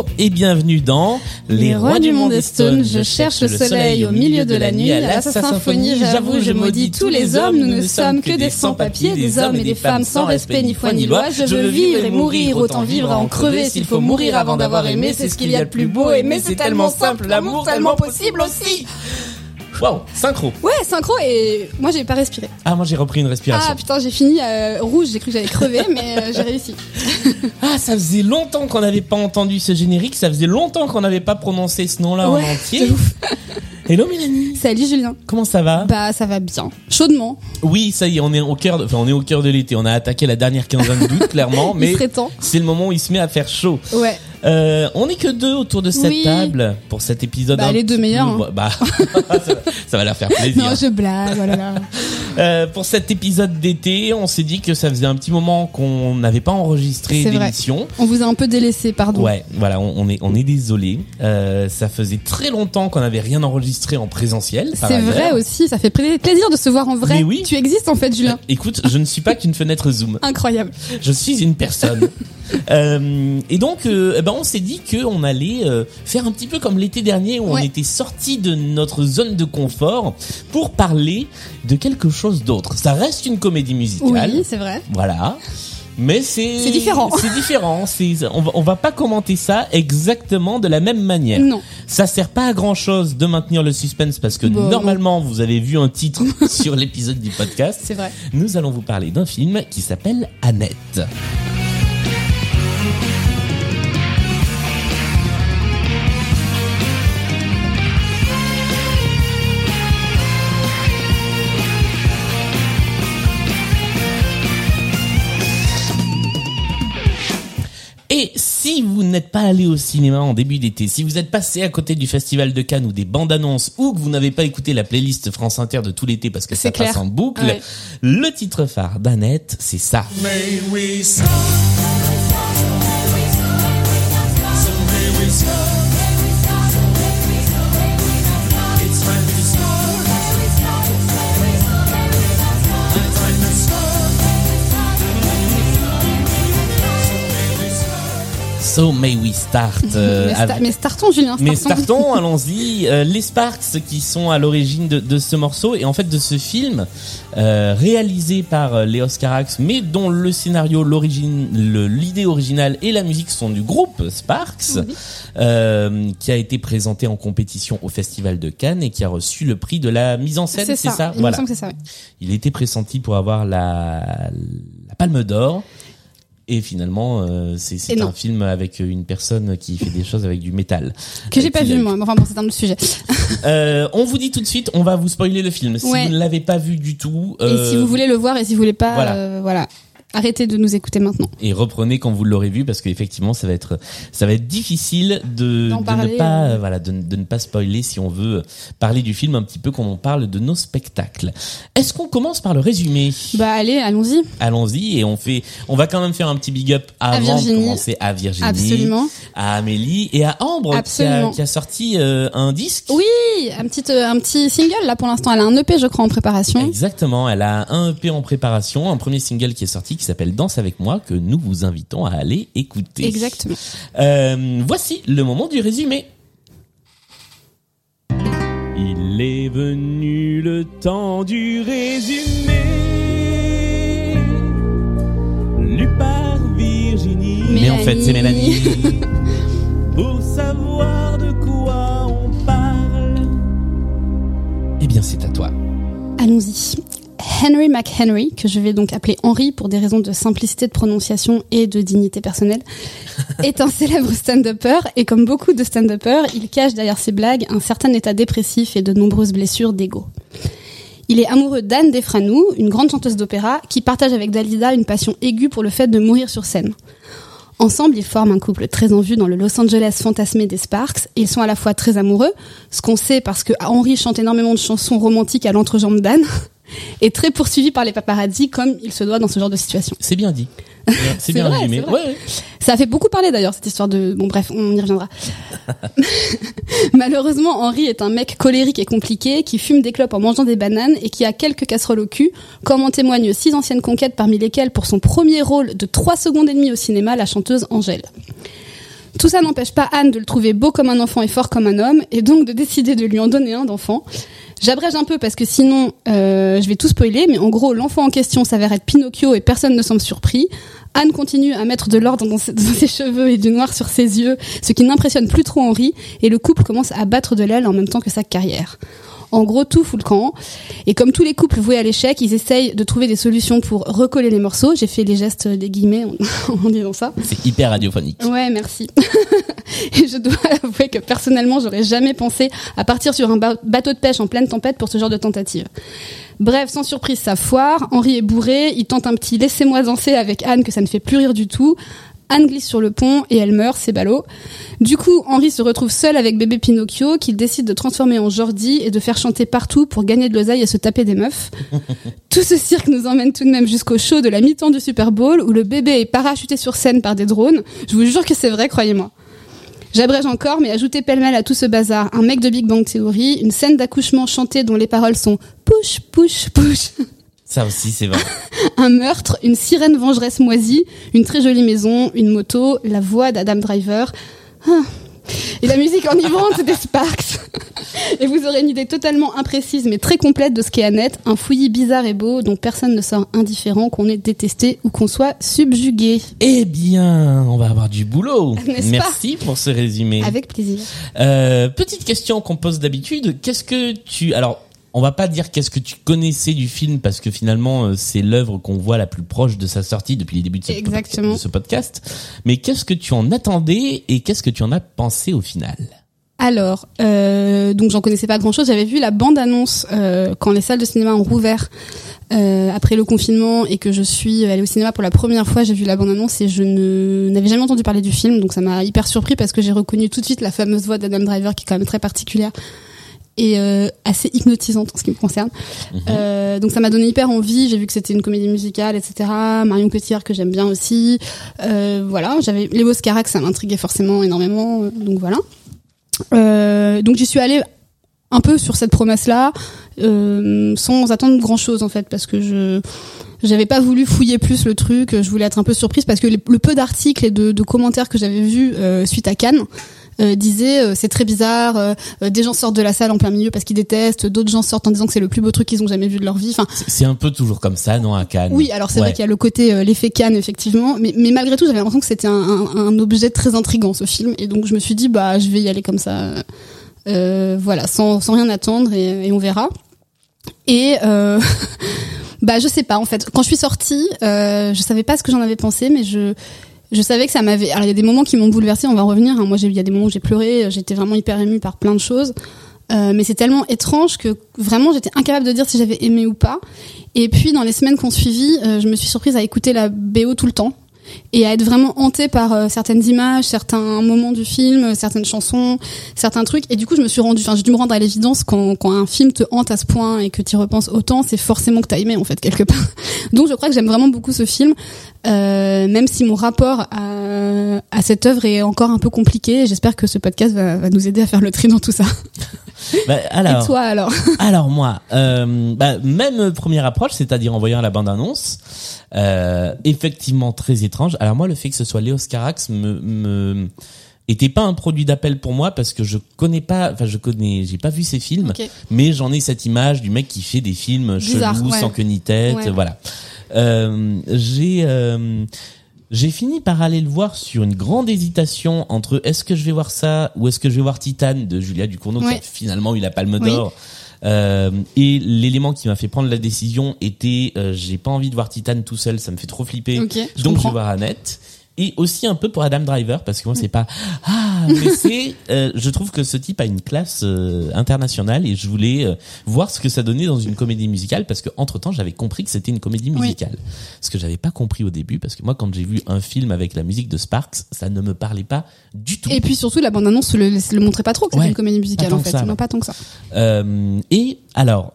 Bonjour et bienvenue dans Les rois du monde est stone, je cherche le soleil au milieu de la nuit, à la symphonie, j'avoue, je maudis tous les hommes, nous ne sommes que des sans-papiers, des hommes et des femmes sans respect ni foi ni loi, je veux vivre et mourir, autant vivre à en crever, s'il faut mourir avant d'avoir aimé, c'est ce qu'il y a de plus beau, aimer c'est tellement simple, l'amour tellement possible aussi Waouh, synchro. Ouais, synchro et moi j'ai pas respiré. Ah, moi j'ai repris une respiration. Ah putain, j'ai fini euh, rouge, j'ai cru que j'allais crever, mais euh, j'ai réussi. Ah, ça faisait longtemps qu'on n'avait pas entendu ce générique, ça faisait longtemps qu'on n'avait pas prononcé ce nom-là en entier. ouf. Hello Mélanie, Salut Julien. comment ça va? Bah ça va bien. Chaudement, Oui, ça y est, on est au cœur, de, enfin on est au cœur de l'été. On a attaqué la dernière quinzaine d'août, clairement, mais c'est le moment où il se met à faire chaud. Ouais. Euh, on est que deux autour de cette Oui. table pour cet épisode. Bah, un les deux petit meilleurs, peu- hein. Bah, ça, va, ça va leur faire plaisir. Non, je blague, voilà. là. Euh, pour cet épisode d'été, on s'est dit que ça faisait un petit moment qu'on n'avait pas enregistré C'est vrai. d'émission. On vous a un peu délaissé, pardon. Ouais, voilà, on, on est on est désolé. Euh, ça faisait très longtemps qu'on n'avait rien enregistré en présentiel. par C'est ailleurs. vrai aussi, ça fait pla- plaisir de se voir en vrai. Mais oui. Tu existes en fait, Julien. Écoute, je ne suis pas qu'une fenêtre Zoom. Incroyable. Je suis une personne. Euh, et donc, euh, eh ben, on s'est dit qu'on allait euh, faire un petit peu comme l'été dernier où on était sorti de notre zone de confort pour parler de quelque chose d'autre. Ça reste une comédie musicale. Oui, c'est vrai. Voilà. Mais c'est C'est différent. C'est différent. On va on va pas commenter ça exactement de la même manière. Non. Ça sert pas à grand chose de maintenir le suspense parce que Bon, normalement vous avez vu un titre sur l'épisode du podcast. C'est vrai. Nous allons vous parler d'un film qui s'appelle Annette. Et si vous n'êtes pas allé au cinéma en début d'été, si vous êtes passé à côté du festival de Cannes ou des bandes annonces ou que vous n'avez pas écouté la playlist France Inter de tout l'été parce que ça C'est passe en boucle, Ouais. le titre phare d'Annette, c'est ça. May we start. So may we start. euh, mais, sta- avec- mais startons, Julien. Mais startons. startons, allons-y. Euh, les Sparks qui sont à l'origine de, de ce morceau et en fait de ce film euh, réalisé par euh, Léos Carax, mais dont le scénario, l'origine, l'idée originale et la musique sont du groupe Sparks, Oui. euh, qui a été présenté en compétition au Festival de Cannes et qui a reçu le prix de la mise en scène. C'est ça. Il me Voilà. semble que c'est ça. Il était pressenti pour avoir la, la Palme d'Or. Et finalement, euh, c'est un film avec une personne qui fait des choses avec du métal. Que j'ai Euh, pas vu moi. Enfin bon, c'est un autre sujet. Euh, on vous dit tout de suite, on va vous spoiler le film. Si Ouais. vous ne l'avez pas vu du tout, Et euh, si vous voulez le voir et si vous voulez pas, voilà. euh, voilà. Arrêtez de nous écouter maintenant. et reprenez quand vous l'aurez vu parce qu'effectivement ça va être ça va être difficile de, D'en de parler, ne pas euh. voilà de, de ne pas spoiler si on veut parler du film un petit peu comme on parle de nos spectacles. Est-ce qu'on commence par le résumé? Bah allez, allons-y. Allons-y et on fait on va quand même faire un petit big up avant de Virginie. commencer à Virginie, Absolument. à Amélie et à Ambre qui a, Absolument. qui a sorti euh, un disque. Oui, un petit, euh, un petit single là pour l'instant. Elle a un EP, je crois, en préparation. Exactement, elle a un EP en préparation, un premier single qui est sorti qui s'appelle Danse avec moi que nous vous invitons à aller écouter. Exactement. Euh, voici le moment du résumé. Il est venu le temps du résumé. Lu par Virginie. Mais en fait, c'est Mélanie. Pour savoir de quoi on parle. Eh bien, c'est à toi. Allons-y. Henry McHenry, que je vais donc appeler Henry pour des raisons de simplicité de prononciation et de dignité personnelle, est un célèbre stand-upper et comme beaucoup de stand-uppers, il cache derrière ses blagues un certain état dépressif et de nombreuses blessures d'ego. Il est amoureux d'Anne Defranou, une grande chanteuse d'opéra, qui partage avec Dalida une passion aiguë pour le fait de mourir sur scène. Ensemble, ils forment un couple très en vue dans le Los Angeles fantasmé des Sparks. Et ils sont à la fois très amoureux, ce qu'on sait parce que Henry chante énormément de chansons romantiques à l'entrejambe d'Anne, et très poursuivi par les paparazzis comme il se doit dans ce genre de situation. C'est bien dit. C'est bien- vrai, résumé. ouais. Ça a fait beaucoup parler d'ailleurs cette histoire de bon bref on y reviendra. Malheureusement Henri est un mec colérique et compliqué qui fume des clopes en mangeant des bananes et qui a quelques casseroles au cul, comme en témoignent six anciennes conquêtes parmi lesquelles pour son premier rôle de 3 secondes et demie au cinéma la chanteuse Angèle. Tout ça n'empêche pas Anne de le trouver beau comme un enfant et fort comme un homme, et donc de décider de lui en donner un d'enfant. J'abrège un peu parce que sinon, euh, je vais tout spoiler, mais en gros, l'enfant en question s'avère être Pinocchio et personne ne semble surpris. Anne continue à mettre de l'ordre dans, dans ses cheveux et du noir sur ses yeux, ce qui n'impressionne plus trop Henri, et le couple commence à battre de l'aile en même temps que sa carrière. En gros, tout fout le camp. Et comme tous les couples voués à l'échec, ils essayent de trouver des solutions pour recoller les morceaux. J'ai fait les gestes des guillemets en, en disant ça. C'est hyper radiophonique. Ouais, merci. Et je dois avouer que personnellement, j'aurais jamais pensé à partir sur un ba- bateau de pêche en pleine tempête pour ce genre de tentative. Bref, sans surprise, ça foire. Henri est bourré. Il tente un petit laissez-moi danser avec Anne que ça ne fait plus rire du tout. Anne glisse sur le pont et elle meurt, c'est ballot. Du coup, Henri se retrouve seul avec bébé Pinocchio qu'il décide de transformer en Jordi et de faire chanter partout pour gagner de l'oseille et se taper des meufs. Tout ce cirque nous emmène tout de même jusqu'au show de la mi-temps du Super Bowl où le bébé est parachuté sur scène par des drones. Je vous jure que c'est vrai, croyez-moi. J'abrège encore, mais ajoutez pêle-mêle à tout ce bazar un mec de Big Bang Theory, une scène d'accouchement chantée dont les paroles sont push, push, push, Ça aussi, c'est vrai. un meurtre, une sirène vengeresse moisie, une très jolie maison, une moto, la voix d'Adam Driver. Ah. Et la musique enivrante des Sparks. Et vous aurez une idée totalement imprécise mais très complète de ce qu'est Annette, un fouillis bizarre et beau dont personne ne sort indifférent, qu'on est détesté ou qu'on soit subjugué. Eh bien, on va avoir du boulot. Merci pour ce résumé. Avec plaisir. Euh, petite question qu'on pose d'habitude. Qu'est-ce que tu... Alors, on va pas dire qu'est-ce que tu connaissais du film parce que finalement euh, c'est l'œuvre qu'on voit la plus proche de sa sortie depuis les débuts de ce, Exactement. de ce podcast. Mais qu'est-ce que tu en attendais et qu'est-ce que tu en as pensé au final? Alors, euh, donc j'en connaissais pas grand-chose. J'avais vu la bande-annonce euh, quand les salles de cinéma ont rouvert euh, après le confinement et que je suis allée au cinéma pour la première fois. J'ai vu la bande-annonce et je ne n'avais jamais entendu parler du film, donc ça m'a hyper surpris parce que j'ai reconnu tout de suite la fameuse voix d'Adam Driver qui est quand même très particulière et euh, assez hypnotisante en ce qui me concerne. Euh, donc ça m'a donné hyper envie. J'ai vu que c'était une comédie musicale, etc. Marion Cotillard que j'aime bien aussi. Euh, voilà, j'avais les Carac, ça m'intriguait forcément énormément. Donc voilà. Donc j'y suis allée un peu sur cette promesse-là, sans attendre grand-chose en fait, parce que je j'avais pas voulu fouiller plus le truc. Je voulais être un peu surprise parce que le peu d'articles et de, de commentaires que j'avais vus suite à Cannes euh, disaient euh, c'est très bizarre. euh, euh, des gens sortent de la salle en plein milieu parce qu'ils détestent. D'autres gens sortent en disant que c'est le plus beau truc qu'ils ont jamais vu de leur vie. Enfin, C'est- un peu toujours comme ça, non, à Cannes? Oui, alors c'est Ouais. vrai qu'il y a le côté euh, l'effet Cannes effectivement, mais, mais malgré tout j'avais l'impression que c'était un, un, un objet très intrigant ce film, et donc je me suis dit bah je vais y aller comme ça, euh, voilà, sans, sans rien attendre et, et on verra. Et euh, bah je sais pas en fait, quand je suis sortie, euh, je savais pas ce que j'en avais pensé, mais je je savais que ça m'avait. Alors il y a des moments qui m'ont bouleversée, on va en revenir. hein. Moi il y a des moments où j'ai pleuré, j'étais vraiment hyper émue par plein de choses. Euh, mais c'est tellement étrange que vraiment j'étais incapable de dire si j'avais aimé ou pas. Et puis dans les semaines qu'on suivi, euh, je me suis surprise à écouter la BO tout le temps et à être vraiment hantée par euh, certaines images, certains moments du film, euh, certaines chansons, certains trucs. Et du coup, je me suis rendu, enfin, j'ai dû me rendre à l'évidence quand, quand un film te hante à ce point et que tu y repenses autant, c'est forcément que t'as aimé en fait quelque part. Donc, je crois que j'aime vraiment beaucoup ce film, euh, même si mon rapport à, à cette œuvre est encore un peu compliqué. J'espère que ce podcast va, va nous aider à faire le tri dans tout ça. Bah, alors, Et toi alors? Alors moi, euh, bah, même première approche, c'est-à-dire en voyant la bande-annonce, euh, effectivement très étrange. Alors moi, le fait que ce soit Léos Carax me, me était pas un produit d'appel pour moi parce que je connais pas, enfin je connais, j'ai pas vu ces films, mais j'en ai cette image du mec qui fait des films Bizarre, chelous, ouais. sans queue ni tête, Ouais. voilà. Euh, j'ai euh, j'ai fini par aller le voir sur une grande hésitation entre est-ce que je vais voir ça ou est-ce que je vais voir Titane de Julia Ducournau Ouais. qui a finalement eu la Palme Oui. Euh, et l'élément qui m'a fait prendre la décision était, euh, j'ai pas envie de voir Titan tout seul, ça me fait trop flipper. Donc je vais voir Annette. Et aussi un peu pour Adam Driver parce que moi c'est pas ah mais c'est euh, je trouve que ce type a une classe euh, internationale et je voulais euh, voir ce que ça donnait dans une comédie musicale parce que entre temps j'avais compris que c'était une comédie Oui. musicale ce que j'avais pas compris au début parce que moi quand j'ai vu un film avec la musique de Sparks ça ne me parlait pas du tout Et puis surtout, la bande-annonce le, le montrait pas trop que c'était Ouais, une comédie musicale en fait. ça, non, pas tant que ça. Et alors,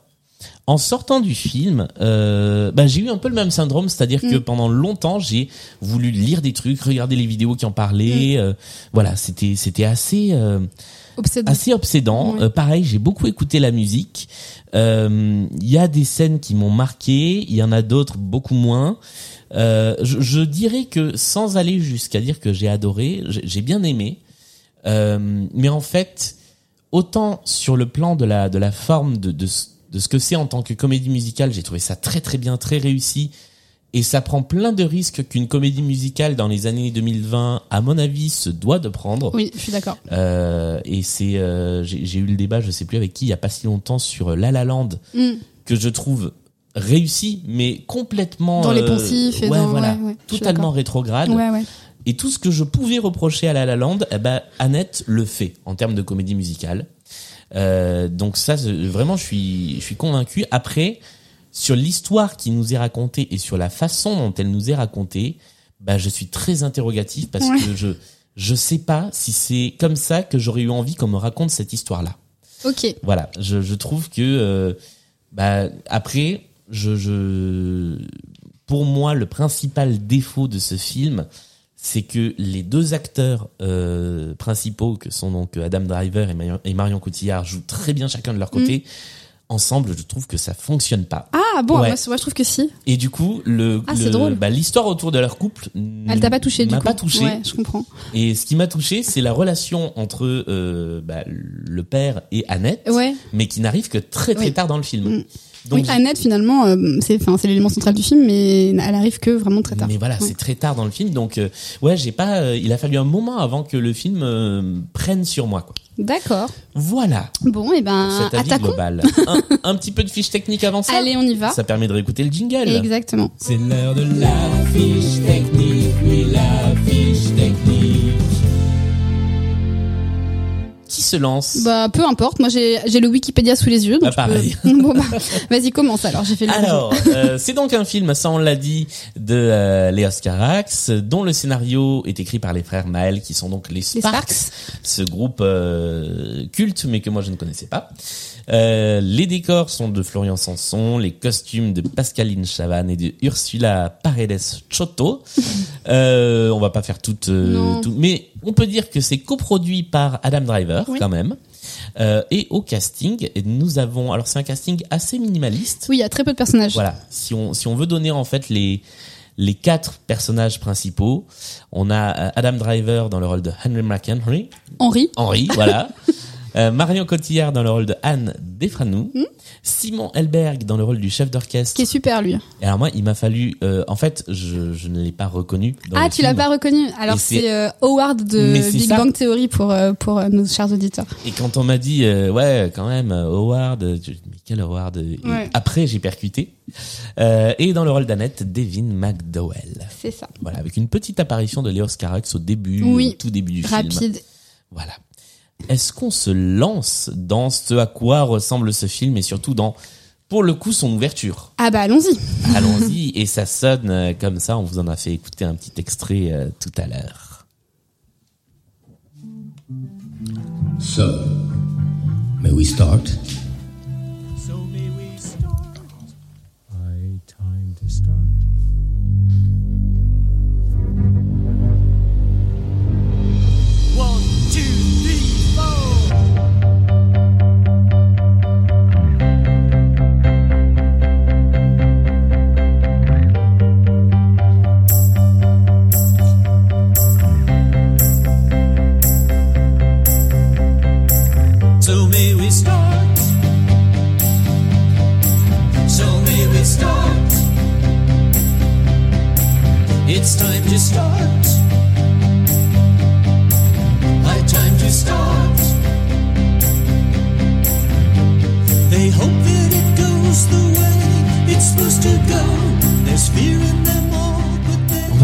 en sortant du film, euh, bah, j'ai eu un peu le même syndrome, c'est-à-dire que pendant longtemps, j'ai voulu lire des trucs, regarder les vidéos qui en parlaient. euh, voilà, c'était c'était assez euh, Obsédé. assez obsédant. Oui. Euh, pareil, j'ai beaucoup écouté la musique. Euh, Il y a des scènes qui m'ont marqué, il y en a d'autres beaucoup moins. Euh, je, je dirais que sans aller jusqu'à dire que j'ai adoré, j'ai bien aimé. Euh, mais en fait, autant sur le plan de la de la forme de de, ce- de ce que c'est en tant que comédie musicale, j'ai trouvé ça très très bien, très réussi. Et ça prend plein de risques qu'une comédie musicale dans les années 2020, à mon avis, se doit de prendre. Oui, je suis d'accord. Euh, et c'est, euh, j'ai eu le débat, je sais plus avec qui, il y a pas si longtemps sur La La Land Mm. que je trouve réussi, mais complètement Dans les euh, poncifs et ouais, dans- voilà, ouais, ouais, totalement rétrograde. Ouais, ouais. Et tout ce que je pouvais reprocher à La La Land, eh ben Annette le fait en termes de comédie musicale. Euh, donc ça, vraiment, je suis, je suis convaincu. Après, sur l'histoire qui nous est racontée et sur la façon dont elle nous est racontée, bah, je suis très interrogatif parce Ouais. que je, je sais pas si c'est comme ça que j'aurais eu envie qu'on me raconte cette histoire-là. Ok. Voilà, je, je trouve que euh, bah, après, je, je, pour moi, le principal défaut de ce film, c'est que les deux acteurs euh, principaux, que sont donc Adam Driver et Marion, et Marion Cotillard, jouent très bien chacun de leur côté. Ensemble, je trouve que ça fonctionne pas. Ah bon, Ouais. moi, moi, je trouve que si. Et du coup, le, Ah, le- bah, l'histoire autour de leur couple Elle t'a pas touché du m'a coup. pas touché. Ouais, je comprends. Et ce qui m'a touché, c'est la relation entre euh, bah, le père et Annette, Ouais. mais qui n'arrive que très très Oui. tard dans le film. Mm. Donc, oui, Annette finalement, euh, c'est l'élément central du film, mais elle arrive que vraiment très tard. mais voilà, Ouais. c'est très tard dans le film, donc euh, ouais, j'ai pas. euh, il a fallu un moment avant que le film euh, prenne sur moi. Quoi. D'accord. Voilà, Bon, et ben cet avis attaquons. global. un, un petit peu de fiche technique avant ça. Allez, on y va. Ça permet de réécouter le jingle. Exactement. C'est l'heure de la fiche technique, oui, la fiche technique. Se lance Bah peu importe. Moi j'ai le Wikipédia sous les yeux. Donc Ah, peux- pareil. bon bah vas-y commence alors. J'ai fait le. Alors, euh, c'est donc un film, ça on l'a dit, de euh, Léos Carax, dont le scénario est écrit par les frères Maël, qui sont donc les Sparks. ce groupe euh, culte, mais que moi je ne connaissais pas. Euh, les décors sont de Florian Sanson, les costumes de Pascaline Chavannes et de Ursula Paredes Chotto. euh, on va pas faire tout, euh, tout, mais on peut dire que c'est coproduit par Adam Driver Oui. quand même. Euh, et au casting, nous avons, alors c'est un casting assez minimaliste. Oui, il y a très peu de personnages. Voilà, si on si on veut donner en fait les les quatre personnages principaux, on a euh, Adam Driver dans le rôle de Henry McHenry, Henri. Henry, voilà. Euh, Marion Cotillard dans le rôle de Anne Defranou, Hmm. Simon Elberg dans le rôle du chef d'orchestre. Qui est super lui. Et alors moi, il m'a fallu, euh, en fait, je, je ne l'ai pas reconnu. Dans Ah, tu l'as pas reconnu. Alors c'est- euh, Howard de Big ça. Bang Theory pour euh, pour euh, nos chers auditeurs. Et quand on m'a dit, euh, ouais, quand même, Howard, je- mais quel Howard Ouais. Après, j'ai percuté. Euh, et dans le rôle d'Annette, Devin McDowell. C'est ça. Voilà, avec une petite apparition de Léos Carax au début, Oui. au tout début du film. Rapide. Voilà. Est-ce qu'on se lance dans ce à quoi ressemble ce film et surtout dans, pour le coup, son ouverture? Ah bah allons-y. Allons-y, et ça sonne euh, comme ça, on vous en a fait écouter un petit extrait euh, tout à l'heure. So, may we start?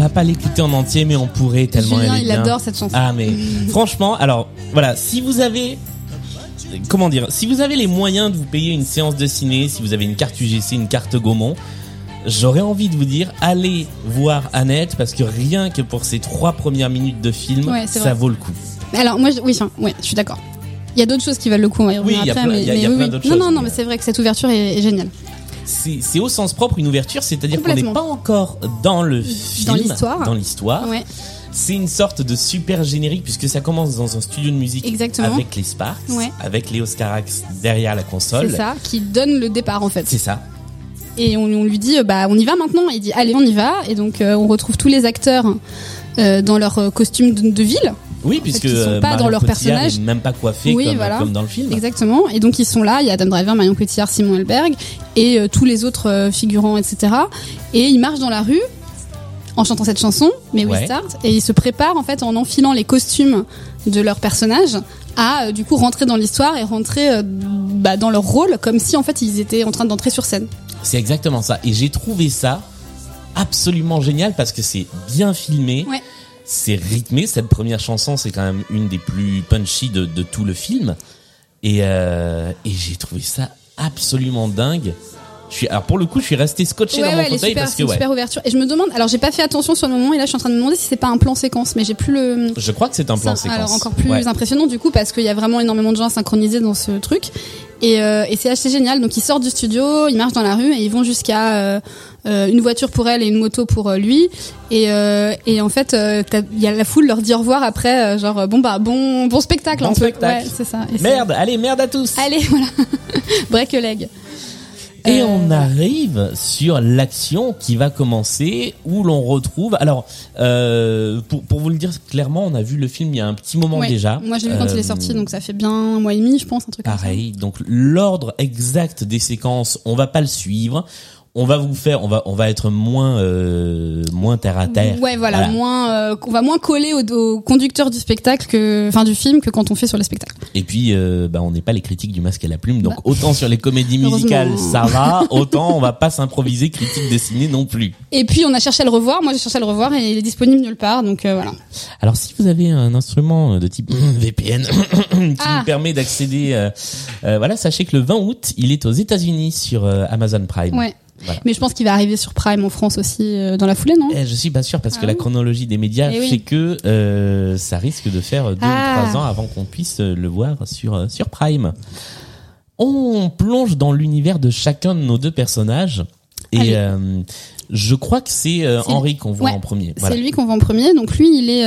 Va pas l'écouter en entier, mais on pourrait tellement Julien, elle est il bien. adore cette chanson. Ah mais franchement, alors voilà, si vous avez comment dire, si vous avez les moyens de vous payer une séance de ciné, si vous avez une carte UGC, une carte Gaumont, j'aurais envie de vous dire allez voir Annette parce que rien que pour ces trois premières minutes de film, Ouais, ça vrai. vaut le coup. Alors moi, je- oui, enfin, ouais, je suis d'accord. Il y a d'autres choses qui valent le coup, on va y revenir après, plein- mais, y a- il y a mais plein oui, d'autres Non, choses, non, non, mais- mais c'est vrai que cette ouverture est, est géniale. C'est au sens propre une ouverture, c'est-à-dire qu'on n'est pas encore dans le film, Dans l'histoire. Ouais, C'est une sorte de super générique puisque ça commence dans un studio de musique Exactement. avec les Sparks, Ouais. avec Léo Scarax derrière la console. c'est ça, qui donne le départ en fait. C'est ça. Et on, on lui dit, euh, bah, on y va maintenant. Il dit, allez, on y va. Et donc, euh, on retrouve tous les acteurs euh, dans leur costume de, de ville. Oui, puisque ils sont euh, pas dans leur personnage. même pas coiffé Oui, comme, voilà. comme dans le film. Exactement. Et donc, ils sont là. Il y a Adam Driver, Marion Cotillard, Simon Helberg et euh, tous les autres euh, figurants, etc. Et ils marchent dans la rue en chantant cette chanson, mais Ouais. We Start. Et ils se préparent, en fait, en enfilant les costumes de leurs personnages à, euh, du coup, rentrer dans l'histoire et rentrer euh, bah, dans leur rôle comme si, en fait, ils étaient en train d'entrer sur scène. C'est exactement ça. Et j'ai trouvé ça absolument génial parce que c'est bien filmé. Ouais. C'est rythmé. Cette première chanson, c'est quand même une des plus punchy de, de tout le film. Et, euh, et j'ai trouvé ça absolument dingue. Je suis, alors pour le coup, je suis resté scotché Ouais, dans ouais, mon est fauteuil super, parce c'est que une ouais, super ouverture. Et je me demande, alors j'ai pas fait attention sur le moment, et là je suis en train de me demander si c'est pas un plan séquence, mais j'ai plus le. je crois que c'est un plan séquence. Alors encore plus Ouais. impressionnant du coup parce qu'il y a vraiment énormément de gens synchronisés dans ce truc et, euh, et c'est assez génial. Donc ils sortent du studio, ils marchent dans la rue et ils vont jusqu'à euh, euh, une voiture pour elle et une moto pour euh, lui et, euh, et en fait il y a la foule leur dit au revoir après genre bon bah bon bon spectacle Bon peu. spectacle. Ouais, c'est ça. Et c'est- Merde, allez, merde à tous. Allez voilà. Break a leg. Et on arrive sur l'action qui va commencer où l'on retrouve. Alors, euh, pour, pour vous le dire clairement, on a vu le film il y a un petit moment Ouais. déjà. Moi je l'ai vu quand il est sorti donc ça fait bien un mois et demi je pense un truc comme ça. Pareil. Donc l'ordre exact des séquences, on va pas le suivre. On va vous faire, on va, on va être moins, euh, moins terre à terre. Ouais, voilà, moins, euh, on va moins coller au, au conducteur du spectacle que, enfin, du film que quand on fait sur le spectacle. Et puis, euh, bah, on n'est pas les critiques du masque à la plume, donc Bah. autant sur les comédies musicales ça va, autant on va pas s'improviser critique de ciné non plus. Et puis on a cherché à le revoir. Moi j'ai cherché à le revoir et il est disponible nulle part. Donc euh, voilà. Alors si vous avez un instrument de type VPN qui Ah. vous permet d'accéder, euh, euh, voilà, sachez que le 20 août, il est aux États-Unis sur euh, Amazon Prime. Ouais. Voilà. Mais je pense qu'il va arriver sur Prime en France aussi euh, dans la foulée, non? Eh, je suis pas sûr parce que Ah la chronologie des médias Eh oui. fait que euh, ça risque de faire deux Ah. ou trois ans avant qu'on puisse euh, le voir sur sur Prime. On plonge dans l'univers de chacun de nos deux personnages et Allez. euh, je crois que c'est Henri qu'on voit Ouais. en premier. Voilà. C'est lui qu'on voit en premier. Donc lui, il est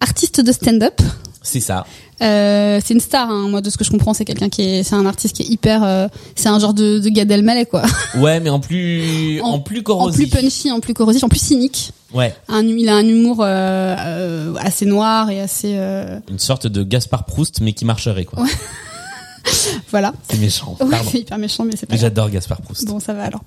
artiste de stand-up. C'est ça. Euh, c'est une star, hein. moi de ce que je comprends, c'est quelqu'un qui est, c'est un artiste qui est hyper, euh, c'est un genre de, de Gad Elmaleh quoi, Ouais, mais en plus en, En- plus en corrosif. plus punchy, en plus corrosif, en plus cynique. Ouais. Un, il a un humour euh, assez noir et assez, Une sorte de Gaspard Proust, mais qui marcherait, quoi. voilà. C'est méchant. Ouais, c'est hyper méchant, mais c'est pas j'adore Gaspard Proust. Bon, ça va alors.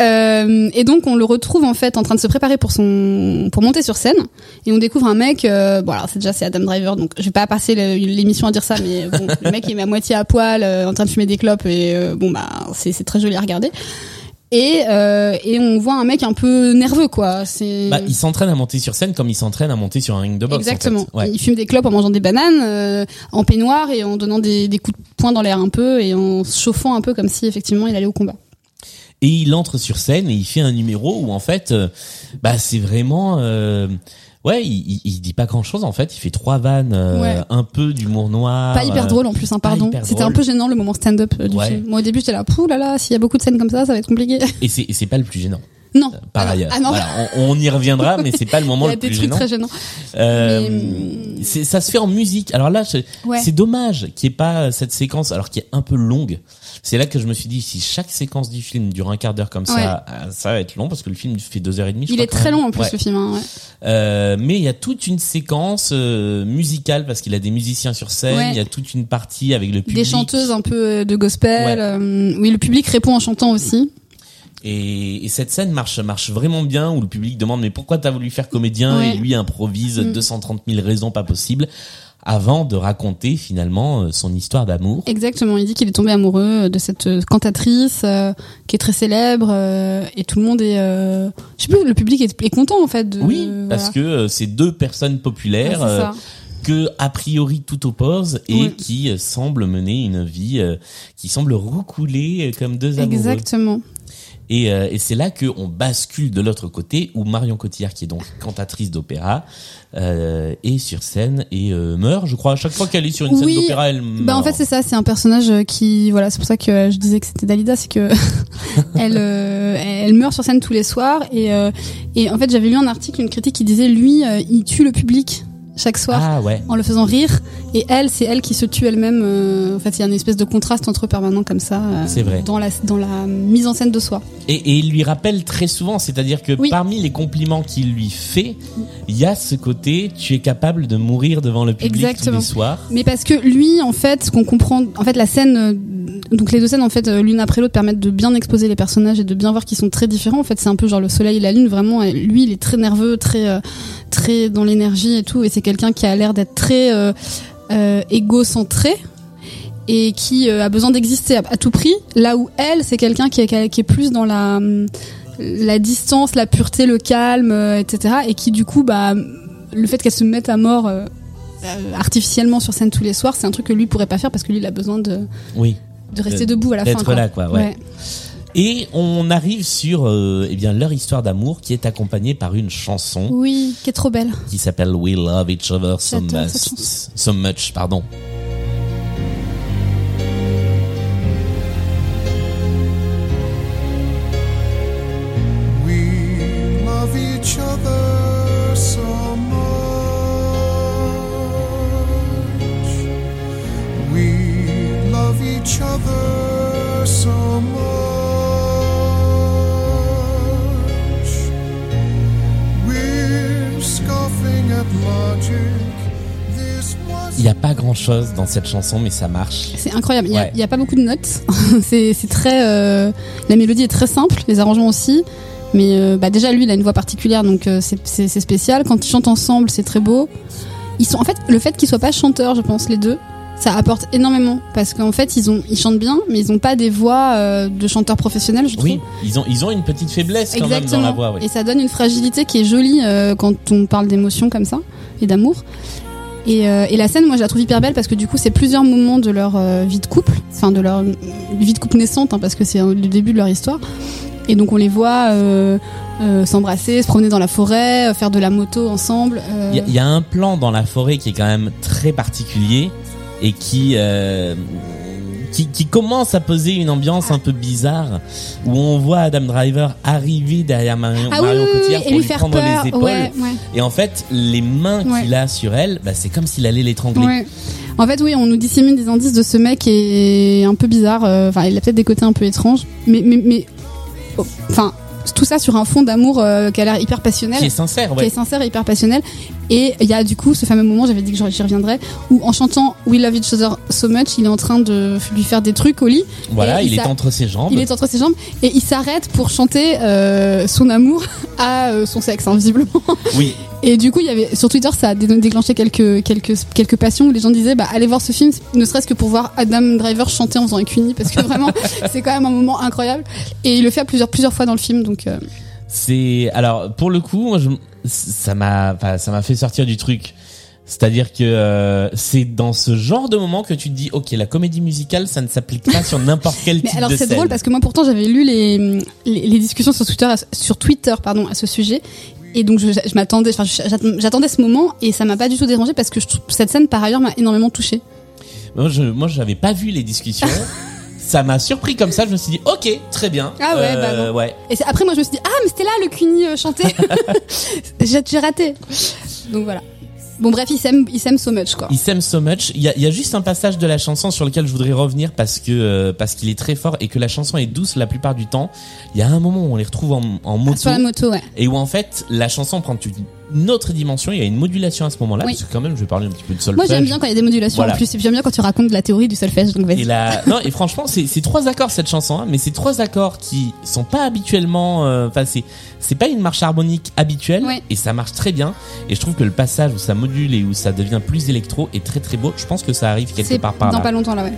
Euh, et donc on le retrouve en fait en train de se préparer pour son pour monter sur scène et on découvre un mec. Euh, bon alors c'est déjà c'est Adam Driver donc je vais pas passer l'émission à dire ça mais bon le mec il est à moitié à poil euh, en train de fumer des clopes et euh, bon bah c'est très joli à regarder. Et euh, et on voit un mec un peu nerveux quoi. C'est Bah, il s'entraîne à monter sur scène comme il s'entraîne à monter sur un ring de boxe. en fait. Exactement. Ouais. Il fume des clopes en mangeant des bananes, euh, en peignoir et en donnant des, des coups de poing dans l'air un peu et en se chauffant un peu comme si effectivement il allait au combat. Et il entre sur scène et il fait un numéro où en fait, euh, bah c'est vraiment, euh, ouais, il, il, il dit pas grand chose en fait. Il fait trois vannes, euh, Ouais. un peu d'humour noir. Pas hyper euh, drôle en plus, hein, pardon. C'était un peu gênant le moment stand-up euh, du Ouais. film. Moi au début j'étais là, pouh là là, s'il y a beaucoup de scènes comme ça, ça va être compliqué. Et c'est pas le plus gênant. non. Par Ah ailleurs, Ah non. Voilà, on, on y reviendra, mais c'est pas le moment Il y a le des plus trucs gênant. très gênants. Euh, Mais- ça se fait en musique. Alors là, c'est Ouais. c'est dommage qu'il n'y ait pas euh, cette séquence, alors qui est un peu longue. C'est là que je me suis dit, si chaque séquence du film dure un quart d'heure comme ça, euh, ça va être long parce que le film fait deux heures et demie. je Il crois, est très long en plus Ouais. le film. Hein, ouais. Euh, mais il y a toute une séquence euh, musicale parce qu'il a des musiciens sur scène. Il y a toute une partie avec le public. Des chanteuses un peu euh, de gospel. Euh, oui, le public répond en chantant aussi. Et, et cette scène marche marche vraiment bien où le public demande mais pourquoi t'as voulu faire comédien? Ouais. et lui improvise Mm. 230 000 raisons pas possibles. Avant de raconter finalement euh, son histoire d'amour. Exactement, il dit qu'il est tombé amoureux de cette euh, cantatrice euh, qui est très célèbre euh, et tout le monde est, euh, je sais plus, le public est, est content en fait. De, Oui, voilà. parce que euh, c'est deux personnes Ouais, populaires euh, ça. que a priori tout oppose et Ouais. qui semblent mener une vie euh, qui semble roucouler comme deux amoureux. Exactement. Et, euh, et c'est là que on bascule de l'autre côté où Marion Cotillard, qui est donc cantatrice d'opéra, euh, est sur scène et euh, meurt. Je crois à chaque fois qu'elle est sur une scène Oui, d'opéra, elle meurt. Bah en fait c'est ça, c'est un personnage euh, qui voilà, c'est pour ça que je disais que c'était Dalida, c'est que elle euh, elle meurt sur scène tous les soirs et euh, et en fait j'avais lu un article, une critique qui disait lui il tue le public chaque soir ah ouais. en le faisant rire et elle c'est elle qui se tue elle-même. euh, en fait il y a une espèce de contraste entre eux permanent comme ça. euh, vrai. Dans la dans la mise en scène de soi. Et, et il lui rappelle très souvent, c'est-à-dire que Oui. parmi les compliments qu'il lui fait, il y a ce côté tu es capable de mourir devant le public Exactement. tous les soirs. Mais parce que lui, en fait, ce qu'on comprend, en fait, la scène, euh, donc les deux scènes, en fait, l'une après l'autre, permettent de bien exposer les personnages et de bien voir qu'ils sont très différents. En fait, c'est un peu genre le soleil et la lune, vraiment. Lui, il est très nerveux, très, très dans l'énergie et tout. Et c'est quelqu'un qui a l'air d'être très euh, euh, égocentré et qui euh, a besoin d'exister à, à tout prix. Là où elle, c'est quelqu'un qui est, qui est plus dans la la distance, la pureté, le calme, etc. Et qui du coup, bah, le fait qu'elle se mette à mort artificiellement sur scène tous les soirs, c'est un truc que lui pourrait pas faire parce que lui, il a besoin de, Oui. de rester De- debout à la fin. d'être quoi. là, quoi, ouais. Et on arrive sur euh, eh bien leur histoire d'amour qui est accompagnée par une chanson Oui, qui est trop belle. qui s'appelle We Love Each Other So Much. So much, pardon. We love each other so much. We love each other so much. Il n'y a pas grand chose dans cette chanson, mais ça marche. C'est incroyable. Il y, a, Ouais. pas beaucoup de notes. c'est très. euh, la mélodie est très simple, les arrangements aussi. Mais euh, bah déjà lui, il a une voix particulière, donc euh, c'est- spécial. Quand ils chantent ensemble, c'est très beau. Ils sont en fait le fait qu'ils soient pas chanteurs, je pense les deux, ça apporte énormément parce qu'en fait ils ont ils chantent bien, mais ils ont pas des voix euh, de chanteurs professionnels, je trouve. Oui, ils ont ils ont une petite faiblesse quand même dans la voix. oui. Et ça donne une fragilité qui est jolie euh, quand on parle d'émotion comme ça et d'amour. Et, euh, et la scène, moi, je la trouve hyper belle parce que du coup, c'est plusieurs moments de leur vie de couple, enfin de leur vie de couple naissante, hein, parce que c'est le début de leur histoire. Et donc, on les voit euh, s'embrasser, se promener dans la forêt, euh, faire de la moto ensemble. euh, y, il y a un plan dans la forêt qui est quand même très particulier et qui euh, qui, qui commence à poser une ambiance un peu bizarre où on voit Adam Driver arriver derrière Marion, Ah oui, Marion oui, Cotillard pour lui lui faire prendre peur. les épaules Ouais, ouais. et en fait les mains Ouais. qu'il a sur elle bah, c'est comme s'il allait l'étrangler. En fait, oui, on nous dissémine des indices de ce mec qui est un peu bizarre. euh, Enfin, il a peut-être des côtés un peu étranges, mais, mais, mais, oh, enfin, tout ça sur un fond d'amour euh, qui a l'air hyper passionnel. qui est sincère qui ouais. est sincère et hyper passionnel. Et il y a du coup ce fameux moment, j'avais dit que j'y reviendrais, où en chantant We Love Each Other So Much, il est en train de lui faire des trucs au lit. voilà il, il est entre ses jambes Il est entre ses jambes et il s'arrête pour chanter euh, son amour à euh, son sexe, hein, visiblement. oui Et du coup, il y avait sur Twitter, ça a dé- déclenché quelques quelques quelques passions où les gens disaient, bah allez voir ce film, ne serait-ce que pour voir Adam Driver chanter en faisant un cuni, parce que vraiment, c'est quand même un moment incroyable. Et il le fait à plusieurs plusieurs fois dans le film, donc. euh, C'est alors pour le coup, moi, je, ça m'a, enfin, ça m'a fait sortir du truc. C'est-à-dire que euh, c'est dans ce genre de moment que tu te dis, ok, la comédie musicale, ça ne s'applique pas sur n'importe quel Mais type alors de c'est scène. drôle parce que moi pourtant j'avais lu les, les, les discussions sur Twitter, à- sur Twitter pardon, à ce sujet. Et donc je, je m'attendais, enfin j'att- j'attendais ce moment et ça m'a pas du tout dérangé parce que je cette scène par ailleurs m'a énormément touchée. Moi, je, moi, j'avais pas vu les discussions. ça m'a surpris comme ça. Je me suis dit, ok, très bien. Ah ouais, bah Euh, non. ouais. Et c'est- après moi je me suis dit ah mais c'était là le Cuny euh, chanté. j'ai j'ai raté. Donc voilà. Bon bref il s'aime il s'aime so much quoi. Il s'aime so much. Il y a, il y a juste un passage de la chanson sur lequel je voudrais revenir parce que euh, parce qu'il est très fort et que la chanson est douce la plupart du temps. Il y a un moment où on les retrouve en, en moto Sur la moto ouais. et où en fait la chanson prend une une autre dimension, il y a une modulation à ce moment-là, Oui. parce que quand même, je vais parler un petit peu de solfège. Moi j'aime bien quand il y a des modulations Voilà. en plus, et j'aime bien quand tu racontes de la théorie du solfège, donc vas-y. Et là, non, et franchement, c'est trois accords cette chanson, hein, mais c'est trois accords qui sont pas habituellement, euh, enfin c'est c'est pas une marche harmonique habituelle, et ça marche très bien. Et je trouve que le passage où ça module et où ça devient plus électro est très très beau. Je pense que ça arrive quelque part par dans là. pas longtemps là, ouais.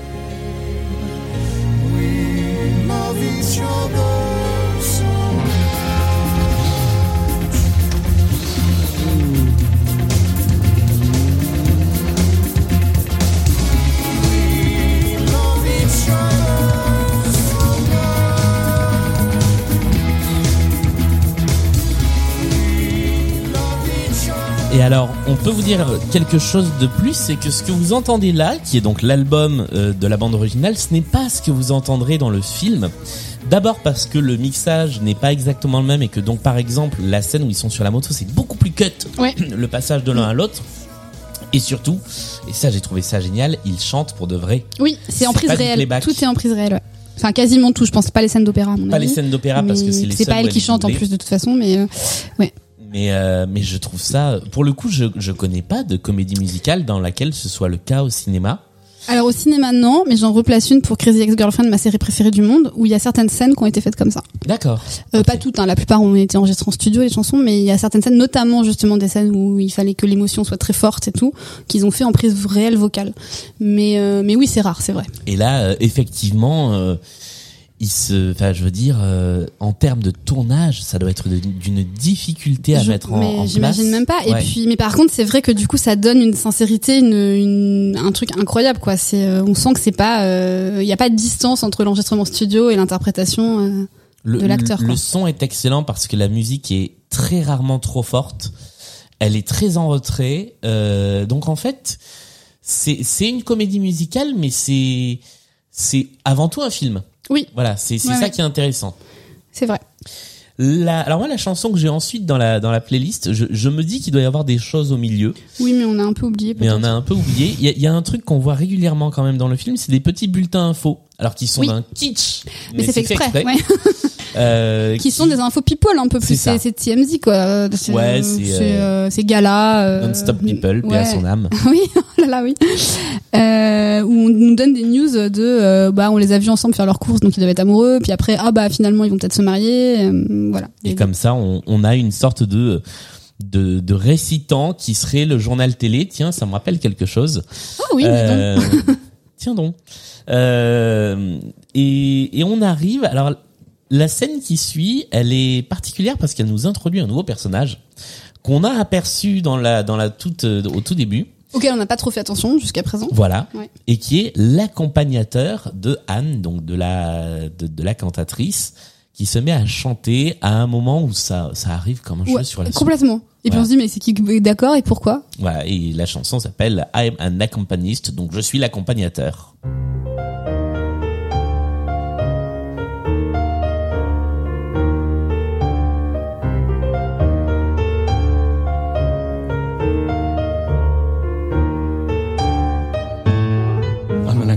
Et alors, on peut vous dire quelque chose de plus, c'est que ce que vous entendez là, qui est donc l'album euh, de la bande originale, ce n'est pas ce que vous entendrez dans le film. D'abord parce que le mixage n'est pas exactement le même et que donc par exemple la scène où ils sont sur la moto c'est beaucoup plus cut Ouais. le passage de l'un à l'autre et surtout et ça j'ai trouvé ça génial ils chantent pour de vrai Oui, c'est en prise réelle. Tout est en prise réelle, ouais. Enfin, quasiment tout, je pense pas les scènes d'opéra, pas avis. les scènes d'opéra parce que c'est les C'est pas elle qui chante en plus de toute façon, mais euh, ouais. Mais euh, mais je trouve ça pour le coup je je connais pas de comédie musicale dans laquelle ce soit le cas au cinéma Alors au cinéma non, mais j'en replace une pour Crazy Ex-Girlfriend, ma série préférée du monde, où il y a certaines scènes qui ont été faites comme ça. d'accord Euh. Pas toutes, hein, la plupart ont été enregistrées en studio les chansons, mais il y a certaines scènes, notamment justement des scènes où il fallait que l'émotion soit très forte et tout, qu'ils ont fait en prise réelle vocale. Mais euh, mais oui, c'est rare, c'est vrai. Et là, euh, effectivement, euh, il se, enfin, je veux dire, euh, en termes de tournage, ça doit être d'une difficulté à Je- mettre en, mais en place. j'imagine même pas. Et puis, mais par contre, c'est vrai que du coup, ça donne une sincérité, une, une- un truc incroyable, quoi. C'est, euh, on sent que c'est pas, euh, il y a pas de distance entre l'enregistrement studio et l'interprétation. euh. de l'acteur, Le, le son est excellent parce que la musique est très rarement trop forte. Elle est très en retrait. Euh, donc en fait, c'est c'est une comédie musicale, mais c'est c'est avant tout un film. Oui, Voilà, c'est Ouais, ça ouais. qui est intéressant. c'est vrai. La, alors moi, la chanson que j'ai ensuite dans la dans la playlist, je, je me dis qu'il doit y avoir des choses au milieu. Oui, mais on a un peu oublié. Mais on a un peu oublié. Il y a, y a un truc qu'on voit régulièrement quand même dans le film, c'est des petits bulletins infos. Alors qui sont Oui. d'un kitsch, Mais, c'est fait exprès. Ouais. Euh, qui sont des infos people un peu plus. C'est TMZ quoi. C'est, Ouais, c'est, c'est, euh, euh, c'est gala. euh, Non-stop people, paix à son âme. oui, oh là là, oui. Euh, où on nous donne des news de, euh, bah, on les a vus ensemble faire leurs courses, donc ils doivent être amoureux. Puis après, ah bah finalement ils vont peut-être se marier. euh, voilà. Et comme ça, on, on a une sorte de de, de récitant qui serait le journal télé. Tiens, ça me rappelle quelque chose. Ah oui, dis donc. Euh, tiens donc. Euh, et, et on arrive. Alors, la scène qui suit, elle est particulière parce qu'elle nous introduit un nouveau personnage qu'on a aperçu dans la dans la toute euh, au tout début. auquel on n'a pas trop fait attention jusqu'à présent. Voilà. Ouais. Et qui est l'accompagnateur de Anne, donc de la de, de la cantatrice, qui se met à chanter à un moment où ça ça arrive comme un cheveu Ouais, sur la soupe. complètement. Et puis on se dit mais c'est qui d'accord et pourquoi? Voilà, et la chanson s'appelle I'm an accompanist, donc je suis l'accompagnateur.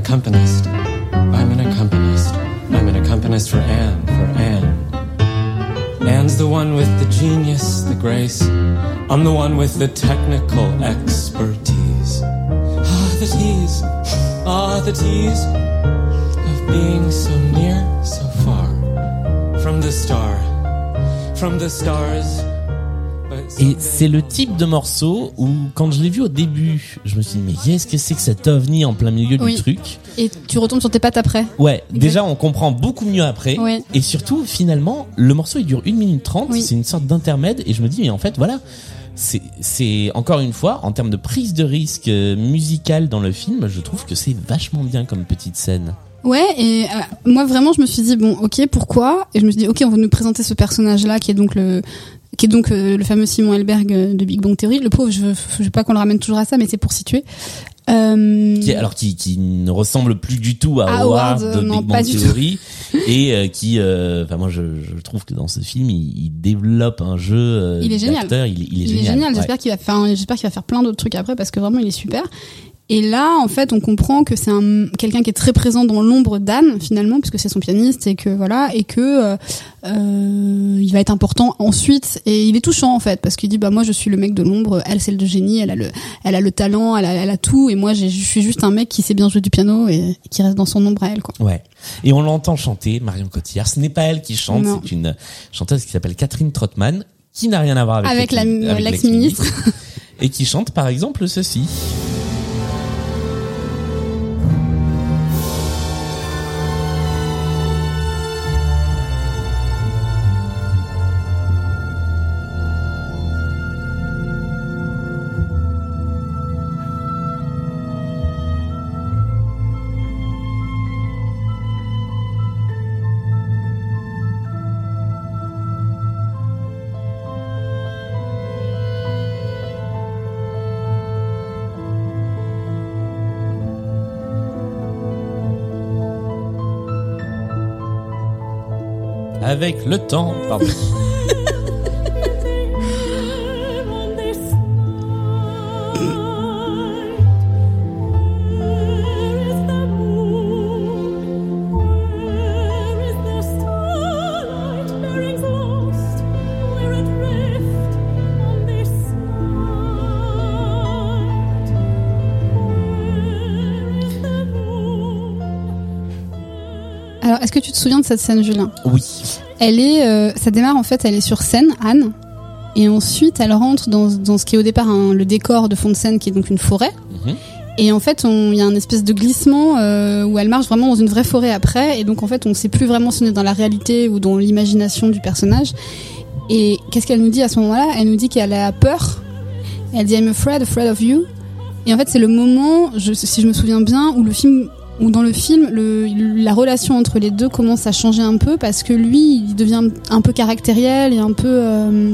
Accompanist. I'm an accompanist. I'm an accompanist for Anne, for Anne. Anne's the one with the genius, the grace. I'm the one with the technical expertise. Ah, the tease. Ah, the tease of being so near, so far. From the star. From the stars. Et c'est le type de morceau où, quand je l'ai vu au début, je me suis dit, mais qu'est-ce que c'est que cet ovni en plein milieu Oui. du truc Et tu retombes sur tes pattes après. Ouais, déjà on comprend beaucoup mieux après. Ouais. Et surtout, finalement, le morceau il dure 1 minute 30, Oui. c'est une sorte d'intermède, et je me dis, mais en fait, voilà, c'est, encore une fois, en termes de prise de risque euh, musicale dans le film, je trouve que c'est vachement bien comme petite scène. Ouais, et euh, moi vraiment je me suis dit bon ok pourquoi? Et je me suis dit ok on va nous présenter ce personnage là qui est donc le qui est donc euh, le fameux Simon Helberg euh, de Big Bang Theory. Le pauvre, je je veux pas qu'on le ramène toujours à ça, mais c'est pour situer. Euh, Qui, alors qui, qui ne ressemble plus du tout à Howard, Howard, de non, Big Bang. Theory et euh, qui enfin moi je, je trouve que dans ce film il, il développe un jeu Il est génial. il, est- il est il génial, ouais. J'espère qu'il va faire, j'espère qu'il va faire plein d'autres trucs après parce que vraiment il est super. Et là, en fait, on comprend que c'est un quelqu'un qui est très présent dans l'ombre d'Anne finalement, puisque c'est son pianiste et que voilà, et que euh, euh, il va être important ensuite. Et il est touchant en fait, parce qu'il dit bah moi je suis le mec de l'ombre, elle c'est le génie, elle a le, elle a le talent, elle a, elle a tout, et moi je suis juste un mec qui sait bien jouer du piano et, et qui reste dans son ombre à elle quoi. Ouais. Et on l'entend chanter, Marion Cotillard. Ce n'est pas elle qui chante, c'est une chanteuse qui s'appelle Catherine Trottmann, qui n'a rien à voir avec, avec l'ex-ministre. et qui chante par exemple ceci. Avec le temps. Pardon. Alors, est-ce que tu te souviens de cette scène, Julien? Oui. Elle est, euh, ça démarre en fait, elle est sur scène, Anne, et ensuite elle rentre dans, dans ce qui est au départ le décor de fond de scène, qui est donc une forêt. Mhm. Et en fait, il y a un espèce de glissement euh, où elle marche vraiment dans une vraie forêt après, et donc en fait, on sait plus vraiment si on est dans la réalité ou dans l'imagination du personnage. Et qu'est-ce qu'elle nous dit à ce moment-là? Elle nous dit qu'elle a peur. Elle dit I'm afraid, afraid of you. Et en fait, c'est le moment, je, si je me souviens bien, où le film, où dans le film, le, la relation entre les deux commence à changer un peu parce que lui, il devient un peu caractériel et un peu, euh,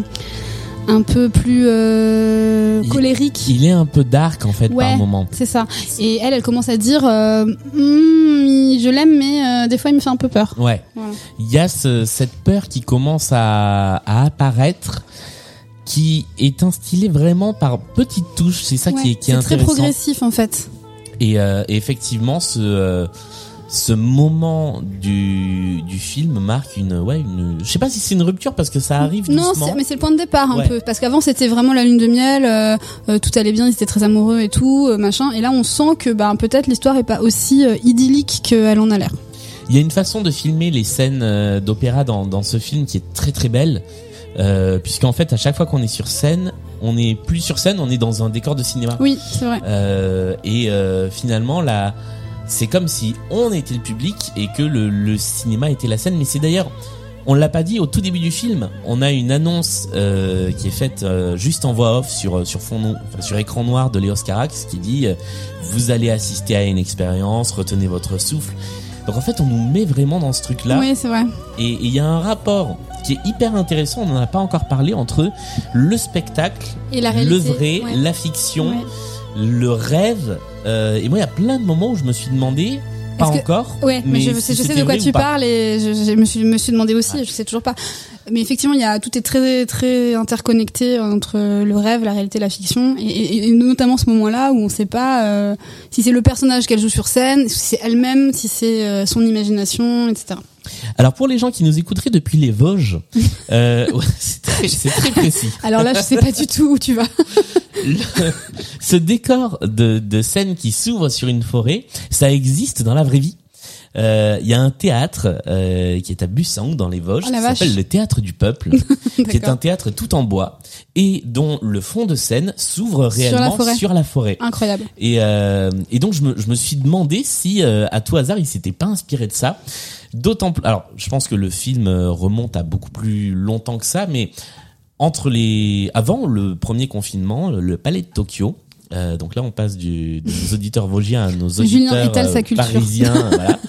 un peu plus euh, colérique. Il est un peu dark en fait par moment. C'est ça. Et elle, elle commence à dire, euh, il- je l'aime, mais des fois, il me fait un peu peur. Ouais. Voilà. Il y a ce- cette peur qui commence à, à apparaître, qui est instillée vraiment par petites touches. C'est ça qui est, qui est c'est très intéressant. progressif en fait. Et, euh, et effectivement, ce euh, ce moment du du film marque une ouais une. Je sais pas si c'est une rupture parce que ça arrive Non, mais c'est le point de départ un Ouais. peu, parce qu'avant c'était vraiment la lune de miel, euh, euh, tout allait bien, ils étaient très amoureux et tout, euh, machin. Et là, on sent que ben peut-être l'histoire est pas aussi idyllique qu'elle en a l'air. Il y a une façon de filmer les scènes d'opéra dans, dans ce film qui est très très belle, puisqu'en fait à chaque fois qu'on est sur scène, on est plus sur scène, on est dans un décor de cinéma. Oui, c'est vrai. Euh, et euh, finalement là, c'est comme si on était le public et que le, le cinéma était la scène. Mais c'est d'ailleurs, on l'a pas dit au tout début du film, on a une annonce euh, qui est faite euh, juste en voix off sur sur fond no- enfin, sur écran noir de Léos Carax qui dit euh, vous allez assister à une expérience, retenez votre souffle. Donc en fait, on nous met vraiment dans ce truc-là. Oui, c'est vrai. Et il y a un rapport qui est hyper intéressant, on n'en a pas encore parlé, entre le spectacle, Et la le réalité. vrai, ouais. la fiction, Ouais. le rêve. Euh, et moi, il y a plein de moments où je me suis demandé, pas que- encore, Ouais, mais, je, si sais- je sais de quoi vrai tu parles et je, je me, suis, me suis demandé aussi, je sais toujours pas. Mais effectivement, il y a tout est très très interconnecté entre le rêve, la réalité, la fiction, et, et- et notamment ce moment-là où on sait pas euh, si c'est le personnage qu'elle joue sur scène, si c'est elle-même, si c'est euh, son imagination, etc. Alors pour les gens qui nous écouteraient depuis les Vosges, euh, ouais, c'est très, précis. Alors là, je sais pas du tout où tu vas. Le- ce décor de, de scène qui s'ouvre sur une forêt, ça existe dans la vraie vie. Euh, Il y a un théâtre euh, qui est à Bussang dans les Vosges, Oh qui s'appelle le Théâtre du Peuple, qui est un théâtre tout en bois et dont le fond de scène s'ouvre réellement sur la forêt. Incroyable. Et, euh, et donc je me, je me suis demandé si euh, à tout hasard il s'était pas inspiré de ça. D'autant plus. Alors je pense que le film euh, remonte à beaucoup plus longtemps que ça, mais entre les avant le premier confinement, le palais de Tokyo. Euh, donc là, on passe du, des auditeurs vosgiens à nos auditeurs euh, parisiens. voilà.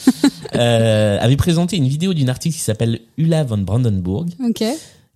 Euh, avait présenté une vidéo d'une artiste qui s'appelle Ulla von Brandenburg, Ok.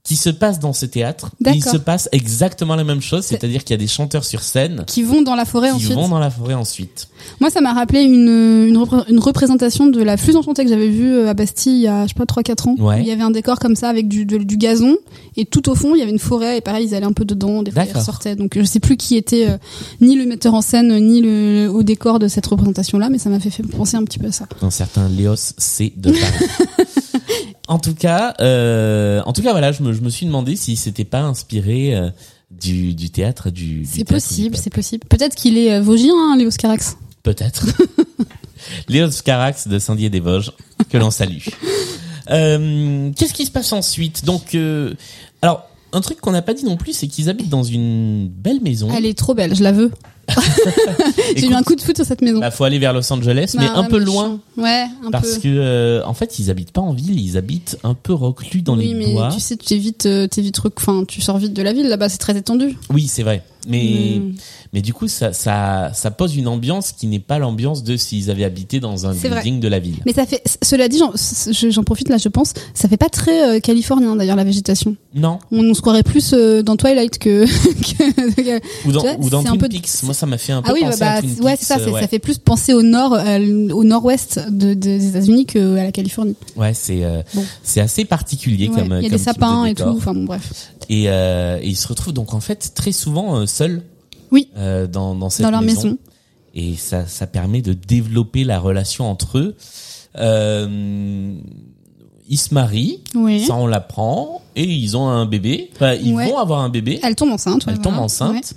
Qui se passe dans ce théâtre. Il se passe exactement la même chose, c'est-à-dire qu'il y a des chanteurs sur scène Qui vont dans la forêt qui ensuite. vont dans la forêt ensuite. Moi, ça m'a rappelé une, une, repré- une représentation de la flûte enchantée que j'avais vue euh, à Bastille il y a, je sais pas, 3-4 ans. Ouais. Il y avait un décor comme ça avec du, de- du gazon. Et tout au fond, il y avait une forêt. Et pareil, ils allaient un peu dedans. Des fois, ils ressortaient. Donc, je sais plus qui était euh, ni le metteur en scène, ni le, au décor de cette représentation-là. Mais ça m'a fait, fait penser un petit peu à ça. Un certain Léos C de Paris. en tout cas, euh, en tout cas, voilà, je me, je me suis demandé si c'était pas inspiré euh, du, du théâtre du. C'est possible, c'est possible. Peut-être qu'il est euh, vosgien, hein, Léos Carax. Peut-être. Léos Carax de Saint-Dié-des-Vosges, que l'on salue. Euh, Qu'est-ce qui se passe ensuite? Donc, alors, un truc qu'on n'a pas dit non plus, c'est qu'ils habitent dans une belle maison. Elle est trop belle, je la veux. J'ai eu un coup de foot sur cette maison. Bah, faut aller vers Los Angeles, mais Bah, un ouais, peu mais loin. Ouais, un Parce peu. que, euh, en fait, ils habitent pas en ville, ils habitent un peu reclus dans oui, les mais bois. tu sais, tu es vite, euh, vite, enfin, tu sors vite de la ville là-bas, c'est très étendu. Oui, c'est vrai. Mais, Mm. mais du coup, ça, ça, ça pose une ambiance qui n'est pas l'ambiance de s'ils avaient habité dans un vrai. building de la ville. Mais ça fait, cela dit, j'en profite là, je pense, ça fait pas très euh, californien d'ailleurs la végétation. Non. On, on se croirait plus euh, dans Twilight que. Ou dans, Tu vois, ou dans c'est un Twin Peaks. Moi, ça m'a fait un peu ah oui, bah, penser à bah, Twin ouais, c'est ça, euh, ouais. ça fait plus penser au nord, euh, au nord-ouest de, de- des États-Unis qu'à la Californie. Ouais, c'est euh, Bon. c'est assez particulier Ouais, comme Il y a des sapins de et tout, enfin bon, bref. Et, euh, et ils se retrouvent donc en fait très souvent seuls. Oui. dans dans cette Dans leur maison. maison. Et ça ça permet de développer la relation entre eux. Ils se marient, Oui. ça on l'apprend, et ils ont un bébé. Enfin, ils vont avoir un bébé. Elle tombe enceinte. Elle tombe voilà. enceinte.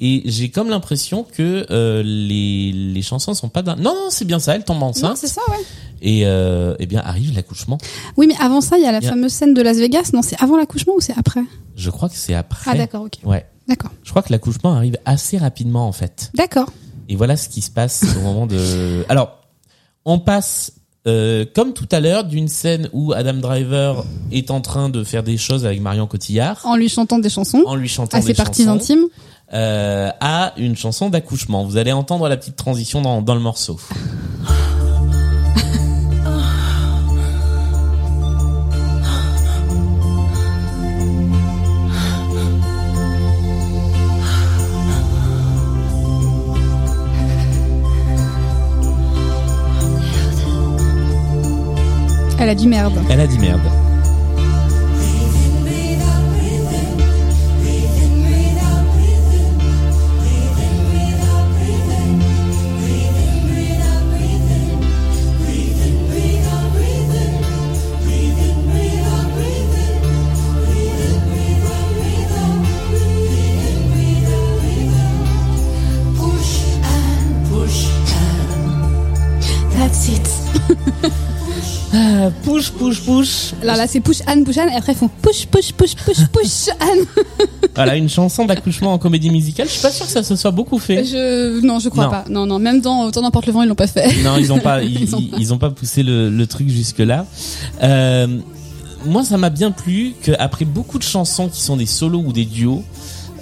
Et j'ai comme l'impression que euh, les, les chansons sont pas d'un... Non, non, c'est bien ça, elle tombe enceinte. c'est ça, ouais. et euh, eh bien arrive l'accouchement. Oui, mais avant ça, il y a la fameuse scène de Las Vegas. Non, c'est avant l'accouchement ou c'est après? Je crois que c'est après. Ah, d'accord, ok. Ouais. D'accord. Je crois que l'accouchement arrive assez rapidement en fait. D'accord. Et voilà ce qui se passe au moment de... Alors, on passe... euh, comme tout à l'heure, d'une scène où Adam Driver est en train de faire des choses avec Marion Cotillard, En lui chantant des chansons en lui chantant à des ses parties chansons, intimes. Euh, à une chanson d'accouchement. Vous allez entendre la petite transition dans, dans le morceau. Elle a du merde. Elle a dit merde. Ah, push, push, push. Là, là, c'est push Anne, push Anne, et après ils font push, push, push, push, push Anne. Voilà, une chanson d'accouchement en comédie musicale. Je suis pas sûr que ça se soit beaucoup fait. Je, non, je crois Non. pas. Non, non, même dans Autant n'importe le vent, ils l'ont pas fait. Non, ils ont pas, ils, Ils ont ils- ils ont pas poussé le, le truc jusque là. Euh, moi, ça m'a bien plu qu'après beaucoup de chansons qui sont des solos ou des duos,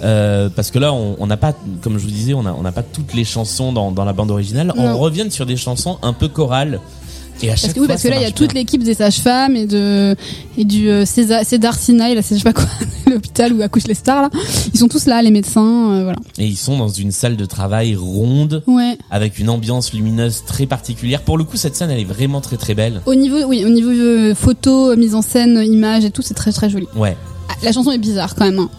euh, parce que là, on n'a pas, comme je vous disais, on n'a on pas toutes les chansons dans, dans la bande originale. On Non. revient sur des chansons un peu chorales. Et à chaque Parce que oui, fois, parce que là, il y a toute l'équipe des sages-femmes et de et du euh, César, Cédar Sinai, là, je sais pas quoi, l'hôpital où accouchent les stars là. Ils sont tous là, les médecins, euh, voilà. Et ils sont dans une salle de travail ronde Ouais. avec une ambiance lumineuse très particulière. Pour le coup, cette scène, elle est vraiment très très belle. Au niveau, oui, au niveau euh, photo, mise en scène, image et tout, c'est très très joli. Ouais. Ah, la chanson est bizarre quand même. hein.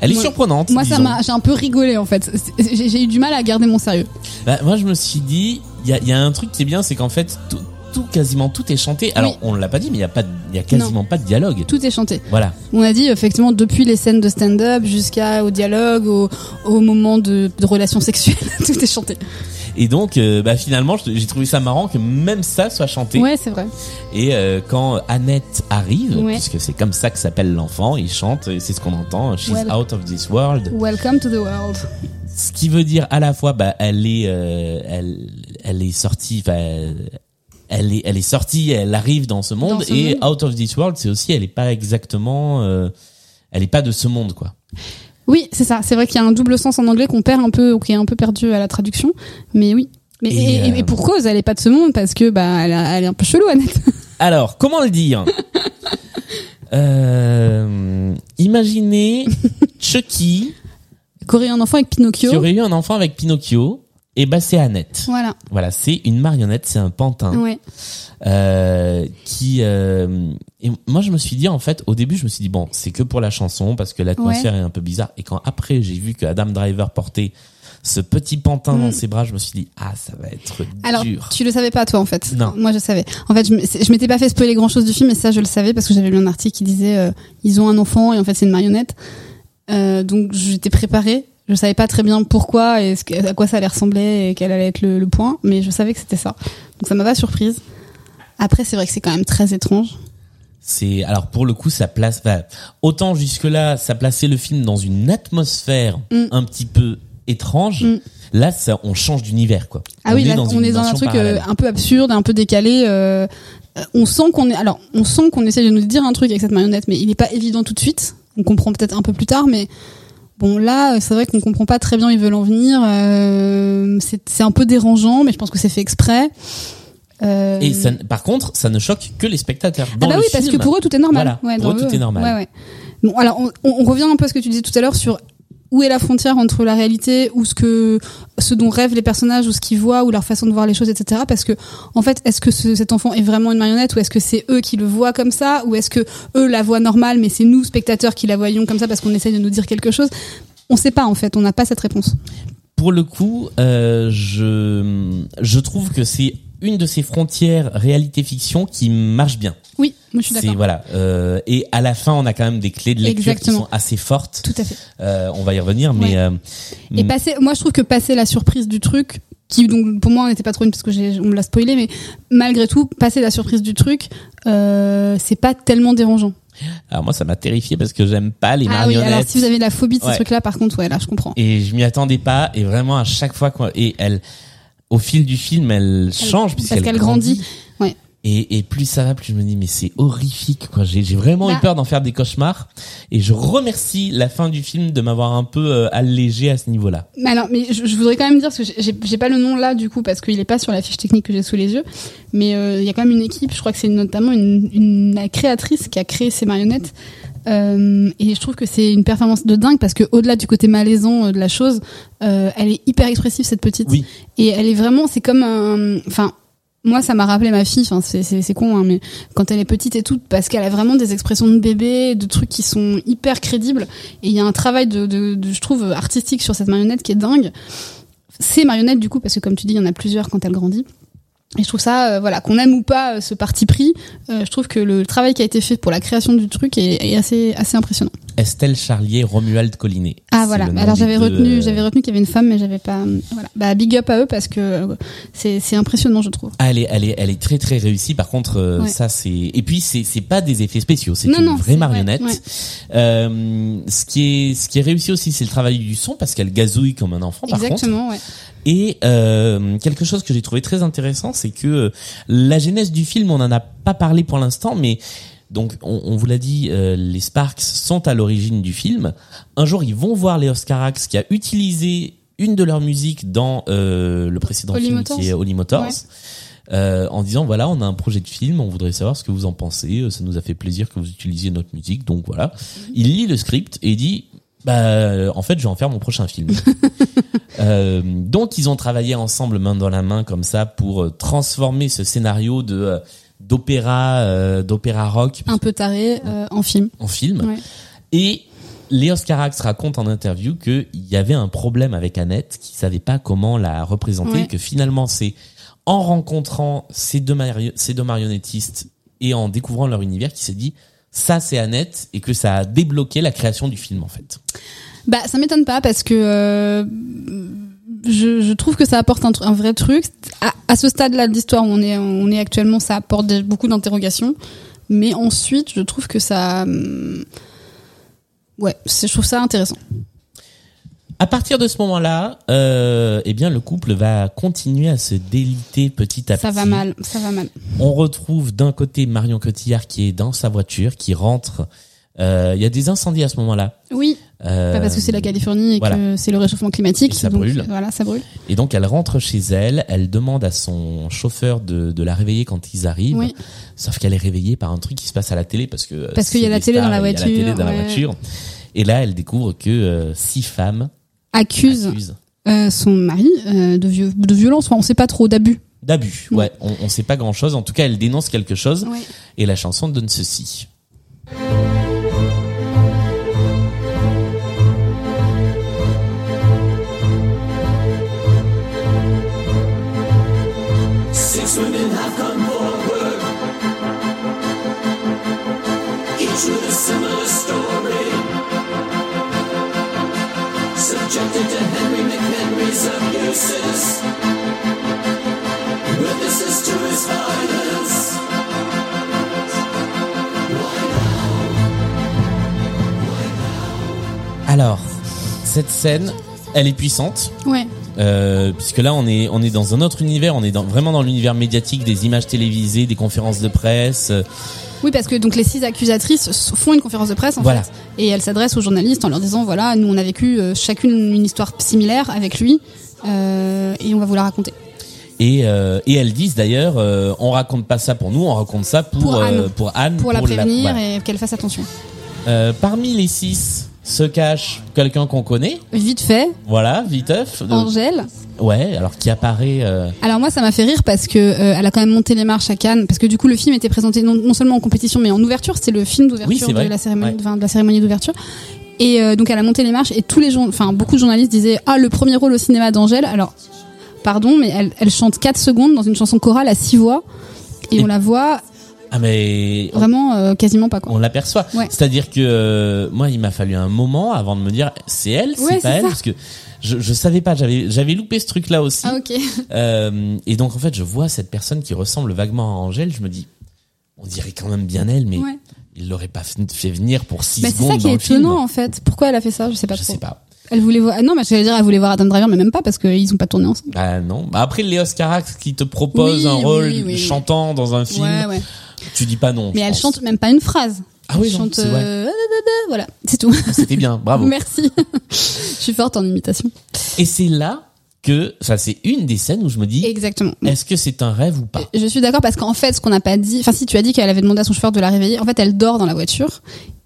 Elle est Moi- surprenante. Moi, ça m'a, j'ai un peu rigolé en fait. J'ai eu du mal à garder mon sérieux. Bah, moi, je me suis dit, il y a, il y a un truc qui est bien, c'est qu'en fait, tout, quasiment tout est chanté. Alors, Oui. on l'a pas dit, mais il y a pas, il y a quasiment pas de dialogue. Tout est chanté. Voilà. On a dit effectivement depuis les scènes de stand-up jusqu'à au dialogue, au, au moment de, de relations sexuelles, tout est chanté. Et donc, euh, bah, finalement, j'ai trouvé ça marrant que même ça soit chanté. Ouais, c'est vrai. Et euh, quand Annette arrive, Ouais. puisque c'est comme ça que s'appelle l'enfant, il chante, et c'est ce qu'on entend, She's Well. out of this world. Welcome to the world. Ce qui veut dire à la fois, bah, elle est, euh, elle, elle est sortie, elle est, elle est sortie, elle arrive dans ce monde, Dans ce et monde. out of this world, c'est aussi, elle est pas exactement, euh, elle est pas de ce monde, quoi. Oui, c'est ça. C'est vrai qu'il y a un double sens en anglais qu'on perd un peu, ou qui est un peu perdu à la traduction. Mais oui. Mais Et, et, et- euh, et pour cause, elle est pas de ce monde parce que bah elle, a- elle est un peu chelou, Annette. Alors, comment le dire? Euh, imaginez Chucky Qui aurait eu un enfant avec Pinocchio? qui aurait eu un enfant avec Pinocchio. Et bah c'est Annette. Voilà. Voilà, c'est une marionnette, c'est un pantin Ouais. euh, qui. euh, et moi je me suis dit en fait au début je me suis dit bon c'est que pour la chanson parce que l'atmosphère est un peu bizarre et quand après j'ai vu que Adam Driver portait ce petit pantin dans Mm. ses bras je me suis dit ah ça va être Alors, dur. tu le savais pas toi en fait. Non. Moi je savais. En fait, je, m'étais pas fait spoiler grand chose du film, mais ça je le savais parce que j'avais lu un article qui disait euh, ils ont un enfant et en fait c'est une marionnette. Euh, donc j'étais préparée. Je savais pas très bien pourquoi et ce à quoi ça allait ressembler et quel allait être le, le point, mais je savais que c'était ça. Donc ça m'a pas surprise. Après c'est vrai que c'est quand même très étrange. C'est alors pour le coup ça place autant jusque là ça plaçait le film dans une atmosphère Mm. un petit peu étrange. Mm. Là ça on change d'univers quoi. Ah oui, là, on est dans un truc euh, un peu absurde, un peu décalé. euh, on sent qu'on est, alors, on sent qu'on essaie de nous dire un truc avec cette marionnette, mais il n'est pas évident tout de suite. On comprend peut-être un peu plus tard, mais bon, là, c'est vrai qu'on comprend pas très bien où ils veulent en venir. euh, c'est un peu dérangeant, mais je pense que c'est fait exprès. Euh, Et ça, par contre, ça ne choque que les spectateurs. ah bah oui, parce que pour eux tout est normal. Voilà, Ouais, pour eux, tout est normal. Ouais, ouais. Bon, alors on, on revient un peu à ce que tu disais tout à l'heure sur où est la frontière entre la réalité ou ce que ce dont rêvent les personnages ou ce qu'ils voient ou leur façon de voir les choses, etc. Parce que en fait, est-ce que ce- cet enfant est vraiment une marionnette ou est-ce que c'est eux qui le voient comme ça ou est-ce que eux la voient normale mais c'est nous spectateurs qui la voyons comme ça parce qu'on essaye de nous dire quelque chose? On sait pas en fait, on n'a pas cette réponse. pour le coup, euh, je je trouve que c'est une de ces frontières réalité-fiction qui marche bien. Oui, moi je suis d'accord. voilà. Euh, et à la fin, on a quand même des clés de lecture Exactement. qui sont assez fortes. Tout à fait. Euh, on va y revenir, mais Ouais. euh, Et mm, passer, moi je trouve que passer la surprise du truc, qui donc pour moi n'était pas trop une parce que on me l'a spoilé, mais malgré tout, passer la surprise du truc, c'est pas tellement dérangeant. alors moi, ça m'a terrifié parce que j'aime pas les Ah oui, alors si vous avez la phobie de ces Ouais. trucs-là, par contre, ouais, là je comprends. Et je m'y attendais pas. Et vraiment, à chaque fois, quoi, et elle, au fil du film, elle change parce puisqu'elle qu'elle grandit. Ouais. Et, et plus ça va, plus je me dis mais c'est horrifique quoi. J'ai vraiment eu Bah. peur d'en faire des cauchemars. Et je remercie la fin du film de m'avoir un peu euh, allégé à ce niveau-là. Mais alors, mais je, je voudrais quand même dire parce que j'ai- pas le nom là du coup parce qu'il est pas sur la fiche technique que j'ai sous les yeux, mais euh, il y a quand même une équipe. Je crois que c'est notamment une, une la créatrice qui a créé ces marionnettes. Euh, et je trouve que c'est une performance de dingue parce que au-delà du côté malaisant euh, de la chose, euh, elle est hyper expressive cette petite. Oui. Et elle est vraiment, c'est comme un, enfin. Moi, ça m'a rappelé ma fille. Enfin, c'est c'est c'est con, hein, mais quand elle est petite et tout, parce qu'elle a vraiment des expressions de bébé, de trucs qui sont hyper crédibles. Et il y a un travail de, de, de, je trouve, artistique sur cette marionnette qui est dingue. Ces marionnettes, du coup, parce que comme tu dis, il y en a plusieurs quand elle grandit. Et je trouve ça, euh, voilà, qu'on aime ou pas euh, ce parti pris, euh, je trouve que le travail qui a été fait pour la création du truc est, assez impressionnant. Estelle Charlier, Romuald Collinet. Ah voilà. Alors j'avais retenu, euh, j'avais retenu qu'il y avait une femme, mais j'avais pas. euh, Voilà. Bah big up à eux parce que euh, c'est, impressionnant, je trouve. Ah, elle est, elle est, elle est très très réussie. Par contre, euh, Ouais. ça c'est. Et puis c'est, c'est pas des effets spéciaux, c'est une non, vraie marionnette. ouais, ouais. Euh, ce qui est, ce qui est réussi aussi, c'est le travail du son parce qu'elle gazouille comme un enfant. Par contre. Exactement, ouais. Et euh, quelque chose que j'ai trouvé très intéressant, c'est que la genèse du film, on n'en a pas parlé pour l'instant, mais donc on, on vous l'a dit, euh, les Sparks sont à l'origine du film. Un jour, ils vont voir Léos Carax qui a utilisé une de leurs musiques dans euh, le précédent Holy film Motors. qui est Holy Motors. Ouais. euh, en disant voilà on a un projet de film on voudrait savoir ce que vous en pensez euh, ça nous a fait plaisir que vous utilisiez notre musique donc voilà Mhm. il lit le script et il dit bah euh, en fait je vais en faire mon prochain film Euh, donc ils ont travaillé ensemble main dans la main comme ça pour euh, transformer ce scénario de euh, d'opéra euh, d'opéra rock Un peu taré euh, en film. en film Ouais. et Léos Carax raconte en interview qu'il y avait un problème avec Annette, qui savait pas comment la représenter, Ouais. et que finalement c'est en rencontrant ces deux, ces deux marionnettistes et en découvrant leur univers qu'il s'est dit ça c'est Annette et que ça a débloqué la création du film en fait. Bah, ça m'étonne pas parce que euh, je, je trouve que ça apporte un, un vrai truc. À, à ce stade-là de l'histoire où on est, on est actuellement, ça apporte des- beaucoup d'interrogations. Mais ensuite, je trouve que ça, hum, ouais, je trouve ça intéressant. À partir de ce moment-là, euh, eh bien le couple va continuer à se déliter petit à Ça petit. va mal, ça va mal. On retrouve d'un côté Marion Cotillard qui est dans sa voiture, qui rentre. Euh, Il y a des incendies à ce moment-là. Oui, Euh, Pas parce que c'est la Californie et voilà. que c'est le réchauffement climatique. Et ça donc, brûle. Voilà, ça brûle. Et donc elle rentre chez elle, elle demande à son chauffeur de, de la réveiller quand ils arrivent. Oui. Sauf qu'elle est réveillée par un truc qui se passe à la télé parce que Parce qu'il y a la télé dans la et il y a la télé voiture, dans la voiture. Et là, elle découvre que euh, six femmes Accuse, accusent euh, son mari euh, de, vieux, de violence, enfin, on sait pas trop, d'abus. d'abus. Ouais, on, on sait pas grand chose. En tout cas, elle dénonce quelque chose. Ouais. Et la chanson donne ceci. Each with a similar story. Subjected to Henry McHenry's abuses, witnesses to his violence. Alors, cette scène, elle est puissante. Ouais. Euh, puisque là on est on est dans un autre univers, on est dans, vraiment dans l'univers médiatique des images télévisées, des conférences de presse. Oui, parce que donc les six accusatrices font une conférence de presse en Voilà. fait, et elles s'adressent aux journalistes en leur disant voilà, nous on a vécu euh, chacune une histoire similaire avec lui, euh, et on va vous la raconter. Et, euh, et elles disent d'ailleurs, euh, on raconte pas ça pour nous, on raconte ça pour Pour Anne. pour Anne, Pour la prévenir voilà. et qu'elle fasse attention. Parmi les six se cache quelqu'un qu'on connaît, Vite fait, voilà, viteuf. de- Angèle. Ouais, alors qui apparaît. euh, Alors moi ça m'a fait rire parce que euh, elle a quand même monté les marches à Cannes parce que du coup le film était présenté non, non seulement en compétition mais en ouverture c'était le film d'ouverture de la cérémonie Ouais. enfin, de la cérémonie d'ouverture et euh, donc elle a monté les marches et tous les gens enfin beaucoup de journalistes disaient ah le premier rôle au cinéma d'Angèle alors pardon mais elle, elle chante 4 secondes dans une chanson chorale à six voix et, Et- on la voit Ah mais vraiment euh, quasiment pas quoi. on l'aperçoit. Ouais. C'est-à-dire que euh, moi, il m'a fallu un moment avant de me dire, c'est elle, c'est Ouais, pas elle, ça. parce que je, je savais pas, j'avais j'avais loupé ce truc-là aussi. Ah ok. Euh, et donc en fait, je vois cette personne qui ressemble vaguement à Angèle, je me dis, on dirait quand même bien elle, mais Ouais. il l'aurait pas fait venir pour six Bah, c'est secondes ça qui est étonnant en fait. Pourquoi elle a fait ça Je sais pas Je trop. sais pas. Elle voulait voir. ah non, mais j'allais dire, elle voulait voir Adam Driver, mais même pas parce qu'ils ont pas tourné ensemble. Ah non. Bah, après, Léos Carax qui te propose Oui, un rôle oui, oui. chantant dans un film, Ouais, ouais. tu dis pas non. Mais elle pense. chante même pas une phrase. Ah oui, non, chante. euh, Voilà, c'est tout. C'était bien, bravo. Merci. Je suis forte en imitation. Et c'est là que, ça c'est une des scènes où je me dis, Exactement. est-ce que c'est un rêve ou pas? Je suis d'accord parce qu'en fait, ce qu'on n'a pas dit, enfin si tu as dit qu'elle avait demandé à son chauffeur de la réveiller, en fait, elle dort dans la voiture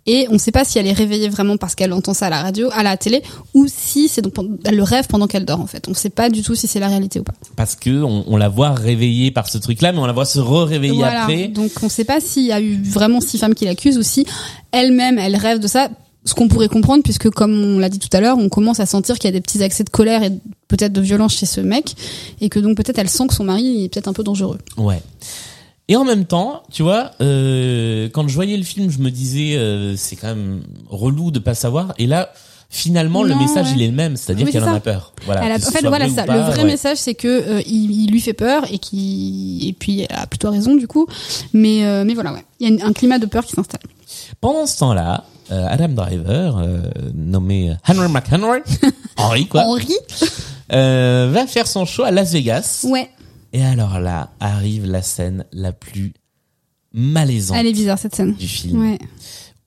et on ne sait pas si elle est réveillée vraiment parce qu'elle entend ça à la radio, à la télé, ou si c'est donc elle le rêve pendant qu'elle dort en fait. On ne sait pas du tout si c'est la réalité ou pas. Parce que on, on la voit réveillée par ce truc-là, mais on la voit se re-réveiller Voilà. après. Donc on ne sait pas s'il y a eu vraiment six femmes qui l'accusent ou si elle-même elle rêve de ça. Ce qu'on pourrait comprendre, puisque comme on l'a dit tout à l'heure, on commence à sentir qu'il y a des petits accès de colère et peut-être de violence chez ce mec, et que donc peut-être elle sent que son mari est peut-être un peu dangereux. Ouais. Et en même temps, tu vois, euh, quand je voyais le film, je me disais, euh, c'est quand même relou de pas savoir. Et là, finalement, le message ouais. il est le même, c'est-à-dire Oui, qu'elle en a peur. Voilà. Elle a- en fait, voilà ça. pas, le vrai ouais. message, c'est que euh, il, il lui fait peur et qui et puis elle a plutôt raison du coup. Mais mais voilà, ouais. Il y a un climat de peur qui s'installe. Pendant ce temps-là, Adam Driver, euh, nommé Henry McHenry, Henry quoi, Henri. euh, va faire son show à Las Vegas. Ouais. Et alors là arrive la scène la plus malaisante Elle est bizarre cette scène. du film. Ouais.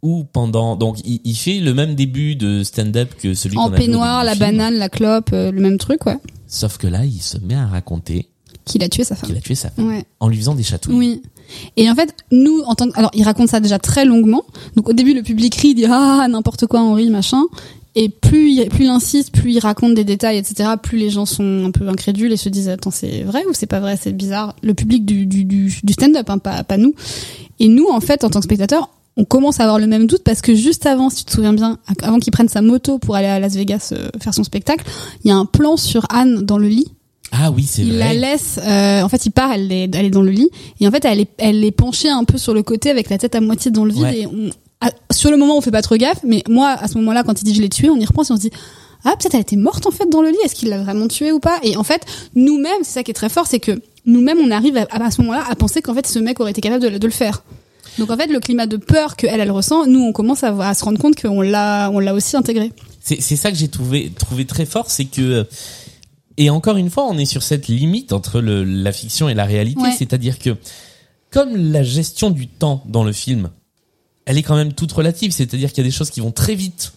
Où pendant donc il, il fait le même début de stand-up que celui En peignoir, la film. banane, la clope, euh, le même truc, ouais. Sauf que là, il se met à raconter Qu'il a tué sa femme. qu'il a tué sa femme Ouais. en lui faisant des chatouilles. Oui. Et en fait, nous, en tant que... alors, il raconte ça déjà très longuement. Donc, au début, le public rit, dit ah n'importe quoi, Henri, machin. Et plus il, plus insiste, plus il raconte des détails, etc. Plus les gens sont un peu incrédules et se disent attends c'est vrai ou c'est pas vrai, c'est bizarre. Le public du, du stand-up, hein, pas pas nous. Et nous, en fait, en tant que spectateurs, on commence à avoir le même doute parce que juste avant, si tu te souviens bien, avant qu'il prenne sa moto pour aller à Las Vegas euh, faire son spectacle, il y a un plan sur Anne dans le lit Ah oui, c'est il vrai. la laisse euh, en fait il part elle est elle est dans le lit. Et en fait elle est elle est penchée un peu sur le côté avec la tête à moitié dans le vide Ouais. et on, à- sur le moment on fait pas trop gaffe mais moi à ce moment-là quand il dit je l'ai tué on y repense et on se dit ah peut-être elle était morte en fait dans le lit. Est-ce qu'il l'a vraiment tuée ou pas? Et en fait nous-mêmes c'est ça qui est très fort c'est que nous-mêmes on arrive à, à ce moment-là à penser qu'en fait ce mec aurait été capable de, de le faire. Donc en fait le climat de peur que elle elle ressent nous on commence à, à se rendre compte qu'on l'a on l'a aussi intégré. C'est c'est ça que j'ai trouvé trouvé très fort, c'est que et encore une fois, on est sur cette limite entre le, la fiction et la réalité, Ouais. c'est-à-dire que comme la gestion du temps dans le film, elle est quand même toute relative, c'est-à-dire qu'il y a des choses qui vont très vite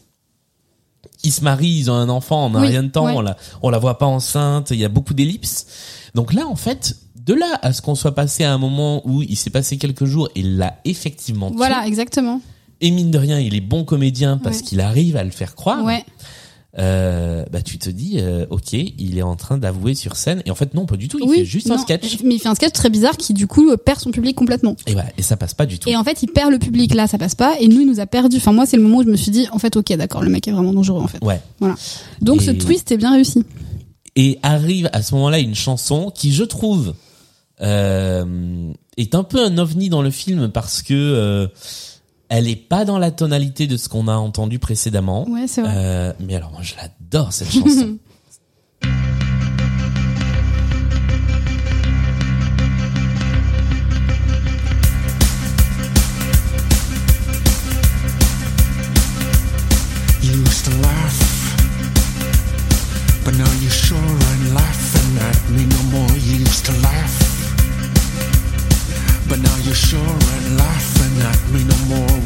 ils se marient, ils ont un enfant en Oui, rien de temps, ouais. on la, on la voit pas enceinte, il y a beaucoup d'ellipses. Donc là, en fait, de là à ce qu'on soit passé à un moment où il s'est passé quelques jours et il l'a effectivement tué, Voilà, exactement. et mine de rien, il est bon comédien parce Ouais. qu'il arrive à le faire croire. Ouais. Euh, bah tu te dis, euh, ok, il est en train d'avouer sur scène. Et en fait, non, pas du tout. Il oui, fait juste un sketch. Mais il fait un sketch très bizarre qui du coup perd son public complètement. Et voilà, et ça passe pas du tout. Et en fait, il perd le public là, ça passe pas. Et nous, il nous a perdu. Enfin, moi, c'est le moment où je me suis dit, en fait, ok, d'accord, le mec est vraiment dangereux en fait. Ouais. Voilà. Donc Et- ce twist est bien réussi. Et arrive à ce moment-là une chanson qui, je trouve, euh, est un peu un ovni dans le film parce que euh, elle est pas dans la tonalité de ce qu'on a entendu précédemment. Ouais, c'est vrai. Euh, mais alors moi, je l'adore cette chanson.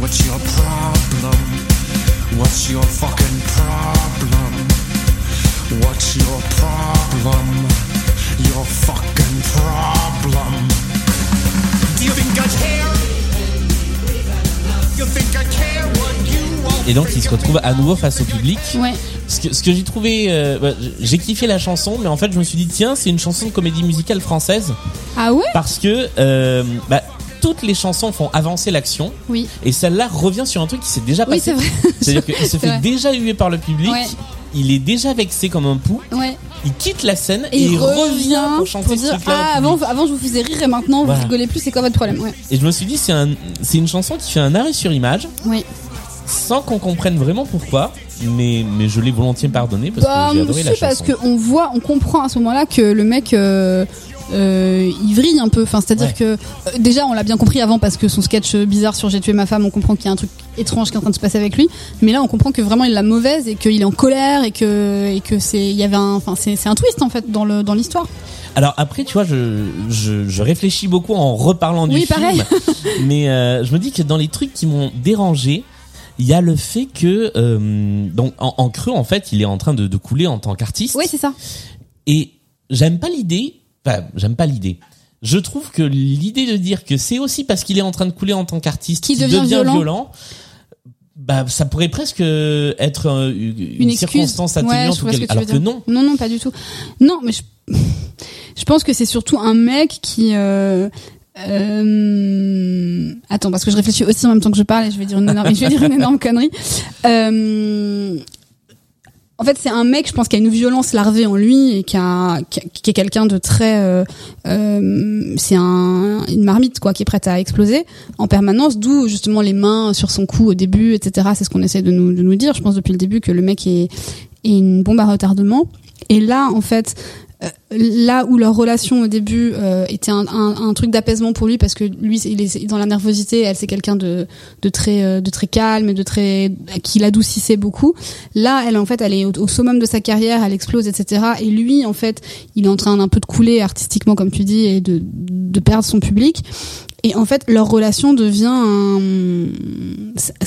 What's your problem? What's your fucking problem? What's your problem? Your fucking problem. Do you think I care? You think I care what you all Et donc, il se retrouve à nouveau face au public. Ouais. Ce que, ce que j'ai trouvé, euh, bah, j'ai kiffé la chanson, mais en fait, je me suis dit tiens, c'est une chanson de comédie musicale française Ah ouais? Parce que euh, bah, toutes les chansons font avancer l'action Oui. et celle-là revient sur un truc qui s'est déjà Oui, passé. c'est vrai. C'est-à-dire qu'il se fait vrai. déjà huer par le public, Ouais. il est déjà vexé comme un pou, Ouais. il quitte la scène et, Et, il revient pour chanter ce dire ah avant avant je vous faisais rire et maintenant Voilà. vous rigolez plus c'est quoi votre problème? Ouais Et je me suis dit c'est un, une chanson qui fait un arrêt sur image oui sans qu'on comprenne vraiment pourquoi, mais mais je l'ai volontiers pardonné parce bah que j'ai adoré la parce chanson. que on voit on comprend à ce moment-là que le mec euh, euh, il vrille un peu enfin c'est à dire Ouais. que euh, déjà on l'a bien compris avant parce que son sketch bizarre sur j'ai tué ma femme on comprend qu'il y a un truc étrange qui est en train de se passer avec lui mais là on comprend que vraiment il l'a mauvaise et qu'il est en colère et que et que c'est il y avait un enfin c'est c'est un twist en fait dans le dans l'histoire Alors après, tu vois, je, je, je réfléchis beaucoup en reparlant du Oui, film. pareil. mais euh, je me dis que dans les trucs qui m'ont dérangé, il y a le fait que euh, donc en, en creux, en fait, il est en train de, de couler en tant qu'artiste. oui c'est ça Et j'aime pas l'idée. Enfin, j'aime pas l'idée. Je trouve que l'idée de dire que c'est aussi parce qu'il est en train de couler en tant qu'artiste Qu'il devient violent. bah, ça pourrait presque être euh, une, circonstance atténuante que alors que non. Non, non, pas du tout. Non, mais je, je pense que c'est surtout un mec qui. Euh, euh, attends, parce que je réfléchis aussi en même temps que je parle et je vais dire une énorme, je vais dire une énorme connerie. Euh, en fait, c'est un mec, je pense, qui a une violence larvée en lui et qui, a, qui, est quelqu'un de très. euh, euh, c'est un, une marmite, quoi, qui est prête à exploser en permanence. D'où justement les mains sur son cou au début, etc. C'est ce qu'on essaie de nous, de nous dire. Je pense depuis le début que le mec est, est une bombe à retardement. Et là, en fait, euh, là où leur relation au début euh, était un, un, un truc d'apaisement pour lui parce que lui il est dans la nervosité elle c'est quelqu'un de, de très euh, de très calme et de très qui l'adoucissait beaucoup. Là elle en fait elle est au, au summum de sa carrière elle explose etc et lui en fait il est en train d'un peu de couler artistiquement comme tu dis et de de perdre son public. Et en fait leur relation devient un,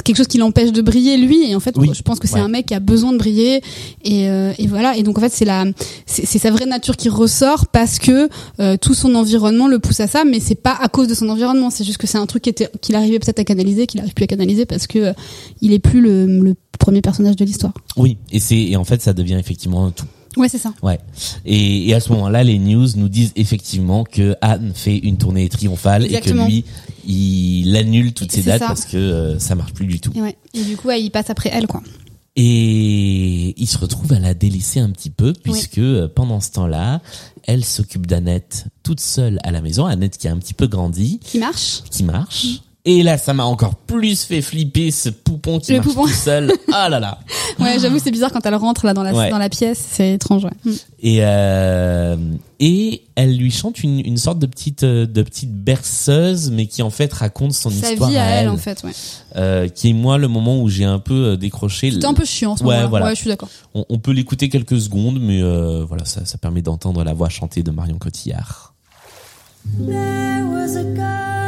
quelque chose qui l'empêche de briller lui. Et en fait Oui. je pense que c'est Ouais. un mec qui a besoin de briller. Et, euh, et voilà. Et donc en fait c'est la c'est sa vraie nature qui ressort parce que euh, tout son environnement le pousse à ça mais c'est pas à cause de son environnement c'est juste que c'est un truc qu'il arrivait peut-être à canaliser qu'il arrive plus à canaliser parce que euh, il est plus le, le premier personnage de l'histoire Oui, et c'est et en fait ça devient effectivement tout. ouais c'est ça Ouais. Et, et à ce moment-là, les news nous disent effectivement que Anne fait une tournée triomphale Exactement. et que lui, il annule toutes ses dates ça. parce que euh, ça marche plus du tout. et ouais et du coup ouais, il passe après elle quoi Et il se retrouve à la délaisser un petit peu puisque euh, pendant ce temps-là, elle s'occupe d'Annette toute seule à la maison. Annette qui a un petit peu grandi, qui marche qui marche. Et là, ça m'a encore plus fait flipper ce poupon qui Le marche poupon. tout seul. Ah là là. ouais j'avoue c'est bizarre quand elle rentre là dans la Ouais. dans la pièce c'est étrange ouais. Mm. Et euh, et elle lui chante une, une sorte de petite euh, de petite berceuse, mais qui en fait raconte son sa histoire vie à elle elle, en fait ouais euh, qui est moi le moment où j'ai un peu décroché. c'était un peu chiant ce Ouais, moment-là voilà. ouais je suis d'accord On, on peut l'écouter quelques secondes, mais euh, voilà, ça, ça permet d'entendre la voix chantée de Marion Cotillard. There was a girl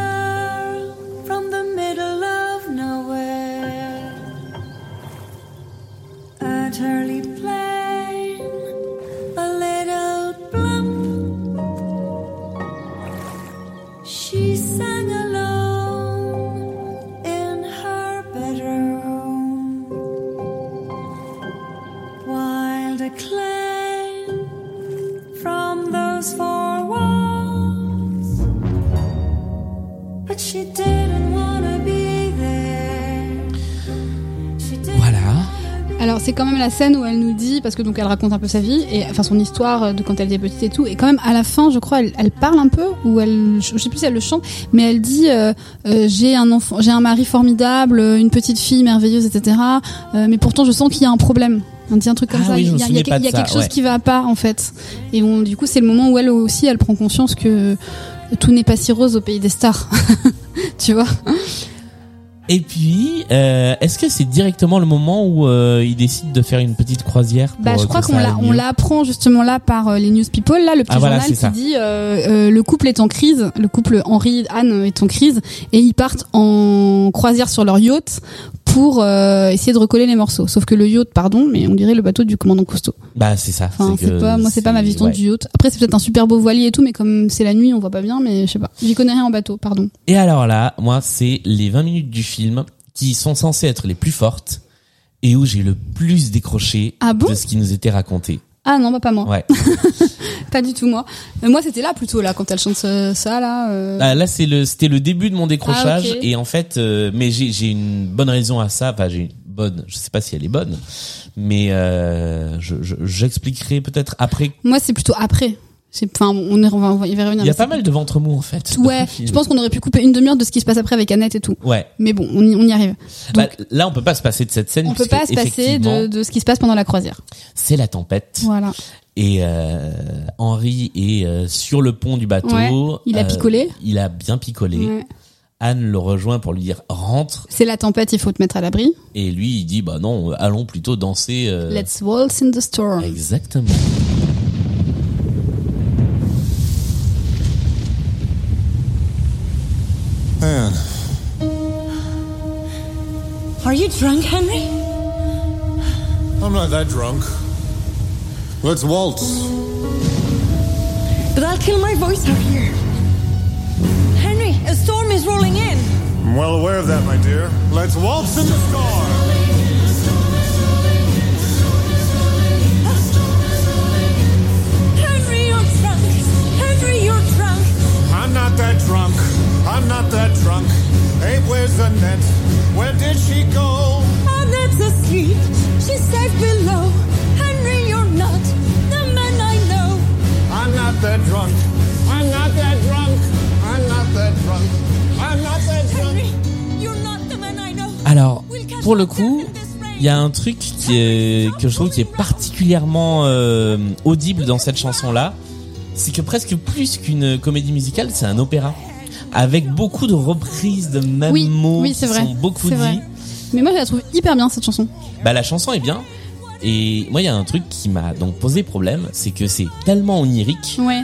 Alors c'est quand même la scène où elle nous dit parce que donc elle raconte un peu sa vie et enfin son histoire de quand elle était petite et tout. Et quand même à la fin je crois elle, elle parle un peu ou elle je sais plus si elle le chante mais elle dit euh, euh, j'ai un enfant j'ai un mari formidable une petite fille merveilleuse etc euh, mais pourtant je sens qu'il y a un problème. On dit un truc comme Ah ça. oui, il y a, y y quelque ça, chose ouais. qui va pas en fait. Et on, du coup c'est le moment où elle aussi elle prend conscience que tout n'est pas si rose au pays des stars. Tu vois? Et puis, euh, est-ce que c'est directement le moment où euh, il décide de faire une petite croisière pour Bah, je crois qu'on l'a, on l'apprend justement là par euh, les news people, là, le petit Ah, voilà, journal qui ça. dit euh, euh, le couple est en crise, le couple Henri Anne est en crise et ils partent en croisière sur leur yacht pour euh, essayer de recoller les morceaux. Sauf que le yacht, pardon, mais on dirait le bateau du commandant Cousteau. Bah c'est ça. Enfin, c'est pas, moi c'est pas ma vision ouais. du yacht. Après c'est peut-être un super beau voilier et tout, mais comme c'est la nuit, on voit pas bien, mais je sais pas. J'y connais rien en bateau, pardon. Et alors là, moi, c'est les 20 minutes du film qui sont censées être les plus fortes et où j'ai le plus décroché Ah bon? de ce qui nous était raconté. Ah non, bah pas moi, Ouais. pas du tout moi. Euh, moi c'était là plutôt là quand elle chante ce- ça là. euh. Ah, là, c'est le, c'était le début de mon décrochage Ah, et en fait, euh, mais j'ai, j'ai une bonne raison à ça. Enfin, j'ai une bonne. Je sais pas si elle est bonne, mais euh, je, je- j'expliquerai peut-être après. Moi c'est plutôt après. C'est, enfin on, est, on va on va y revenir. Il y a pas mal de ventre mou en fait. Ouais, je pense qu'on aurait pu couper une demi-heure de ce qui se passe après avec Annette et tout. Ouais. Mais bon, on y, on y arrive. Bah, là, on peut pas se passer de cette scène. on peut pas se passer de, de ce qui se passe pendant la croisière. C'est la tempête. Voilà. Et euh, Henri est euh, sur le pont du bateau. Ouais, il a Euh, picolé. Il a bien picolé. Ouais. Anne le rejoint pour lui dire rentre. C'est la tempête, il faut te mettre à l'abri. Et lui, il dit bah non, allons plutôt danser. euh, Let's waltz in the storm. Exactement. Are you drunk, Henry? I'm not that drunk. Let's waltz. But I'll kill my voice out here. Henry, a storm is rolling in. I'm well aware of that, my dear. Let's waltz in the storm. Henry, you're drunk. Henry, you're drunk. I'm not that drunk. I'm not that drunk. Hey, where's Annette? Where did she go? Annette's asleep. She's safe below. Henry, you're not the man I know. I'm not that drunk. I'm not that drunk. I'm not that drunk. I'm not that drunk. Henry, you're not the man I know. Alors, We'll catch pour le coup, death in this rain. il y a un truc qui est, que je trouve qui est particulièrement euh, audible dans cette chanson-là, c'est que presque plus qu'une comédie musicale, c'est un opéra. Avec beaucoup de reprises de mêmes Oui, mots oui, qui vrai. sont beaucoup dits. vrai. Mais moi, je la trouve hyper bien cette chanson. Bah la chanson est bien. Et moi, il y a un truc qui m'a donc posé problème, c'est que c'est tellement onirique Ouais.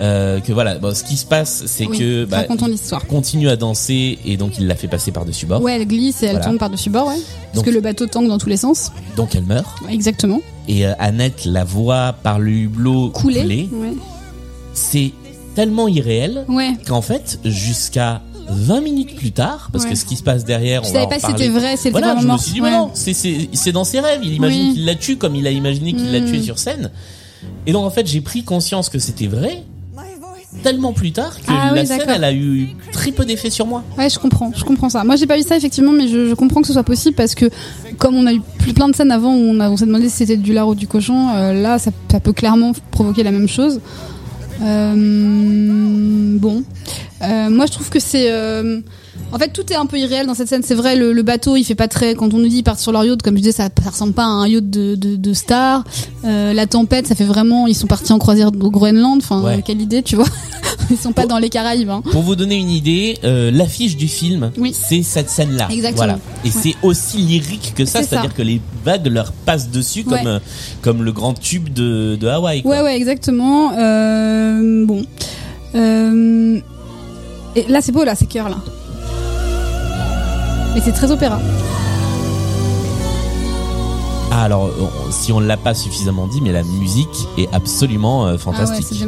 euh, que voilà, bon, ce qui se passe, c'est Oui. que bah, l'histoire. continue à danser et donc il l'a fait passer par-dessus bord. Ouais, elle glisse et elle Voilà. tombe par-dessus bord, ouais. Parce Donc- que le bateau tangue dans tous les sens. Donc elle meurt. Exactement. Et euh, Annette la voit par le hublot Couler. couler. Ouais. C'est tellement irréel Ouais. qu'en fait, jusqu'à 20 minutes plus tard, parce Ouais. que ce qui se passe derrière, Je on va savais pas si c'était vrai, était Voilà, vraiment je me suis dit, Ouais. mais non, c'est- c'est c'est dans ses rêves. Il imagine Oui. qu'il la tue comme il a imaginé qu'il l'a Mm. tué sur scène. Et donc en fait, j'ai pris conscience que c'était vrai tellement plus tard que Ah la oui, scène, elle a eu très peu d'effet sur moi. Ouais, je comprends, je comprends ça. Moi, j'ai pas vu ça effectivement, mais je, je comprends que ce soit possible parce que comme on a eu plus plein de scènes avant où on, a- on s'est demandé si c'était du lard ou du cochon, euh, là, ça, ça peut clairement provoquer la même chose. Euh, bon, Euh, moi, je trouve que c'est euh, en fait, tout est un peu irréel dans cette scène. C'est vrai, le, le bateau, il fait pas très. Quand on nous dit ils partent sur leur yacht, comme je disais, ça, ça ressemble pas à un yacht de, de, de star. Euh, la tempête, ça fait vraiment. Ils sont partis en croisière au Groenland. Enfin, Ouais. quelle idée, tu vois Ils sont pas dans les Caraïbes. Hein. Pour vous donner une idée, euh, l'affiche du film, Oui. c'est cette scène-là. Exactement. Voilà. Et Ouais. c'est aussi lyrique que ça, C'est c'est-à-dire que les vagues leur passent dessus comme Ouais. euh, comme le grand tube de, de Hawaï. quoi. Ouais, ouais, exactement. Bon. Et là, c'est beau, là, ces chœurs, là. Mais c'est très opéra. Ah, alors, si on l'a pas suffisamment dit, mais la musique est absolument euh, Ah ouais, fantastique.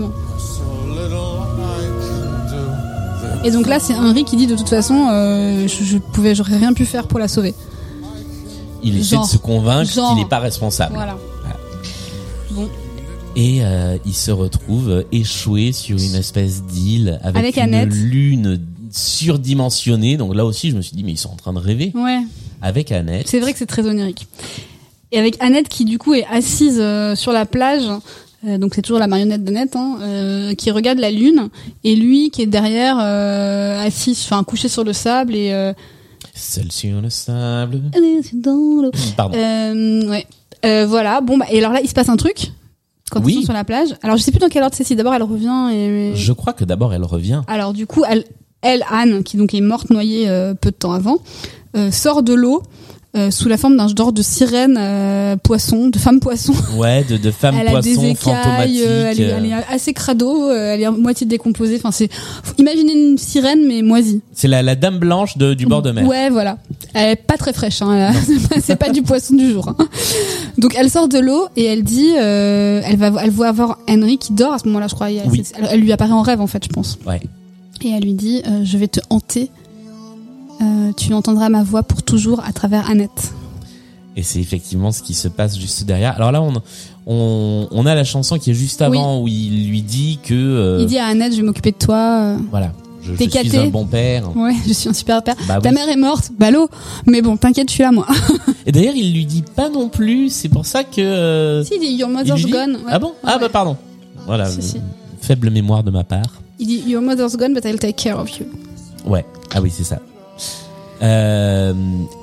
Et donc là, c'est Henri qui dit de toute façon, euh, je, je pouvais, j'aurais rien pu faire pour la sauver. Il essaie de se convaincre qu'il n'est pas responsable. Voilà. Et euh, il se retrouve échoué sur une espèce d'île avec, Avec une Annette. lune surdimensionné. Donc là aussi, je me suis dit, mais ils sont en train de rêver Ouais. avec Annette. C'est vrai que c'est très onirique. Et avec Annette qui du coup est assise euh, sur la plage, euh, donc c'est toujours la marionnette d'Annette, hein, euh, qui regarde la lune, et lui qui est derrière, assis, enfin couché sur le sable et Seul sur le sable. dans l'eau. Pardon. Ouais. Euh, voilà. Bon, bah, et alors là, il se passe un truc quand Oui. ils sont sur la plage. Alors je sais plus dans quel ordre c'est. Si d'abord elle revient et. Je crois que d'abord elle revient. Alors du coup, elle, elle Anne, qui donc est morte noyée euh, peu de temps avant, euh, sort de l'eau euh, sous la forme d'un genre de sirène euh, poisson, de femme poisson. Ouais, de, de femmes elle a poissons des écailles, euh, elle, est, elle est assez crado, elle est à moitié décomposée. Enfin, c'est faut imaginer une sirène mais moisie. C'est la, la dame blanche de- du bord de mer. Ouais, voilà. Elle est pas très fraîche. Hein, a- c'est pas- du poisson du jour. hein. Donc elle sort de l'eau et elle dit, euh, elle va, elle voit avoir Henry qui dort à ce moment-là, je crois. Elle, Oui. c'est- elle- elle lui apparaît en rêve en fait, je pense. Ouais. Et elle lui dit, euh, je vais te hanter. Euh, tu entendras ma voix pour toujours à travers Annette. Et c'est effectivement ce qui se passe juste derrière. Alors là, on, on, on a la chanson qui est juste avant où il lui dit que euh, Il dit à Annette, je vais m'occuper de toi. voilà, je, suis un bon père. Ouais, je suis un super père. Bah Ta oui. mère est morte, ballot. Mais bon, t'inquiète, je suis là moi. Et d'ailleurs, il lui dit pas non plus. C'est pour ça que. si, il dit Your mother's gone. Ouais. Ah bon? Ah Ouais. bah pardon. Voilà. Si, si. Faible mémoire de ma part. Il dit Your mother's gone, but I'll take care of you. Ouais. Ah oui, c'est ça. Euh,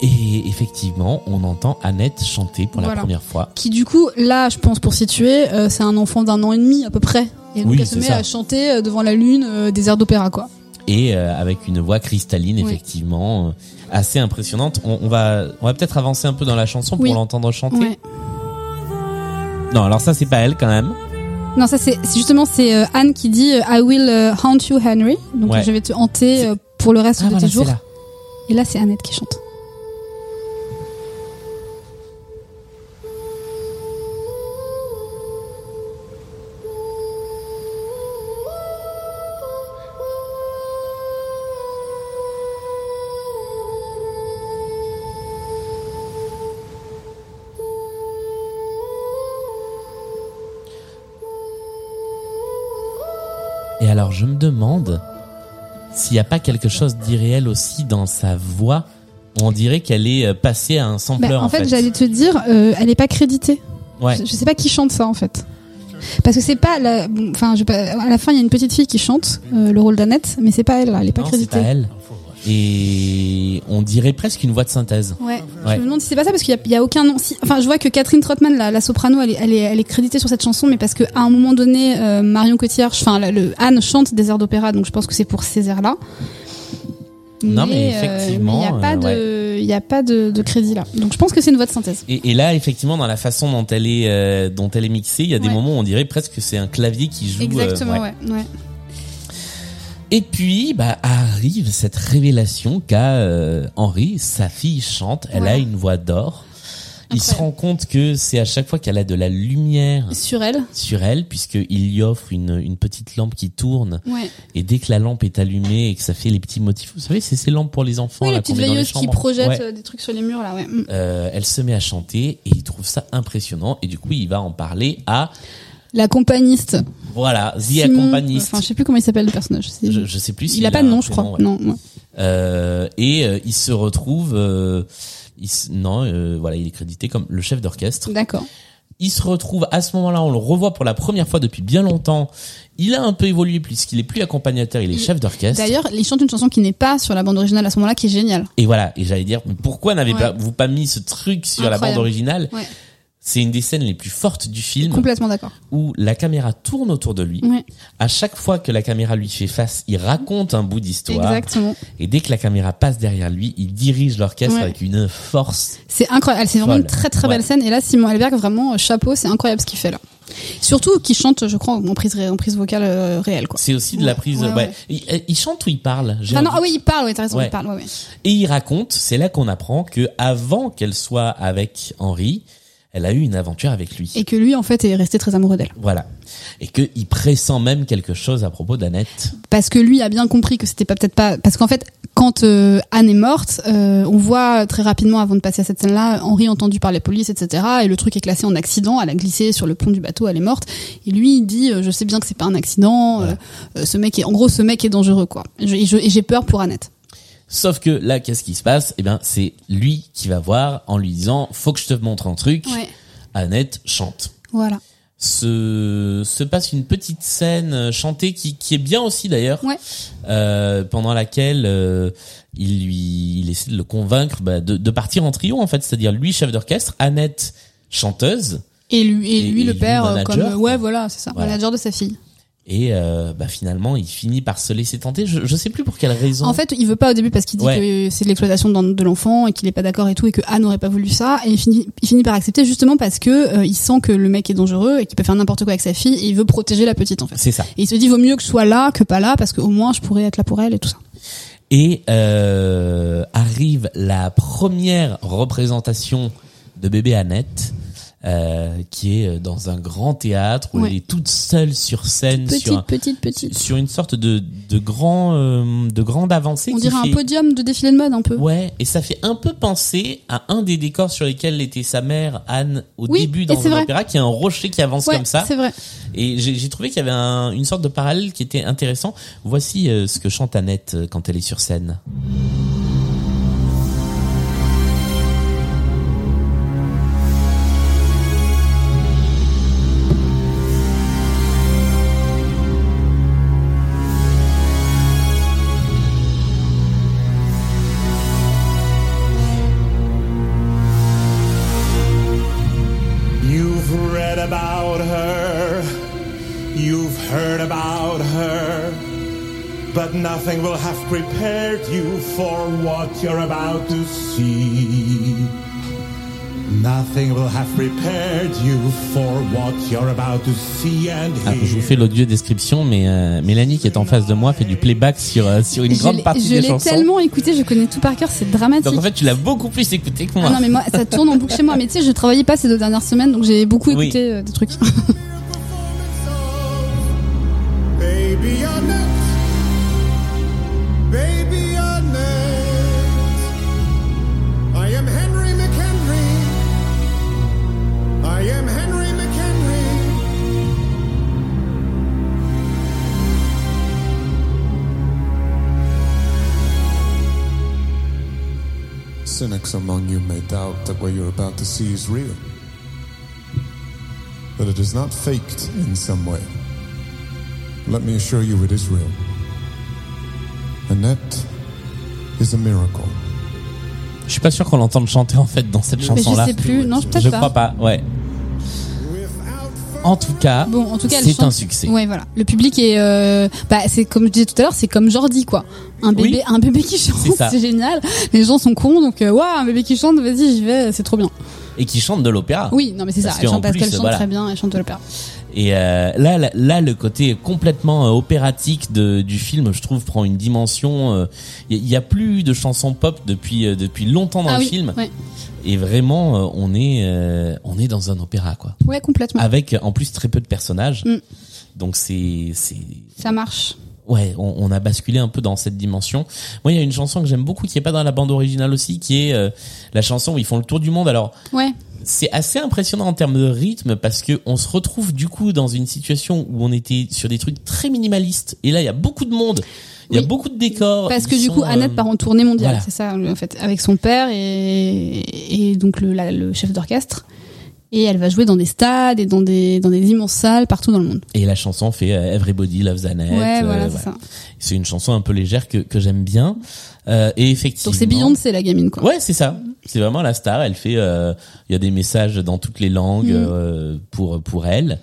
et effectivement, on entend Annette chanter pour la première fois. qui du coup là je pense pour situer euh, c'est un enfant d'un an et demi à peu près et donc Oui, elle se met ça. à chanter euh, devant la lune euh, des airs d'opéra quoi et avec une voix cristalline Oui. effectivement assez impressionnante. On, on va on va peut-être avancer un peu dans la chanson Oui. pour l'entendre chanter. Non, alors ça c'est pas elle quand même. Non ça c'est justement c'est euh, Anne qui dit euh, I will euh, haunt you Henry donc Ouais. je vais te hanter pour le reste Ah de voilà, tes jours là. et là c'est Annette qui chante me demande s'il n'y a pas quelque chose d'irréel aussi dans sa voix. On dirait qu'elle est euh, passée à un Bah, sampleur en fait, j'allais te dire euh, elle est pas créditée Ouais. je, je sais pas qui chante ça en fait parce que c'est pas la- enfin à la fin il y a une petite fille qui chante euh, le rôle d'Annette mais c'est pas elle là, elle est pas Non, c'est créditée pas elle. Et on dirait presque une voix de synthèse. Ouais. Ouais. Je me demande si c'est pas ça parce qu'il y a, il y a aucun nom. Si, enfin, je vois que Catherine Trottmann, la, la soprano, elle est, elle est, elle est créditée sur cette chanson, mais parce que à un moment donné, euh, Marion Cotillard, enfin, le Anne chante des airs d'opéra, donc je pense que c'est pour ces airs-là. Non, mais euh, effectivement, il n'y a pas euh, de, il y a pas de, de crédit là. Donc je pense que c'est une voix de synthèse. Et, et là, effectivement, dans la façon dont elle est, euh, dont elle est mixée, il y a des Ouais. moments où on dirait presque que c'est un clavier qui joue. euh, Exactement, ouais. ouais. Et puis, bah, arrive cette révélation qu'a euh, Henri, sa fille chante, elle a une voix d'or. Il se rend compte que c'est à chaque fois qu'elle a de la lumière Sur elle. sur elle, puisqu'il lui offre une, une petite lampe qui tourne. Ouais. Et dès que la lampe est allumée et que ça fait les petits motifs, vous savez, c'est ces lampes pour les enfants Oui, là les petites veilleuses qui projettent Ouais. euh, des trucs sur les murs là, ouais. Mm. Euh, elle se met à chanter et il trouve ça impressionnant et du coup il va en parler à La companiste. voilà The Accompanist. Enfin, je sais plus comment il s'appelle le personnage. Je, je sais plus il a pas de nom, je crois. ouais. Non. ouais. Euh, et euh, il se retrouve euh, il se- non voilà il est crédité comme le chef d'orchestre D'accord. il se retrouve à ce moment-là on le revoit pour la première fois depuis bien longtemps il a un peu évolué puisqu'il est plus accompagnateur il est chef d'orchestre D'ailleurs, il chante une chanson qui n'est pas sur la bande originale à ce moment-là, qui est géniale. et voilà et j'allais dire pourquoi n'avez-vous Ouais. pas, mis ce truc sur la bande originale Ouais. C'est une des scènes les plus fortes du film Complètement d'accord. où la caméra tourne autour de lui Ouais. à chaque fois que la caméra lui fait face il raconte un bout d'histoire Exactement. et dès que la caméra passe derrière lui il dirige l'orchestre Ouais. avec une force C'est incroyable. C'est vraiment une très très belle Ouais. scène. Et là, Simon Alberg, vraiment, euh, chapeau, c'est incroyable ce qu'il fait là. Surtout qu'il chante, je crois, en prise, en prise vocale euh, réelle. C'est aussi de la prise. ouais, Ouais, ouais. Il, euh, il chante ou il parle? Enfin, non, ah oui, il parle, ouais, t'as raison, il parle, ouais, ouais. Et il raconte, c'est là qu'on apprend que avant qu'elle soit avec Henri, elle a eu une aventure avec lui. Et que lui, en fait, est resté très amoureux d'elle. Voilà. Et que il pressent même quelque chose à propos d'Annette. Parce que lui a bien compris que c'était pas peut-être pas, parce qu'en fait, quand euh, Anne est morte, euh, on voit très rapidement, avant de passer à cette scène-là, Henri entendu par la police, etc. Et le truc est classé en accident. Elle a glissé sur le pont du bateau, elle est morte. Et lui, il dit, euh, je sais bien que c'est pas un accident. ce mec est, en gros, ce mec est dangereux, quoi. Et j'ai peur pour Annette. Sauf que là, qu'est-ce qui se passe? Eh bien, c'est lui qui va voir en lui disant, faut que je te montre un truc. Ouais. Annette chante. Voilà. Se, se passe une petite scène euh, chantée qui, qui est bien aussi d'ailleurs, Ouais. euh, pendant laquelle euh, il lui il essaie de le convaincre bah, de, de partir en trio en fait, c'est-à-dire lui chef d'orchestre, Annette chanteuse Et lui, et lui et le père, manager, comme, ouais, voilà, c'est ça, Voilà. manager de sa fille. Et euh, bah, finalement il finit par se laisser tenter. Je, je sais plus pour quelle raison. En fait, il veut pas au début parce qu'il dit Ouais. que c'est de l'exploitation de, de l'enfant et qu'il est pas d'accord et tout et que Anne n'aurait pas voulu ça et il finit, il finit par accepter justement parce que euh, il sent que le mec est dangereux et qu'il peut faire n'importe quoi avec sa fille et il veut protéger la petite en fait. c'est ça. Et il se dit vaut mieux que je sois là que pas là parce qu'au moins je pourrais être là pour elle et tout ça. Et euh, arrive la première représentation de bébé Annette, euh, qui est dans un grand théâtre où Ouais. elle est toute seule sur scène, Petite, sur, un- petite, petite. sur une sorte de, de grand, euh, de grande avancée. On dirait fait- un podium de défilé de mode un peu. Ouais, et ça fait un peu penser à un des décors sur lesquels était sa mère Anne au Oui, début dans c'est un vrai. opéra, qui est un rocher qui avance Ouais, comme ça. c'est vrai. Et j'ai j'ai trouvé qu'il y avait un- une sorte de parallèle qui était intéressant. Voici euh, ce que chante Annette euh, quand elle est sur scène. Nothing will have prepared you for what you're about to see. Nothing will have prepared you for what you're about to see and Ah, je vous hear. fais l'audio description, mais euh, Mélanie qui est en face de moi fait du playback sur euh, sur une Je grande l'ai- partie je des l'ai chansons. tellement écouté, je connais tout par cœur, c'est dramatique. Donc en fait, tu l'as beaucoup plus écouté que moi. Ah non mais moi ça tourne en boucle chez moi mais tu sais je travaillais pas ces deux dernières semaines donc j'ai beaucoup Oui. écouté euh, des trucs. Baby Cynics among you may doubt that what you're about to see is real. That it is not faked in some way. Let me assure you it is real. Annette is a miracle. Je suis pas sûr qu'on l'entende chanter en fait dans cette mais je chanson-là. sais plus, non Je pas. crois pas. Ouais. En tout cas, Bon, en tout cas, elle c'est un succès. Ouais, voilà. Le public est, euh, bah, c'est comme je disais tout à l'heure, c'est comme Jordi, quoi. Un bébé, Oui. un bébé qui chante, C'est génial. Les gens sont cons, donc, euh, waouh, un bébé qui chante, vas-y, j'y vais, c'est trop bien. Et qui chante de l'opéra. Oui, non, mais c'est ça. Elle chante parce qu'elle chante voilà. très bien, elle chante de l'opéra. Et euh, là, là, là, le côté complètement euh, opératique de, du film, je trouve, prend une dimension. euh, Il y, a plus de chansons pop depuis euh, depuis longtemps dans ah le oui, film. Ouais. Et vraiment, euh, on est euh, on est dans un opéra, quoi. ouais, complètement. Avec en plus très peu de personnages. Mm. Donc c'est c'est Ça marche. ouais, on, on a basculé un peu dans cette dimension. Moi, il y a une chanson que j'aime beaucoup qui est pas dans la bande originale aussi, qui est euh, la chanson où ils font le tour du monde. Alors Ouais. C'est assez impressionnant en termes de rythme parce que on se retrouve du coup dans une situation où on était sur des trucs très minimalistes et là il y a beaucoup de monde, il y a beaucoup de décors. Parce que du coup, Annette euh, part en tournée mondiale, voilà. c'est ça, en fait, avec son père et, et donc le, la- le chef d'orchestre. Et elle va jouer dans des stades et dans des, dans des immenses salles partout dans le monde. Et la chanson fait euh, Everybody Loves Annette. ouais, euh, c'est une chanson un peu légère que, que j'aime bien. Euh, et effectivement. Donc c'est Beyoncé, la gamine, quoi. Ouais, c'est ça. C'est vraiment la star. Elle fait, euh, il y a des messages dans toutes les langues Mm. euh, pour pour elle.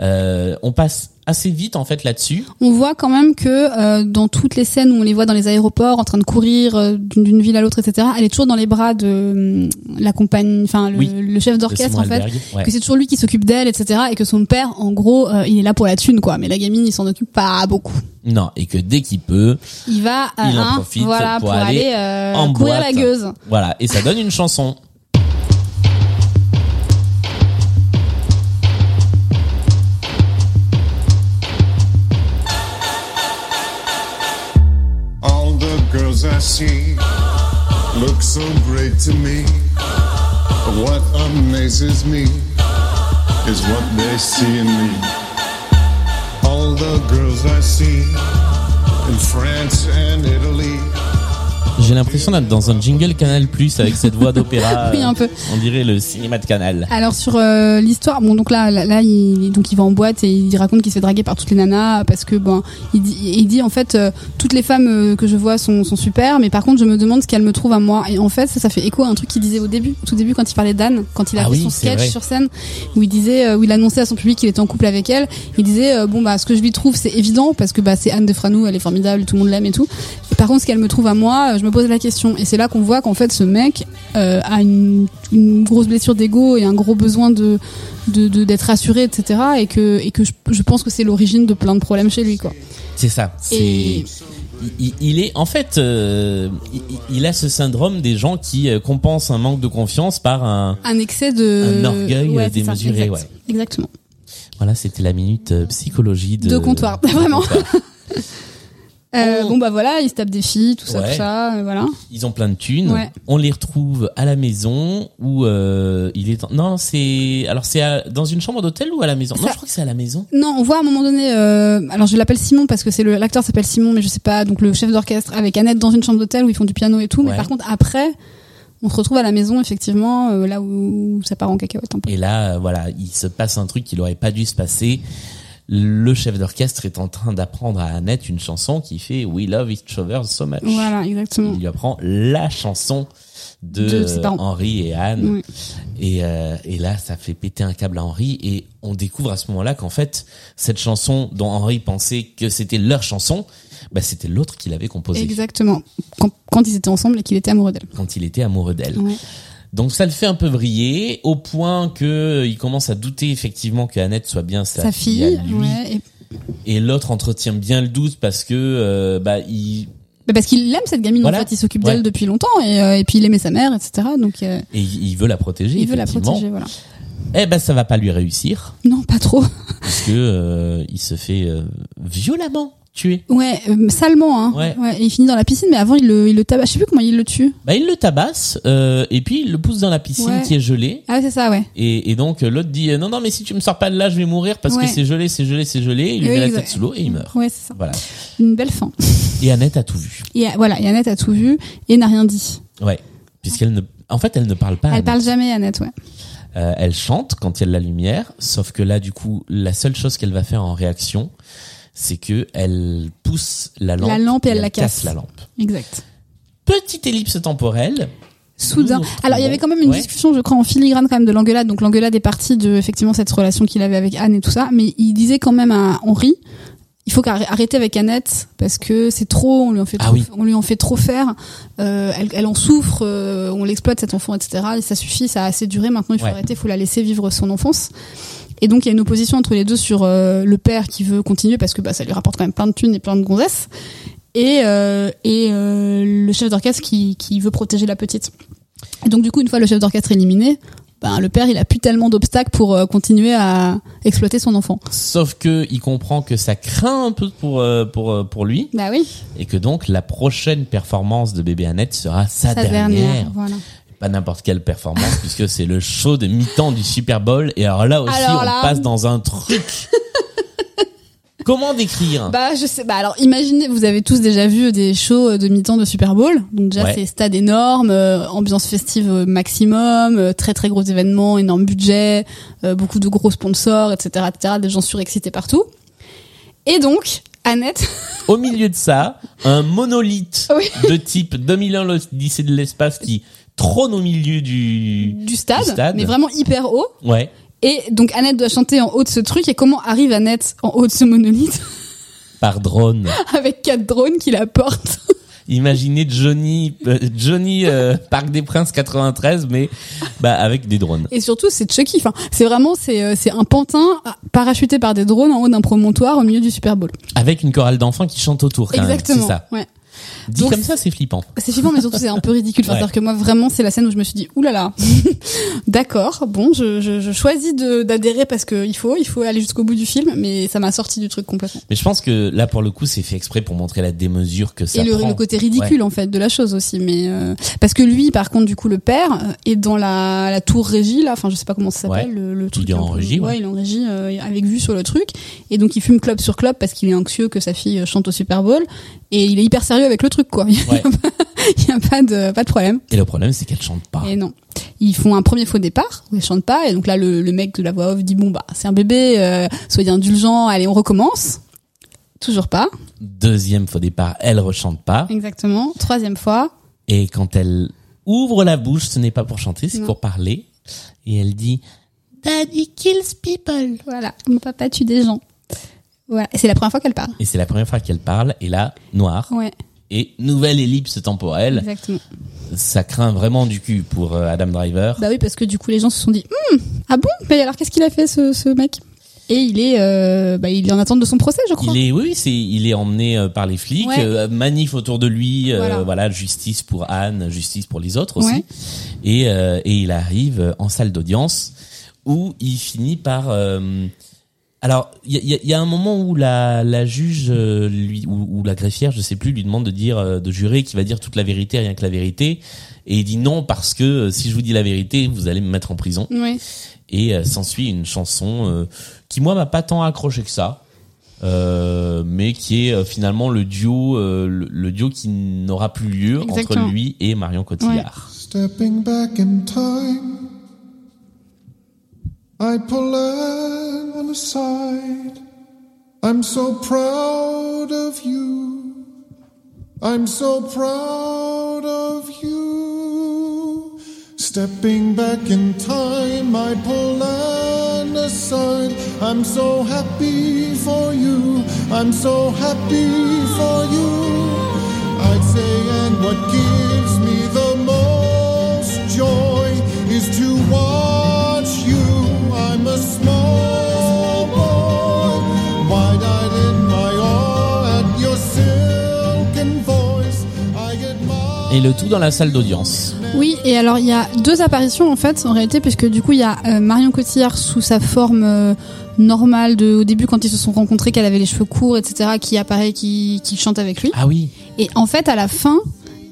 Euh, on passe assez vite en fait là-dessus. On voit quand même que euh, dans toutes les scènes où on les voit dans les aéroports en train de courir euh, d'une ville à l'autre, etc., elle est toujours dans les bras de hum, la compagne, enfin le, Oui. le chef d'orchestre en fait. Ouais. Que c'est toujours lui qui s'occupe d'elle, etc. Et que son père, en gros, euh, il est là pour la thune, quoi. Mais la gamine, il s'en occupe pas beaucoup. Non, et que dès qu'il peut, Il va, euh, Il en hein, profite voilà, pour pour, aller aller, euh, en courir boîte. la gueuse. voilà, et ça donne une chanson. Girls I see look so great to me. What amazes me is what they see in me. All the girls I see in France and Italy. J'ai l'impression d'être dans un jingle Canal Plus avec cette voix d'opéra. Oui, un peu. On dirait le cinéma de Canal. Alors sur euh, l'histoire, bon donc là, là, là, il, donc il va en boîte et il raconte qu'il se fait draguer par toutes les nanas parce que bon, il dit, il dit en fait euh, toutes les femmes euh, que je vois sont, sont super, mais par contre je me demande ce qu'elles me trouvent à moi. Et en fait ça, ça fait écho à un truc qu'il disait au début, tout début quand il parlait d'Anne, quand il a Ah fait oui, son sketch vrai. sur scène où il disait, euh, où il annonçait à son public qu'il était en couple avec elle. Il disait euh, bon bah ce que je lui trouve c'est évident parce que bah c'est Anne de Franou, elle est formidable, tout le monde l'aime et tout. Par contre ce qu'elle me trouve à moi, euh, je me pose la question et c'est là qu'on voit qu'en fait ce mec euh, a une, une grosse blessure d'ego et un gros besoin de d'être rassuré etc et que et que je, je pense que c'est l'origine de plein de problèmes chez lui quoi C'est ça. C'est. Il, est en fait, euh, il, a ce syndrome des gens qui euh, compensent un manque de confiance par un. un excès de Un orgueil, Ouais, démesuré, exact. ouais. exactement Voilà, c'était la minute psychologie de. De comptoir, vraiment. comptoir. Euh, Oh. bon bah voilà il se tape des filles tout ça Ouais. tout ça euh, voilà Ils ont plein de thunes. Ouais. On les retrouve à la maison où euh, il est. en- Non, c'est alors c'est à- dans une chambre d'hôtel ou à la maison? Non, je crois que c'est à la maison. non on voit à un moment donné euh, alors je l'appelle Simon parce que c'est le l'acteur s'appelle Simon mais je sais pas donc le chef d'orchestre avec Annette dans une chambre d'hôtel où ils font du piano et tout mais par contre après on se retrouve à la maison effectivement euh, là où ça part en cacahuète un peu Et là, euh, voilà, il se passe un truc qui n'aurait pas dû se passer. Le chef d'orchestre est en train d'apprendre à Annette une chanson qui fait We Love Each Other So Much. voilà exactement Il lui apprend la chanson de. Henri et Anne. Oui. Et, euh, et là, ça fait péter un câble à Henri. Et on découvre à ce moment-là qu'en fait, cette chanson dont Henri pensait que c'était leur chanson, bah, c'était l'autre qui l'avait composée Exactement. Quand, quand ils étaient ensemble et qu'il était amoureux d'elle. quand il était amoureux d'elle. Ouais. Donc ça le fait un peu vriller au point que il commence à douter effectivement que Annette soit bien sa, Sa fille, fille, à lui. ouais, et- Et l'autre entretient bien le doute parce que euh, bah il bah, parce qu'il aime cette gamine Voilà. en fait, il s'occupe Ouais. d'elle depuis longtemps et, euh, et puis il aimait sa mère, etc. Donc euh, et il veut la protéger. il veut la protéger, voilà. Eh ben ça va pas lui réussir Non, pas trop. puisque euh, il se fait violemment Ouais, euh, salement, hein. Ouais. il finit dans la piscine, mais avant il le, il le tabasse. Je sais plus comment il le tue. Bah il le tabasse euh, et puis il le pousse dans la piscine Ouais. qui est gelée. Ah, c'est ça, ouais. Et, et donc euh, l'autre dit euh, non non mais si tu me sors pas de là je vais mourir parce que c'est gelé c'est gelé c'est gelé. Il lui met la tête sous l'eau et il meurt. Ouais, c'est ça. Voilà. Une belle fin. Et Annette a tout vu. Et voilà, et Annette a tout vu et n'a rien dit. Ouais. Puisqu'elle ne en fait elle ne parle pas. Elle Annette. parle jamais, Annette, ouais. Euh, elle chante quand il y a de la lumière, sauf que là, du coup, la seule chose qu'elle va faire en réaction, c'est que elle pousse la lampe, La lampe et elle la casse. la lampe. Exact. Petite ellipse temporelle. Soudain. Alors il y avait quand même une Ouais. discussion, je crois, en filigrane quand même de l'engueulade. Donc l'engueulade est partie de effectivement cette relation qu'il avait avec Anne et tout ça, mais il disait quand même à Henri, il faut arrêter avec Annette parce que c'est trop, on lui en fait Ah trop, oui. on lui en fait trop faire. Euh, elle, elle en souffre, euh, on l'exploite cet enfant, etc. Et ça suffit, ça a assez duré. Maintenant il faut Ouais. arrêter, il faut la laisser vivre son enfance. Et donc il y a une opposition entre les deux sur euh, le père qui veut continuer parce que bah, ça lui rapporte quand même plein de thunes et plein de gonzesses, et euh, et euh, le chef d'orchestre qui qui veut protéger la petite. Et donc du coup, une fois le chef d'orchestre éliminé, ben, le père, il a plus tellement d'obstacles pour continuer à exploiter son enfant. Sauf que il comprend que ça craint un peu pour pour pour lui Bah oui, et que donc la prochaine performance de bébé Annette sera sa, sa dernière. dernière. Voilà. Pas n'importe quelle performance puisque c'est le show de mi-temps du Super Bowl et alors là aussi Alors on passe dans un truc. Comment décrire? Bah je sais. Bah alors imaginez, vous avez tous déjà vu des shows de mi-temps de Super Bowl. Donc déjà Ouais. c'est stade énorme, euh, ambiance festive euh, maximum, euh, très très gros événements, énorme budget, euh, beaucoup de gros sponsors, etc., etc. Des gens surexcités partout. Et donc Annette, Au milieu de ça, un monolithe Oui. de type 2001 l'Odyssée de l'espace qui trône au milieu du du stade, Du stade. mais vraiment hyper haut. Ouais. Et donc Annette doit chanter en haut de ce truc. Et comment arrive Annette en haut de ce monolithe Par drone. avec quatre drones qui la portent Imaginez Johnny euh, Johnny euh, Parc des Princes 93 mais bah avec des drones. Et surtout, c'est Chucky. Enfin, c'est vraiment, c'est, euh, c'est un pantin parachuté par des drones en haut d'un promontoire au milieu du Super Bowl. Avec une chorale d'enfants qui chante autour quand même, Exactement. c'est ça. Ouais. Dit Donc, comme ça, c'est flippant. C'est flippant, mais surtout c'est un peu ridicule. Enfin, Ouais. C'est-à-dire que moi, vraiment, c'est la scène où je me suis dit, oulala, d'accord, bon, je, je, je choisis d'adhérer parce que il faut, il faut aller jusqu'au bout du film, mais ça m'a sorti du truc complètement. Mais je pense que là, pour le coup, c'est fait exprès pour montrer la démesure que ça Et le, prend. le côté ridicule en fait de la chose aussi, mais euh, parce que lui, par contre, du coup, le père est dans la, la tour régie là, enfin, je sais pas comment ça s'appelle, Ouais. le, le truc. est un en peu- régie, ouais. il est en régie euh, avec vue sur le truc, et donc il fume clope sur clope parce qu'il est anxieux que sa fille chante au Super Bowl, et il est hyper sérieux avec le truc quoi. Ouais. Il y a pas de pas de problème. Et le problème, c'est qu'elle chante pas. Et non. Ils font un premier faux départ où ils chantent pas et donc là le, le mec de la voix off dit bon bah c'est un bébé, euh, soyez indulgents, allez on recommence. Toujours pas. Deuxième faux départ, elle rechante pas. Exactement. Troisième fois. Et quand elle ouvre la bouche, ce n'est pas pour chanter, c'est pour parler. Et elle dit Daddy kills people. Voilà. Mon papa tue des gens. Voilà. Et c'est la première fois qu'elle parle. Et c'est la première fois qu'elle parle. Et là, noir. Ouais. Et nouvelle ellipse temporelle. Exactement. Ça craint vraiment du cul pour euh, Adam Driver. Bah oui parce que du coup les gens se sont dit Hum, ah bon? Mais alors qu'est-ce qu'il a fait ce, ce mec? Et il est euh, bah il est en attente de son procès je crois. Il est, oui, c'est, il est emmené euh, par les flics, Ouais. euh, manif autour de lui, euh, Voilà. justice pour Anne, justice pour les autres aussi. Ouais. Et, euh, et il arrive en salle d'audience où il finit par. Alors, il y y a- il y a un moment où la, la juge, euh, lui, ou, ou la greffière, je sais plus, lui demande de dire, euh, de jurer qu'il va dire toute la vérité, rien que la vérité. Et il dit non parce que euh, si je vous dis la vérité, vous allez me mettre en prison. Ouais. Et euh, s'ensuit une chanson euh, qui moi m'a pas tant accroché que ça, euh, mais qui est euh, finalement le duo, euh, le, le duo qui n'aura plus lieu Exactement. entre lui et Marion Cotillard. Stepping back in time, I pull Anne aside. I'm so proud of you. I'm so proud of you. Stepping back in time, I pull Anne aside. I'm so happy for you. I'm so happy for you. I'd say, and what gives me the most joy is to watch Et le tout dans la salle d'audience. Oui, et alors il y a deux apparitions en fait en réalité puisque du coup il y a euh, Marion Cotillard sous sa forme euh, normale de au début quand ils se sont rencontrés qu'elle avait les cheveux courts etc qui apparaît qui, qui chante avec lui Ah oui, et en fait à la fin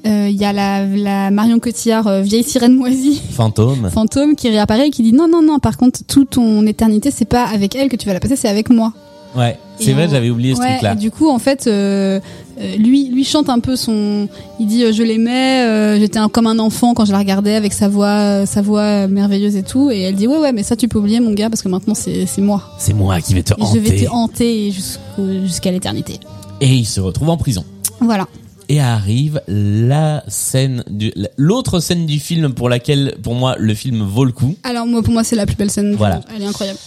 euh, il y a la, la Marion Cotillard euh, vieille sirène moisie fantôme. fantôme qui réapparaît et qui dit non non non par contre toute ton éternité c'est pas avec elle que tu vas la passer c'est avec moi Ouais, c'est vrai, j'avais oublié ce Ouais, truc-là. et du coup, en fait, euh, euh, lui, lui chante un peu son. Il dit euh, je l'aimais, euh, j'étais un- comme un enfant quand je la regardais avec sa voix, sa voix merveilleuse et tout. Et elle dit ouais ouais, mais ça tu peux oublier mon gars parce que maintenant c'est c'est moi. C'est moi qui vais te Et je vais te hanter. hanter jusqu'au- jusqu'à l'éternité. Et il se retrouve en prison. Voilà. Et arrive la scène du, l'autre scène du film pour laquelle, pour moi, le film vaut le coup. Alors moi, pour moi, c'est la plus belle scène. du Voilà. Elle est incroyable.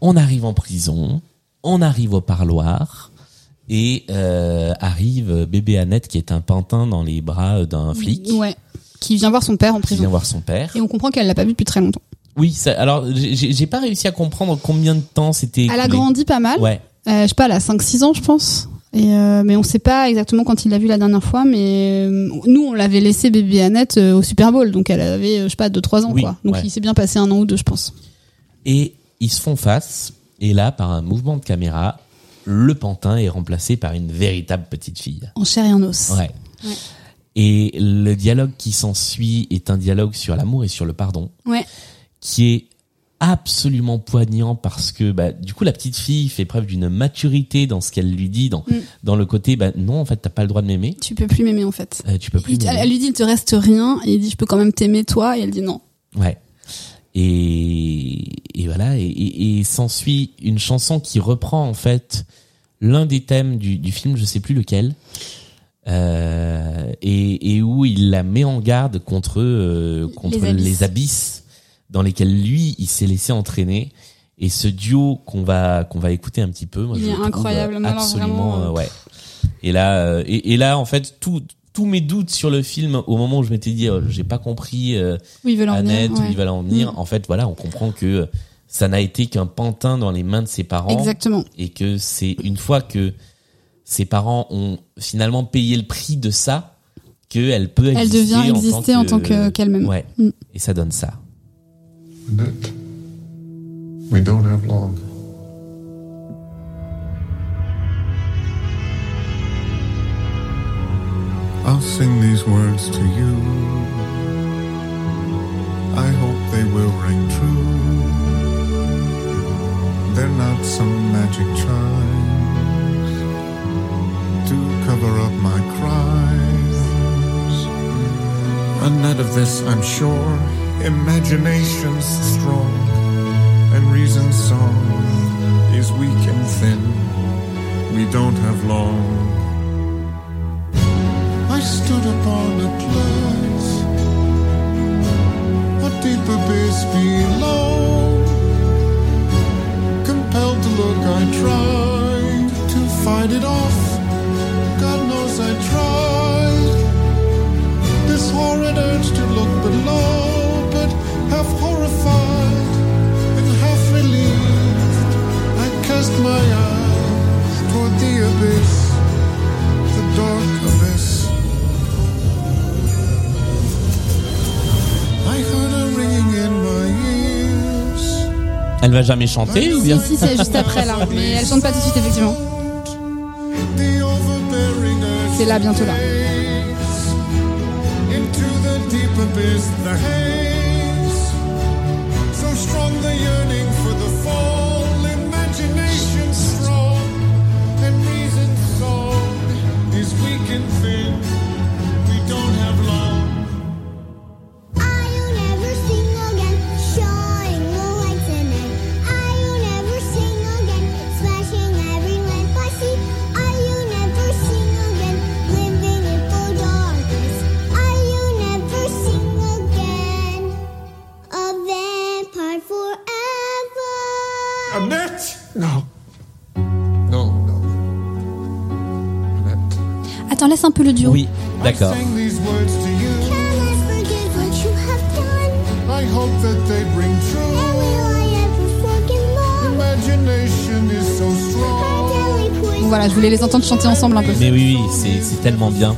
On arrive en prison, on arrive au parloir et euh, arrive bébé Annette qui est un pantin dans les bras d'un flic Ouais. Qui vient voir son père en qui vient prison. voir son père. Et on comprend qu'elle l'a pas vu depuis très longtemps. Oui, ça, alors j'ai pas réussi à comprendre combien de temps c'était. Elle a grandi pas mal. Ouais. Euh, je sais pas, elle a 5-6 ans, je pense. Et euh, mais on sait pas exactement quand il l'a vu la dernière fois, mais nous on l'avait laissé bébé Annette au Super Bowl, donc elle avait, je sais pas, 2-3 ans Oui, quoi. Donc ouais. il s'est bien passé un an ou deux, je pense. Et ils se font face. Et là, par un mouvement de caméra, le pantin est remplacé par une véritable petite fille. En chair et en os. Ouais. Ouais. Et le dialogue qui s'ensuit est un dialogue sur l'amour et sur le pardon, Ouais. qui est absolument poignant parce que bah, du coup la petite fille fait preuve d'une maturité dans ce qu'elle lui dit, dans, Mm. dans le côté bah, non en fait t'as pas le droit de m'aimer, Tu peux plus m'aimer en fait. Euh, tu peux plus elle, elle lui dit il te reste rien, et il dit je peux quand même t'aimer toi, et elle dit non. Ouais. Et, et voilà, et, et, et s'ensuit une chanson qui reprend en fait l'un des thèmes du, du film, je sais plus lequel, euh, et, et où il la met en garde contre euh, contre Les les abysses. dans lesquels lui il s'est laissé entraîner. Et ce duo qu'on va qu'on va écouter un petit peu, moi, Il je est incroyable, absolument vraiment, euh, euh, ouais. Et là euh, et, et là en fait tout tous mes doutes sur le film au moment où je m'étais dit oh, j'ai pas compris euh, Où ils veulent en Annette, venir. où ouais. ils veulent en venir. Mm. En fait, voilà, on comprend que ça n'a été qu'un pantin dans les mains de ses parents Exactement. et que c'est une fois que ses parents ont finalement payé le prix de ça, qu'elle peut Elle exister devient en tant exister que- en tant que- qu'elle-même. Ouais. Mm. Et ça donne ça. Annette, we don't have long. I'll sing these words to you. I hope they will ring true. They're not some magic chimes to cover up my crimes. Annette of this, I'm sure. Imagination's strong, and reason's song is weak and thin. We don't have long. I stood upon a place, a deep abyss below. Compelled to look, I tried to fight it off. God knows I tried this horrid urge to look below, but half horrified and half relieved, I cast my eyes toward the abyss, the dark Elle va jamais chanter ou bien Si, si, c'est juste après là. Mais elle chante pas tout de suite, effectivement. C'est là, bientôt là. So Her strong. deadly poison Bon, voilà, je voulais les entendre chanter ensemble un peu. Mais oui, oui, c'est tellement bien.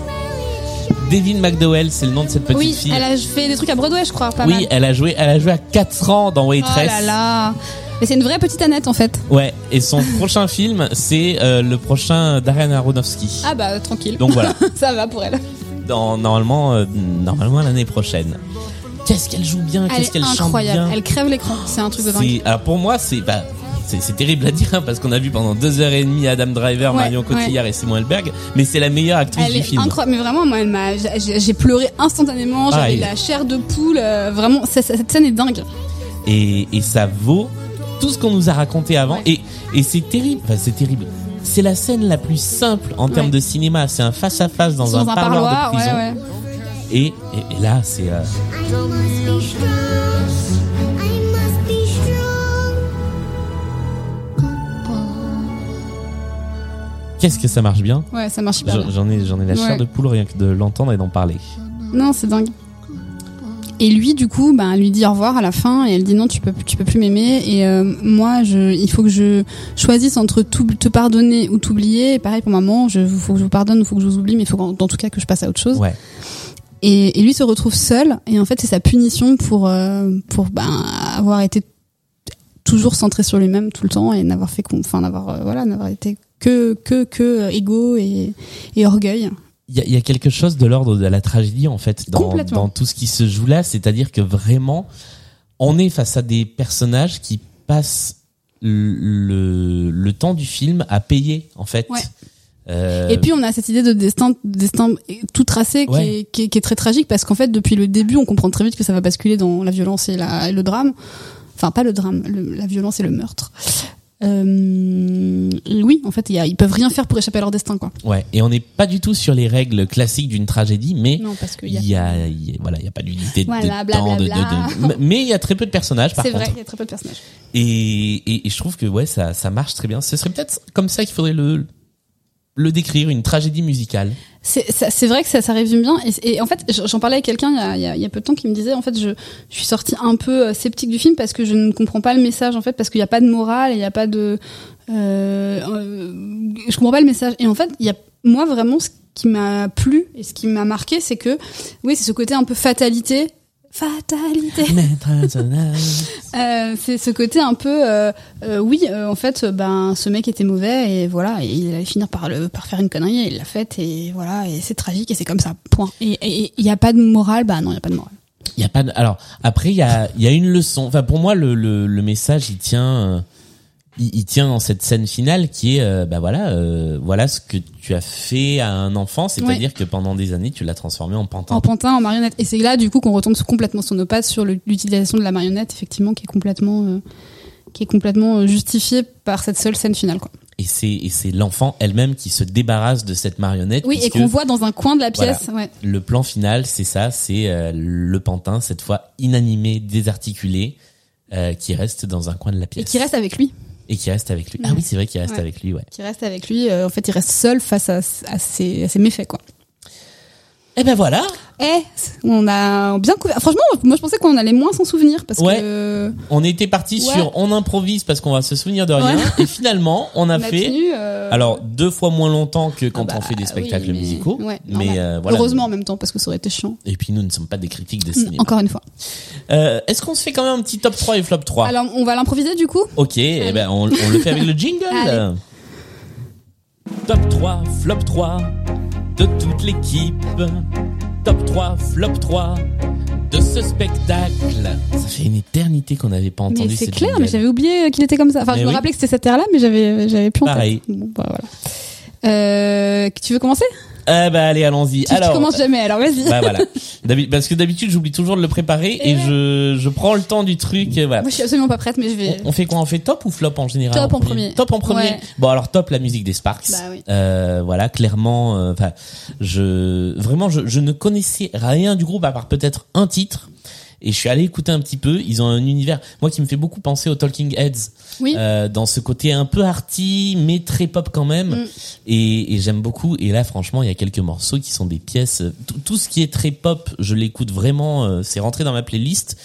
Devin McDowell, c'est le nom de cette petite Oui, fille. elle a fait des trucs à Broadway, je crois, pas oui, mal. elle a joué, elle a joué à 4 ans dans Oh Waitress. là là. Mais c'est une vraie petite Annette en fait. Ouais, et son prochain film, c'est euh, le prochain Darren Aronofsky. Ah bah tranquille. Donc voilà, Ça va pour elle. dans, normalement, euh, normalement l'année prochaine. Qu'est-ce qu'elle joue bien, Elle qu'est-ce est qu'elle chante incroyable. bien. Elle crève l'écran. C'est un truc de dingue. C'est- Alors pour moi, c'est bah, c'est c'est terrible à dire hein, parce qu'on a vu pendant deux heures et demie Adam Driver, Ouais, Marion Cotillard et Simon Helberg, mais c'est la meilleure actrice Elle du est film. incroyable. Mais vraiment, moi, elle m'a, j'ai j'ai pleuré instantanément. J'avais Pareil. la chair de poule. euh, vraiment, ça- ça- cette scène est dingue. et, et ça vaut tout ce qu'on nous a raconté avant. Ouais. Et, et c'est terrible, enfin c'est terrible. C'est la scène la plus simple en termes Ouais. de cinéma. C'est un face à face dans, un, parloir, de prison. ouais. Et, et, et là, c'est euh, qu'est-ce que ça marche bien? Ouais, ça marche bien. J'en ai, j'en ai la chair de poule rien que de l'entendre et d'en parler. Non, c'est dingue. Et lui, du coup, ben, lui dit au revoir à la fin et elle dit non, tu peux, tu peux plus m'aimer. Et euh, moi, je, il faut que je choisisse entre tout- te pardonner ou t'oublier. Et pareil pour maman, je, faut que je vous pardonne faut que je vous oublie, mais il faut qu'en- dans tout cas que je passe à autre chose. Ouais. Et, et lui se retrouve seul. Et en fait, c'est sa punition pour, euh, pour ben, avoir été toujours centré sur lui-même tout le temps et n'avoir fait, enfin, n'avoir, euh, voilà, n'avoir été que, que, que euh, égo et, et orgueil. Il y y a quelque chose de l'ordre de la tragédie en fait dans, dans tout ce qui se joue là, c'est-à-dire que vraiment, on est face à des personnages qui passent le, le temps du film à payer en fait. Ouais. Euh, Et puis on a cette idée de destin, destin tout tracé qui, Ouais. est, qui, est, qui est très tragique parce qu'en fait depuis le début on comprend très vite que ça va basculer dans la violence et, la, et le drame. Enfin pas le drame, le- la violence et le meurtre. Euh, oui, en fait y a, ils peuvent rien faire pour échapper à leur destin quoi. ouais. Et on n'est pas du tout sur les règles classiques d'une tragédie, mais il y a. y a, y a- voilà, il y a pas d'unité de, Voilà, de temps, de, de- mais il y a très peu de personnages par C'est vrai, il y a très peu de personnages. Et, et, et je trouve que ouais, ça, ça marche très bien. Ce serait peut-être comme ça qu'il faudrait le le décrire, une tragédie musicale. C'est vrai que ça, ça résume bien. Et, en fait, j'en parlais avec quelqu'un il, y a- il il y a peu de temps qui me disait, en fait, je, je suis sortie un peu euh, sceptique du film parce que je ne comprends pas le message, en fait, parce qu'il n'y a pas de morale, et il n'y a pas de, euh, euh, je comprends pas le message. Et en fait, il y a moi vraiment ce qui m'a plu et ce qui m'a marqué, c'est que oui, c'est ce côté un peu fatalité. Fatalité. Euh, c'est ce côté un peu euh, euh, oui en fait ben ce mec était mauvais et voilà et il allait finir par le par faire une connerie et il l'a faite et voilà et c'est tragique et c'est comme ça point et il y a pas de morale? Bah non il y a pas de morale Il y a pas de... alors après il y a il y a une leçon. Enfin pour moi le le, le message il tient il, il tient dans cette scène finale qui est euh, bah voilà euh, voilà ce que tu as fait à un enfant, c'est-à-dire que pendant des années tu l'as transformé en pantin. en pantin en marionnette et c'est là du coup qu'on retombe complètement sur nos pattes sur l'utilisation de la marionnette effectivement qui est complètement euh, qui est complètement euh, justifiée par cette seule scène finale quoi. Et c'est et c'est l'enfant elle-même qui se débarrasse de cette marionnette. Oui et qu'on voit dans un coin de la Voilà. pièce ouais. Le plan final, c'est ça, c'est euh, le pantin cette fois inanimé, désarticulé, euh, qui reste dans un coin de la et pièce qui reste avec lui et qui reste avec lui. Ah oui, c'est vrai qu'il reste Ouais. avec lui, ouais. qui reste avec lui euh, en fait il reste seul face à, à ses, à ses méfaits quoi. Et ben voilà. Eh, on a bien couvert. Franchement, moi je pensais qu'on allait moins s'en souvenir parce Ouais. que On était parti Ouais. sur on improvise parce qu'on va se souvenir de rien Ouais. et finalement on a on a fait tenu. euh, alors deux fois moins longtemps que quand ah on bah, fait des spectacles mais- musicaux. ouais, mais normal. euh, voilà. Heureusement en même temps parce que ça aurait été chiant. Et puis nous ne sommes pas des critiques de cinéma. Encore une fois. Euh, Est-ce qu'on se fait quand même un petit top 3 et flop 3 Alors on va l'improviser du coup? Ok, eh ben on, on le fait avec le jingle. Allez. Top 3, flop 3 de toute l'équipe. Top 3, flop 3 de ce spectacle. Ça fait une éternité qu'on n'avait pas entendu c'est ce clair, mais j'avais oublié qu'il était comme ça. Enfin, Mais je me rappelais que c'était cette terre-là, mais j'avais j'avais plus en tête. Pareil. Bon, bah, voilà. Euh, tu veux commencer? Eh ben allez, allons-y. tu, tu Alors, commences jamais, alors vas-y. bah voilà. Parce que d'habitude j'oublie toujours de le préparer et, Et ouais. je, je prends le temps du truc. et Voilà. Moi, je suis absolument pas prête, mais je vais. On, on fait quoi? On fait top ou flop en général Top en premier. Top en premier. Ouais. Bon alors top la musique des Sparks. Bah oui. Euh, voilà clairement. euh, Enfin, je vraiment je, je ne connaissais rien du groupe à part peut-être un titre. Et je suis allé écouter un petit peu. Ils ont un univers, moi qui me fait beaucoup penser aux Talking Heads, Oui. euh, dans ce côté un peu arty mais très pop quand même. Mm. Et, et j'aime beaucoup. Et là, franchement, il y a quelques morceaux qui sont des pièces. Tout, ce qui est très pop, je l'écoute vraiment. euh, c'est rentré dans ma playlist.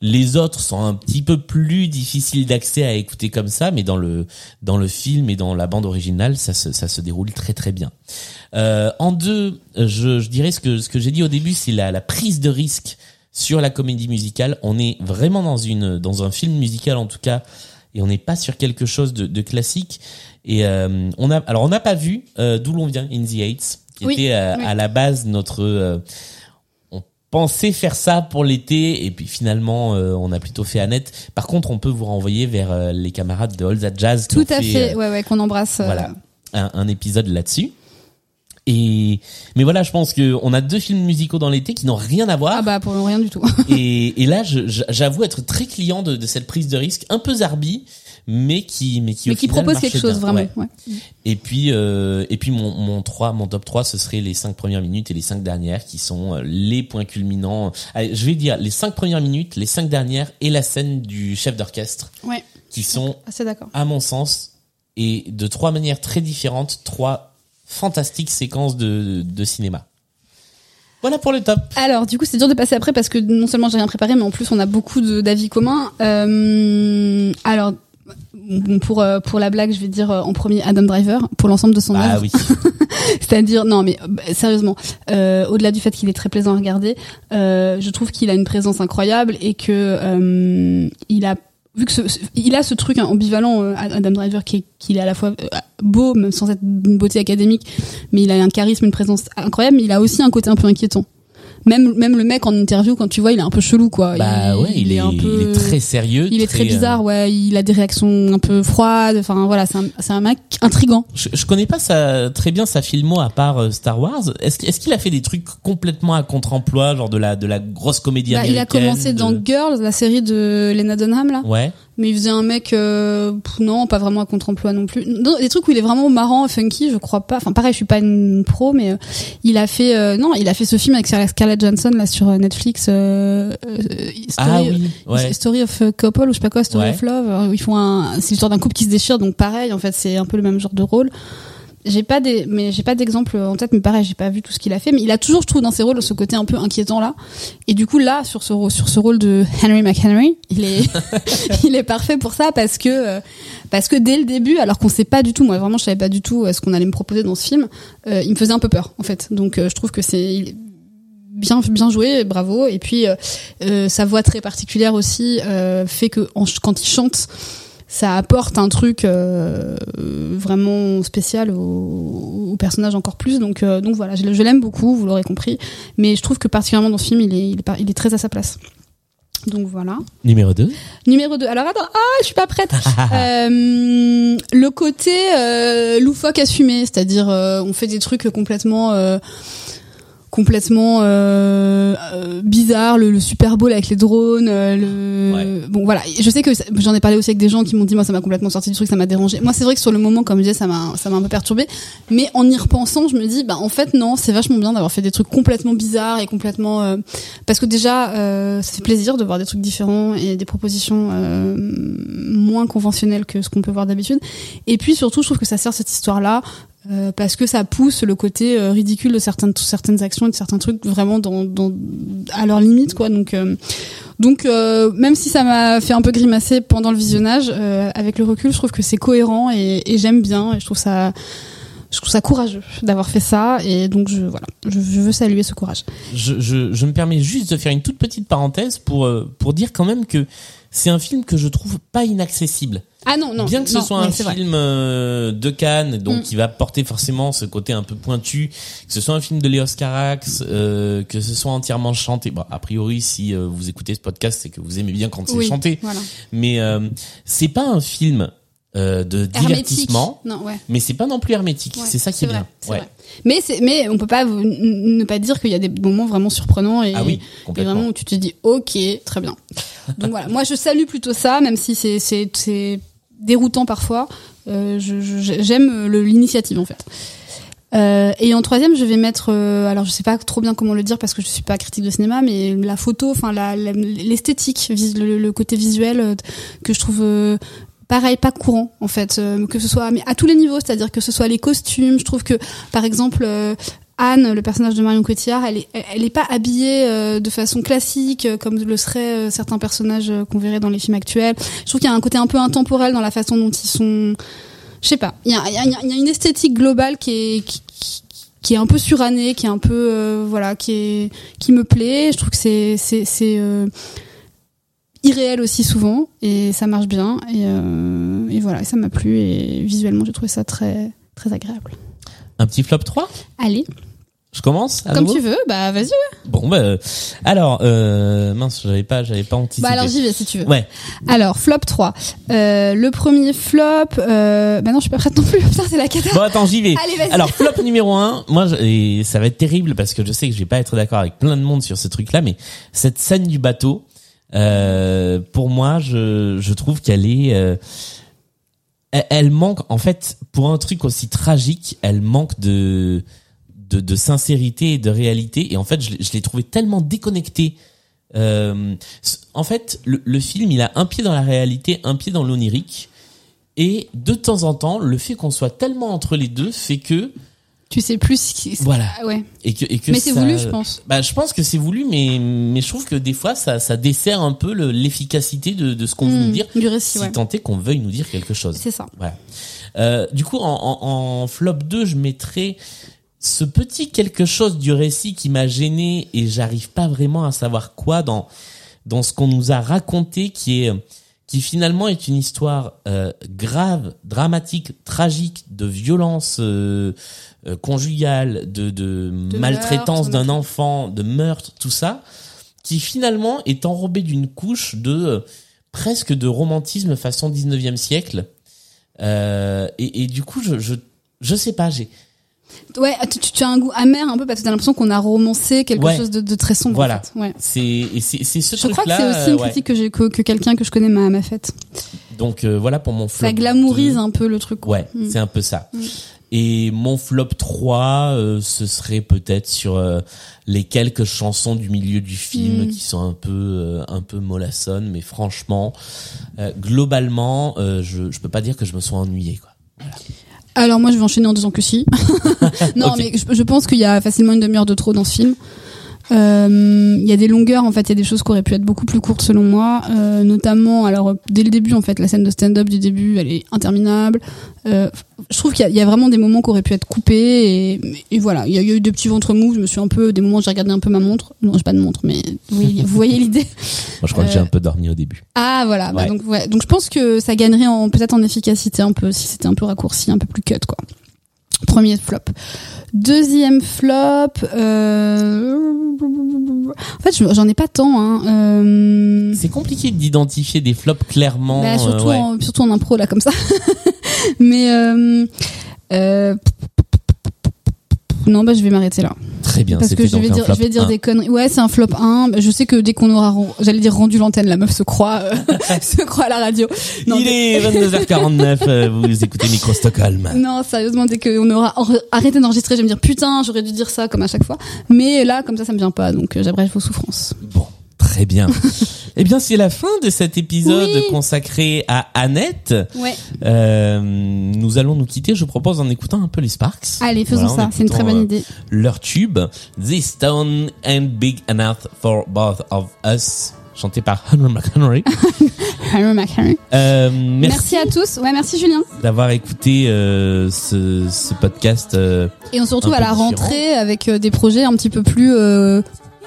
Les autres sont un petit peu plus difficiles d'accès à écouter comme ça, mais dans le dans le film et dans la bande originale, ça se ça se déroule très très bien. Euh, en deux, je, je dirais ce que ce que j'ai dit au début, c'est la, la prise de risque sur la comédie musicale. On est vraiment dans une dans un film musical en tout cas, et on n'est pas sur quelque chose de, de classique. Et euh, on a alors on n'a pas vu euh, d'où l'on vient In the Heights, qui Oui, était euh, oui. à la base notre euh, on pensait faire ça pour l'été et puis finalement euh, on a plutôt fait Annette. Par contre, on peut vous renvoyer vers euh, les camarades de All That Jazz Tout à fait, fait. Ouais, ouais, qu'on embrasse. euh, voilà un, un épisode là-dessus. Et mais voilà, je pense que on a deux films musicaux dans l'été qui n'ont rien à voir. Ah bah pour rien du tout. et, et là, j'avoue être très client de, de cette prise de risque, un peu zarbi, mais qui mais qui Mais qui propose quelque chose bien. vraiment. Ouais. Ouais. Et puis euh, et puis mon mon 3, mon top 3 ce serait les cinq premières minutes et les cinq dernières qui sont euh, les points culminants. Allez, je vais dire les cinq premières minutes, les cinq dernières et la scène du chef d'orchestre Ouais. qui sont Assez d'accord. à mon sens, et de trois manières très différentes, trois fantastiques séquences de, de cinéma. Voilà pour le top. Alors, du coup, c'est dur de passer après parce que non seulement j'ai rien préparé, mais en plus on a beaucoup d'avis communs. Euh, alors, bon, pour euh, pour la blague, je vais dire euh, en premier Adam Driver pour l'ensemble de son Ah œuvre. oui. C'est-à-dire, non, mais bah, sérieusement, euh, au-delà du fait qu'il est très plaisant à regarder, euh, je trouve qu'il a une présence incroyable et que euh, il a vu que ce, il a ce truc hein, ambivalent euh, Adam Driver qui est qu'il est à la fois euh, beau même sans être d'une beauté académique mais il a un charisme une présence incroyable mais il a aussi un côté un peu inquiétant même même le mec en interview quand tu vois il est un peu chelou quoi Bah ouais, il, est, un peu il est très sérieux. il est très euh, bizarre ouais il a des réactions un peu froides enfin voilà c'est un, c'est un mec intrigant Je, je connais pas sa, très bien sa filmo à part euh, Star Wars. Est-ce est-ce qu'il a fait des trucs complètement à contre-emploi, genre de la de la grosse comédie Bah, il américaine a commencé de- dans Girls la série de Lena Dunham là Ouais. Mais il faisait un mec, euh, non, pas vraiment à contre-emploi non plus. Non, des trucs où il est vraiment marrant, funky, je crois pas. Enfin, pareil, je suis pas une pro, mais euh, il a fait, euh, non, il a fait ce film avec Scar- Scarlett Johansson là sur euh, Netflix, euh, euh, Story, Ah oui. Ouais. Story of a Couple ou je sais pas quoi, Story Ouais. of Love. euh, où Ils font un, c'est l'histoire d'un couple qui se déchire, donc pareil, en fait, c'est un peu le même genre de rôle. J'ai pas des, mais j'ai pas d'exemple en tête, mais pareil, j'ai pas vu tout ce qu'il a fait, mais il a toujours, je trouve, dans ses rôles, ce côté un peu inquiétant là. Et du coup, là, sur ce, sur ce rôle de Henry McHenry, il est, il est parfait pour ça parce que, euh, parce que dès le début, alors qu'on sait pas du tout, moi vraiment, je savais pas du tout euh, ce qu'on allait me proposer dans ce film, euh, il me faisait un peu peur, en fait. Donc, euh, je trouve que c'est, bien, bien joué, bravo. Et puis, euh, sa voix très particulière aussi fait que en quand il chante, ça apporte un truc euh, vraiment spécial au, au personnage encore plus. Donc, euh, donc voilà, je, je l'aime beaucoup, vous l'aurez compris. Mais je trouve que particulièrement dans ce film, il est, il est, il est très à sa place. Donc voilà. Numéro 2. Numéro 2. Alors attends, ah, je suis pas prête. Euh, le côté euh, loufoque assumé, c'est-à-dire euh, on fait des trucs complètement euh, complètement euh, euh, bizarres, le, le Super Bowl avec les drones, euh, le bon voilà. Je sais que j'en ai parlé aussi avec des gens qui m'ont dit moi ça m'a complètement sorti du truc, ça m'a dérangé. Moi c'est vrai que sur le moment comme je disais ça m'a ça m'a un peu perturbé, mais en y repensant je me dis bah en fait non c'est vachement bien d'avoir fait des trucs complètement bizarres et complètement euh, parce que déjà euh, ça fait plaisir de voir des trucs différents et des propositions euh, moins conventionnelles que ce qu'on peut voir d'habitude. Et puis surtout, je trouve que ça sert cette histoire-là euh, parce que ça pousse le côté euh, ridicule de certaines certaines actions et de certains trucs vraiment dans, dans à leur limite quoi. Donc euh, donc euh, même si ça m'a fait un peu grimacer pendant le visionnage, euh, avec le recul, je trouve que c'est cohérent et, et j'aime bien et je trouve ça je trouve ça courageux d'avoir fait ça et donc je voilà je, je veux saluer ce courage. je, je, je me permets juste de faire une toute petite parenthèse pour, pour dire quand même que c'est un film que je trouve pas inaccessible. Ah non non Bien que ce non, soit un film euh, de Cannes, donc Mm. qui va porter forcément ce côté un peu pointu, que ce soit un film de Léos Carax, euh, que ce soit entièrement chanté. Bon, a priori, si euh, vous écoutez ce podcast, c'est que vous aimez bien quand c'est chanté. voilà. Mais euh, c'est pas un film euh, de divertissement, Non ouais. mais c'est pas non plus hermétique. Ouais, c'est ça qui est, bien. vrai. Mais mais on peut pas ne pas dire qu'il y a des moments vraiment surprenants et, Ah oui, et vraiment où tu te dis OK, très bien. Donc voilà, moi je salue plutôt ça même si c'est déroutant parfois. Euh, j'aime le- l'initiative en fait. Euh, et en troisième, je vais mettre, euh, alors je sais pas trop bien comment le dire parce que je suis pas critique de cinéma, mais la photo, enfin l'esthétique, le, le côté visuel euh, que je trouve euh, pareil pas courant en fait, euh, que ce soit mais à tous les niveaux, c'est-à-dire que ce soit les costumes, je trouve que par exemple euh, Anne, le personnage de Marion Cotillard, elle est, elle est pas habillée euh, de façon classique euh, comme le seraient euh, certains personnages euh, qu'on verrait dans les films actuels. Je trouve qu'il y a un côté un peu intemporel dans la façon dont ils sont je sais pas, il y a, y, a, y a une esthétique globale qui est qui, qui- est un peu surannée, qui est un peu euh, voilà, qui est qui me plaît. Je trouve que c'est c'est c'est irréel aussi souvent et ça marche bien et, euh, et voilà, ça m'a plu et visuellement j'ai trouvé ça très très agréable. Un petit flop 3 Allez, Je commence à comme nouveau tu veux, bah vas-y ouais. Bon bah euh, alors euh, mince, j'avais pas j'avais pas anticipé. Bah alors j'y vais si tu veux. Ouais. Alors flop 3. Euh, le premier flop euh, bah non, je suis pas prête non plus. Putain, c'est la cata. Bon attends, j'y vais. Allez, vas-y. Alors flop numéro un, moi je- et ça va être terrible parce que je sais que je vais pas être d'accord avec plein de monde sur ce truc-là, mais cette scène du bateau, euh, pour moi, je je trouve qu'elle est, euh, elle, elle manque en fait pour un truc aussi tragique, elle manque de de, de sincérité et de réalité. Et en fait, je, je l'ai trouvé tellement déconnecté. Euh, en fait, le, le film, il a un pied dans la réalité, un pied dans l'onirique. Et de temps en temps, le fait qu'on soit tellement entre les deux fait que Tu sais plus ce qui Voilà. Ah ouais. et que et que Mais c'est ça- voulu, je pense. Bah, je pense que c'est voulu, mais mais je trouve que des fois ça ça dessert un peu le- l'efficacité de de ce qu'on veut Mm, nous dire, du récit, si ouais. tant est qu'on veuille nous dire quelque chose. C'est ça. Voilà. Euh, du coup, en, en, en flop 2, je mettrais ce petit quelque chose du récit qui m'a gêné et j'arrive pas vraiment à savoir quoi dans dans ce qu'on nous a raconté, qui est qui finalement est une histoire euh, grave, dramatique, tragique, de violence euh, euh, conjugale, de, de, maltraitance d'un enfant, de meurtre, tout ça, qui finalement est enrobé d'une couche de euh, presque de romantisme façon 19e siècle. Euh, et, et du coup, je, je, je sais pas, j'ai, Ouais, tu, tu- as un goût amer un peu parce que t'as l'impression qu'on a romancé quelque Ouais. chose de, de très sombre. voilà. En fait. Ouais. C'est, c'est, ce Je crois que c'est aussi une euh, ouais. critique que que, que quelqu'un que je connais m'a m'a faite. Donc euh, voilà pour mon flop. Ça glamourise 2. un peu le truc. Ouais, Mm. c'est un peu ça. Mm. Et mon flop 3, euh, ce serait peut-être sur euh, les quelques chansons du milieu du film Mm. qui sont un peu euh, un peu mollassonnes, mais franchement, euh, globalement, euh, je je peux pas dire que je me sois ennuyé quoi. Alors moi je vais enchaîner en disant que si. non mais je, je pense qu'il y a facilement une demi-heure de trop dans ce film. Euh, Il y a des longueurs en fait, il y a des choses qui auraient pu être beaucoup plus courtes selon moi, Euh, notamment alors dès le début en fait la scène de stand-up du début elle est interminable. Euh, je trouve qu'il y, a- il y a vraiment des moments qui auraient pu être coupés et, et voilà il y a eu des petits ventres mous. Je me suis un peu des moments j'ai regardé un peu ma montre. Non j'ai pas de montre mais oui vous voyez l'idée. Moi, je crois que j'ai Euh, un peu dormi au début. Ah voilà, bah, donc ouais. donc je pense que ça gagnerait en peut-être en efficacité un peu si c'était un peu raccourci, un peu plus cut quoi. Premier flop. Deuxième flop. Euh... En fait, je- j'en ai pas tant. Hein. Euh... C'est compliqué d'identifier des flops clairement. Bah, euh, surtout, ouais. en, surtout en impro là comme ça. Mais euh... Euh... non, bah je vais m'arrêter là. Très bien. Parce que je vais dire, je vais dire des conneries. Ouais, c'est un flop 1. Je sais que dès qu'on aura, j'allais dire rendu l'antenne, la meuf se croit, euh, se croit à la radio. Non, Il est 22h49. euh, vous écoutez Micro Stockholm. Non, sérieusement, dès qu'on aura arrêté d'enregistrer, je vais me dire putain, j'aurais dû dire ça comme à chaque fois. Mais là, comme ça, ça me vient pas, donc euh, j'abrège vos souffrances. Bon, très bien. eh bien, c'est la fin de cet épisode Oui. consacré à Annette. Ouais. Euh, nous allons nous quitter. Je propose en écoutant un peu les Sparks. Allez, faisons Voilà, ça. C'est une très bonne euh, idée. Leur tube, This Town and Big Enough for Both of Us, chanté par Henry McHenry. Harry McHenry. Euh, Merci. merci, à tous. Ouais, merci Julien. d'avoir écouté euh, ce, ce podcast. euh, Et on se retrouve à la différent. rentrée avec des projets un petit peu plus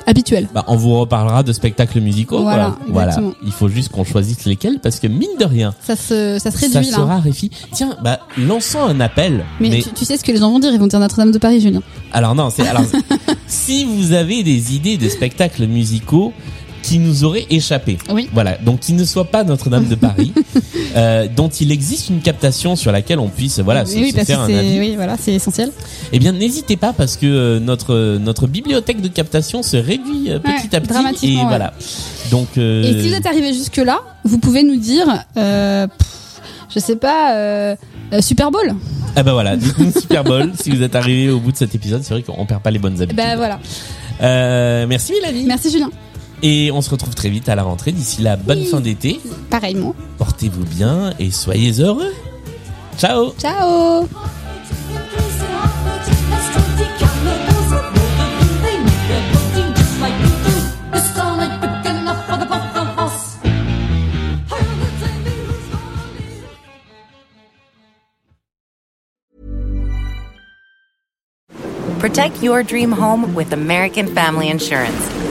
habituels. bah, on vous reparlera de spectacles musicaux. Voilà, voilà. Il faut juste qu'on choisisse lesquels parce que mine de rien, Ça se, ça se ça réduit se là. raréfie. Tiens, bah, lançons un appel. Mais, mais Tu, tu sais ce que les gens vont dire? Ils vont dire Notre-Dame de Paris, Julien. Alors non, c'est alors si vous avez des idées de spectacles musicaux qui nous auraient échappé. Oui. Voilà, donc qui ne soient pas Notre-Dame de Paris, euh, dont il existe une captation sur laquelle on puisse voilà se, oui, se faire un avis. oui, voilà, c'est essentiel. Eh bien, n'hésitez pas parce que euh, notre notre bibliothèque de captation se réduit euh, petit à petit dramatiquement, et ouais. voilà. Donc euh, Et si vous êtes arrivé jusque là, vous pouvez nous dire, euh, pff, je sais pas, euh, euh, Super Bowl. ah bah voilà, dites-nous Super Bowl si vous êtes arrivé au bout de cet épisode, c'est vrai qu'on perd pas les bonnes habitudes. Ben voilà. Euh, merci Mélanie. Merci Julien. Et on se retrouve très vite à la rentrée. D'ici là, bonne Oui. fin d'été. Pareillement. Portez-vous bien et soyez heureux. Ciao Ciao. Protect your dream home with American Family Insurance.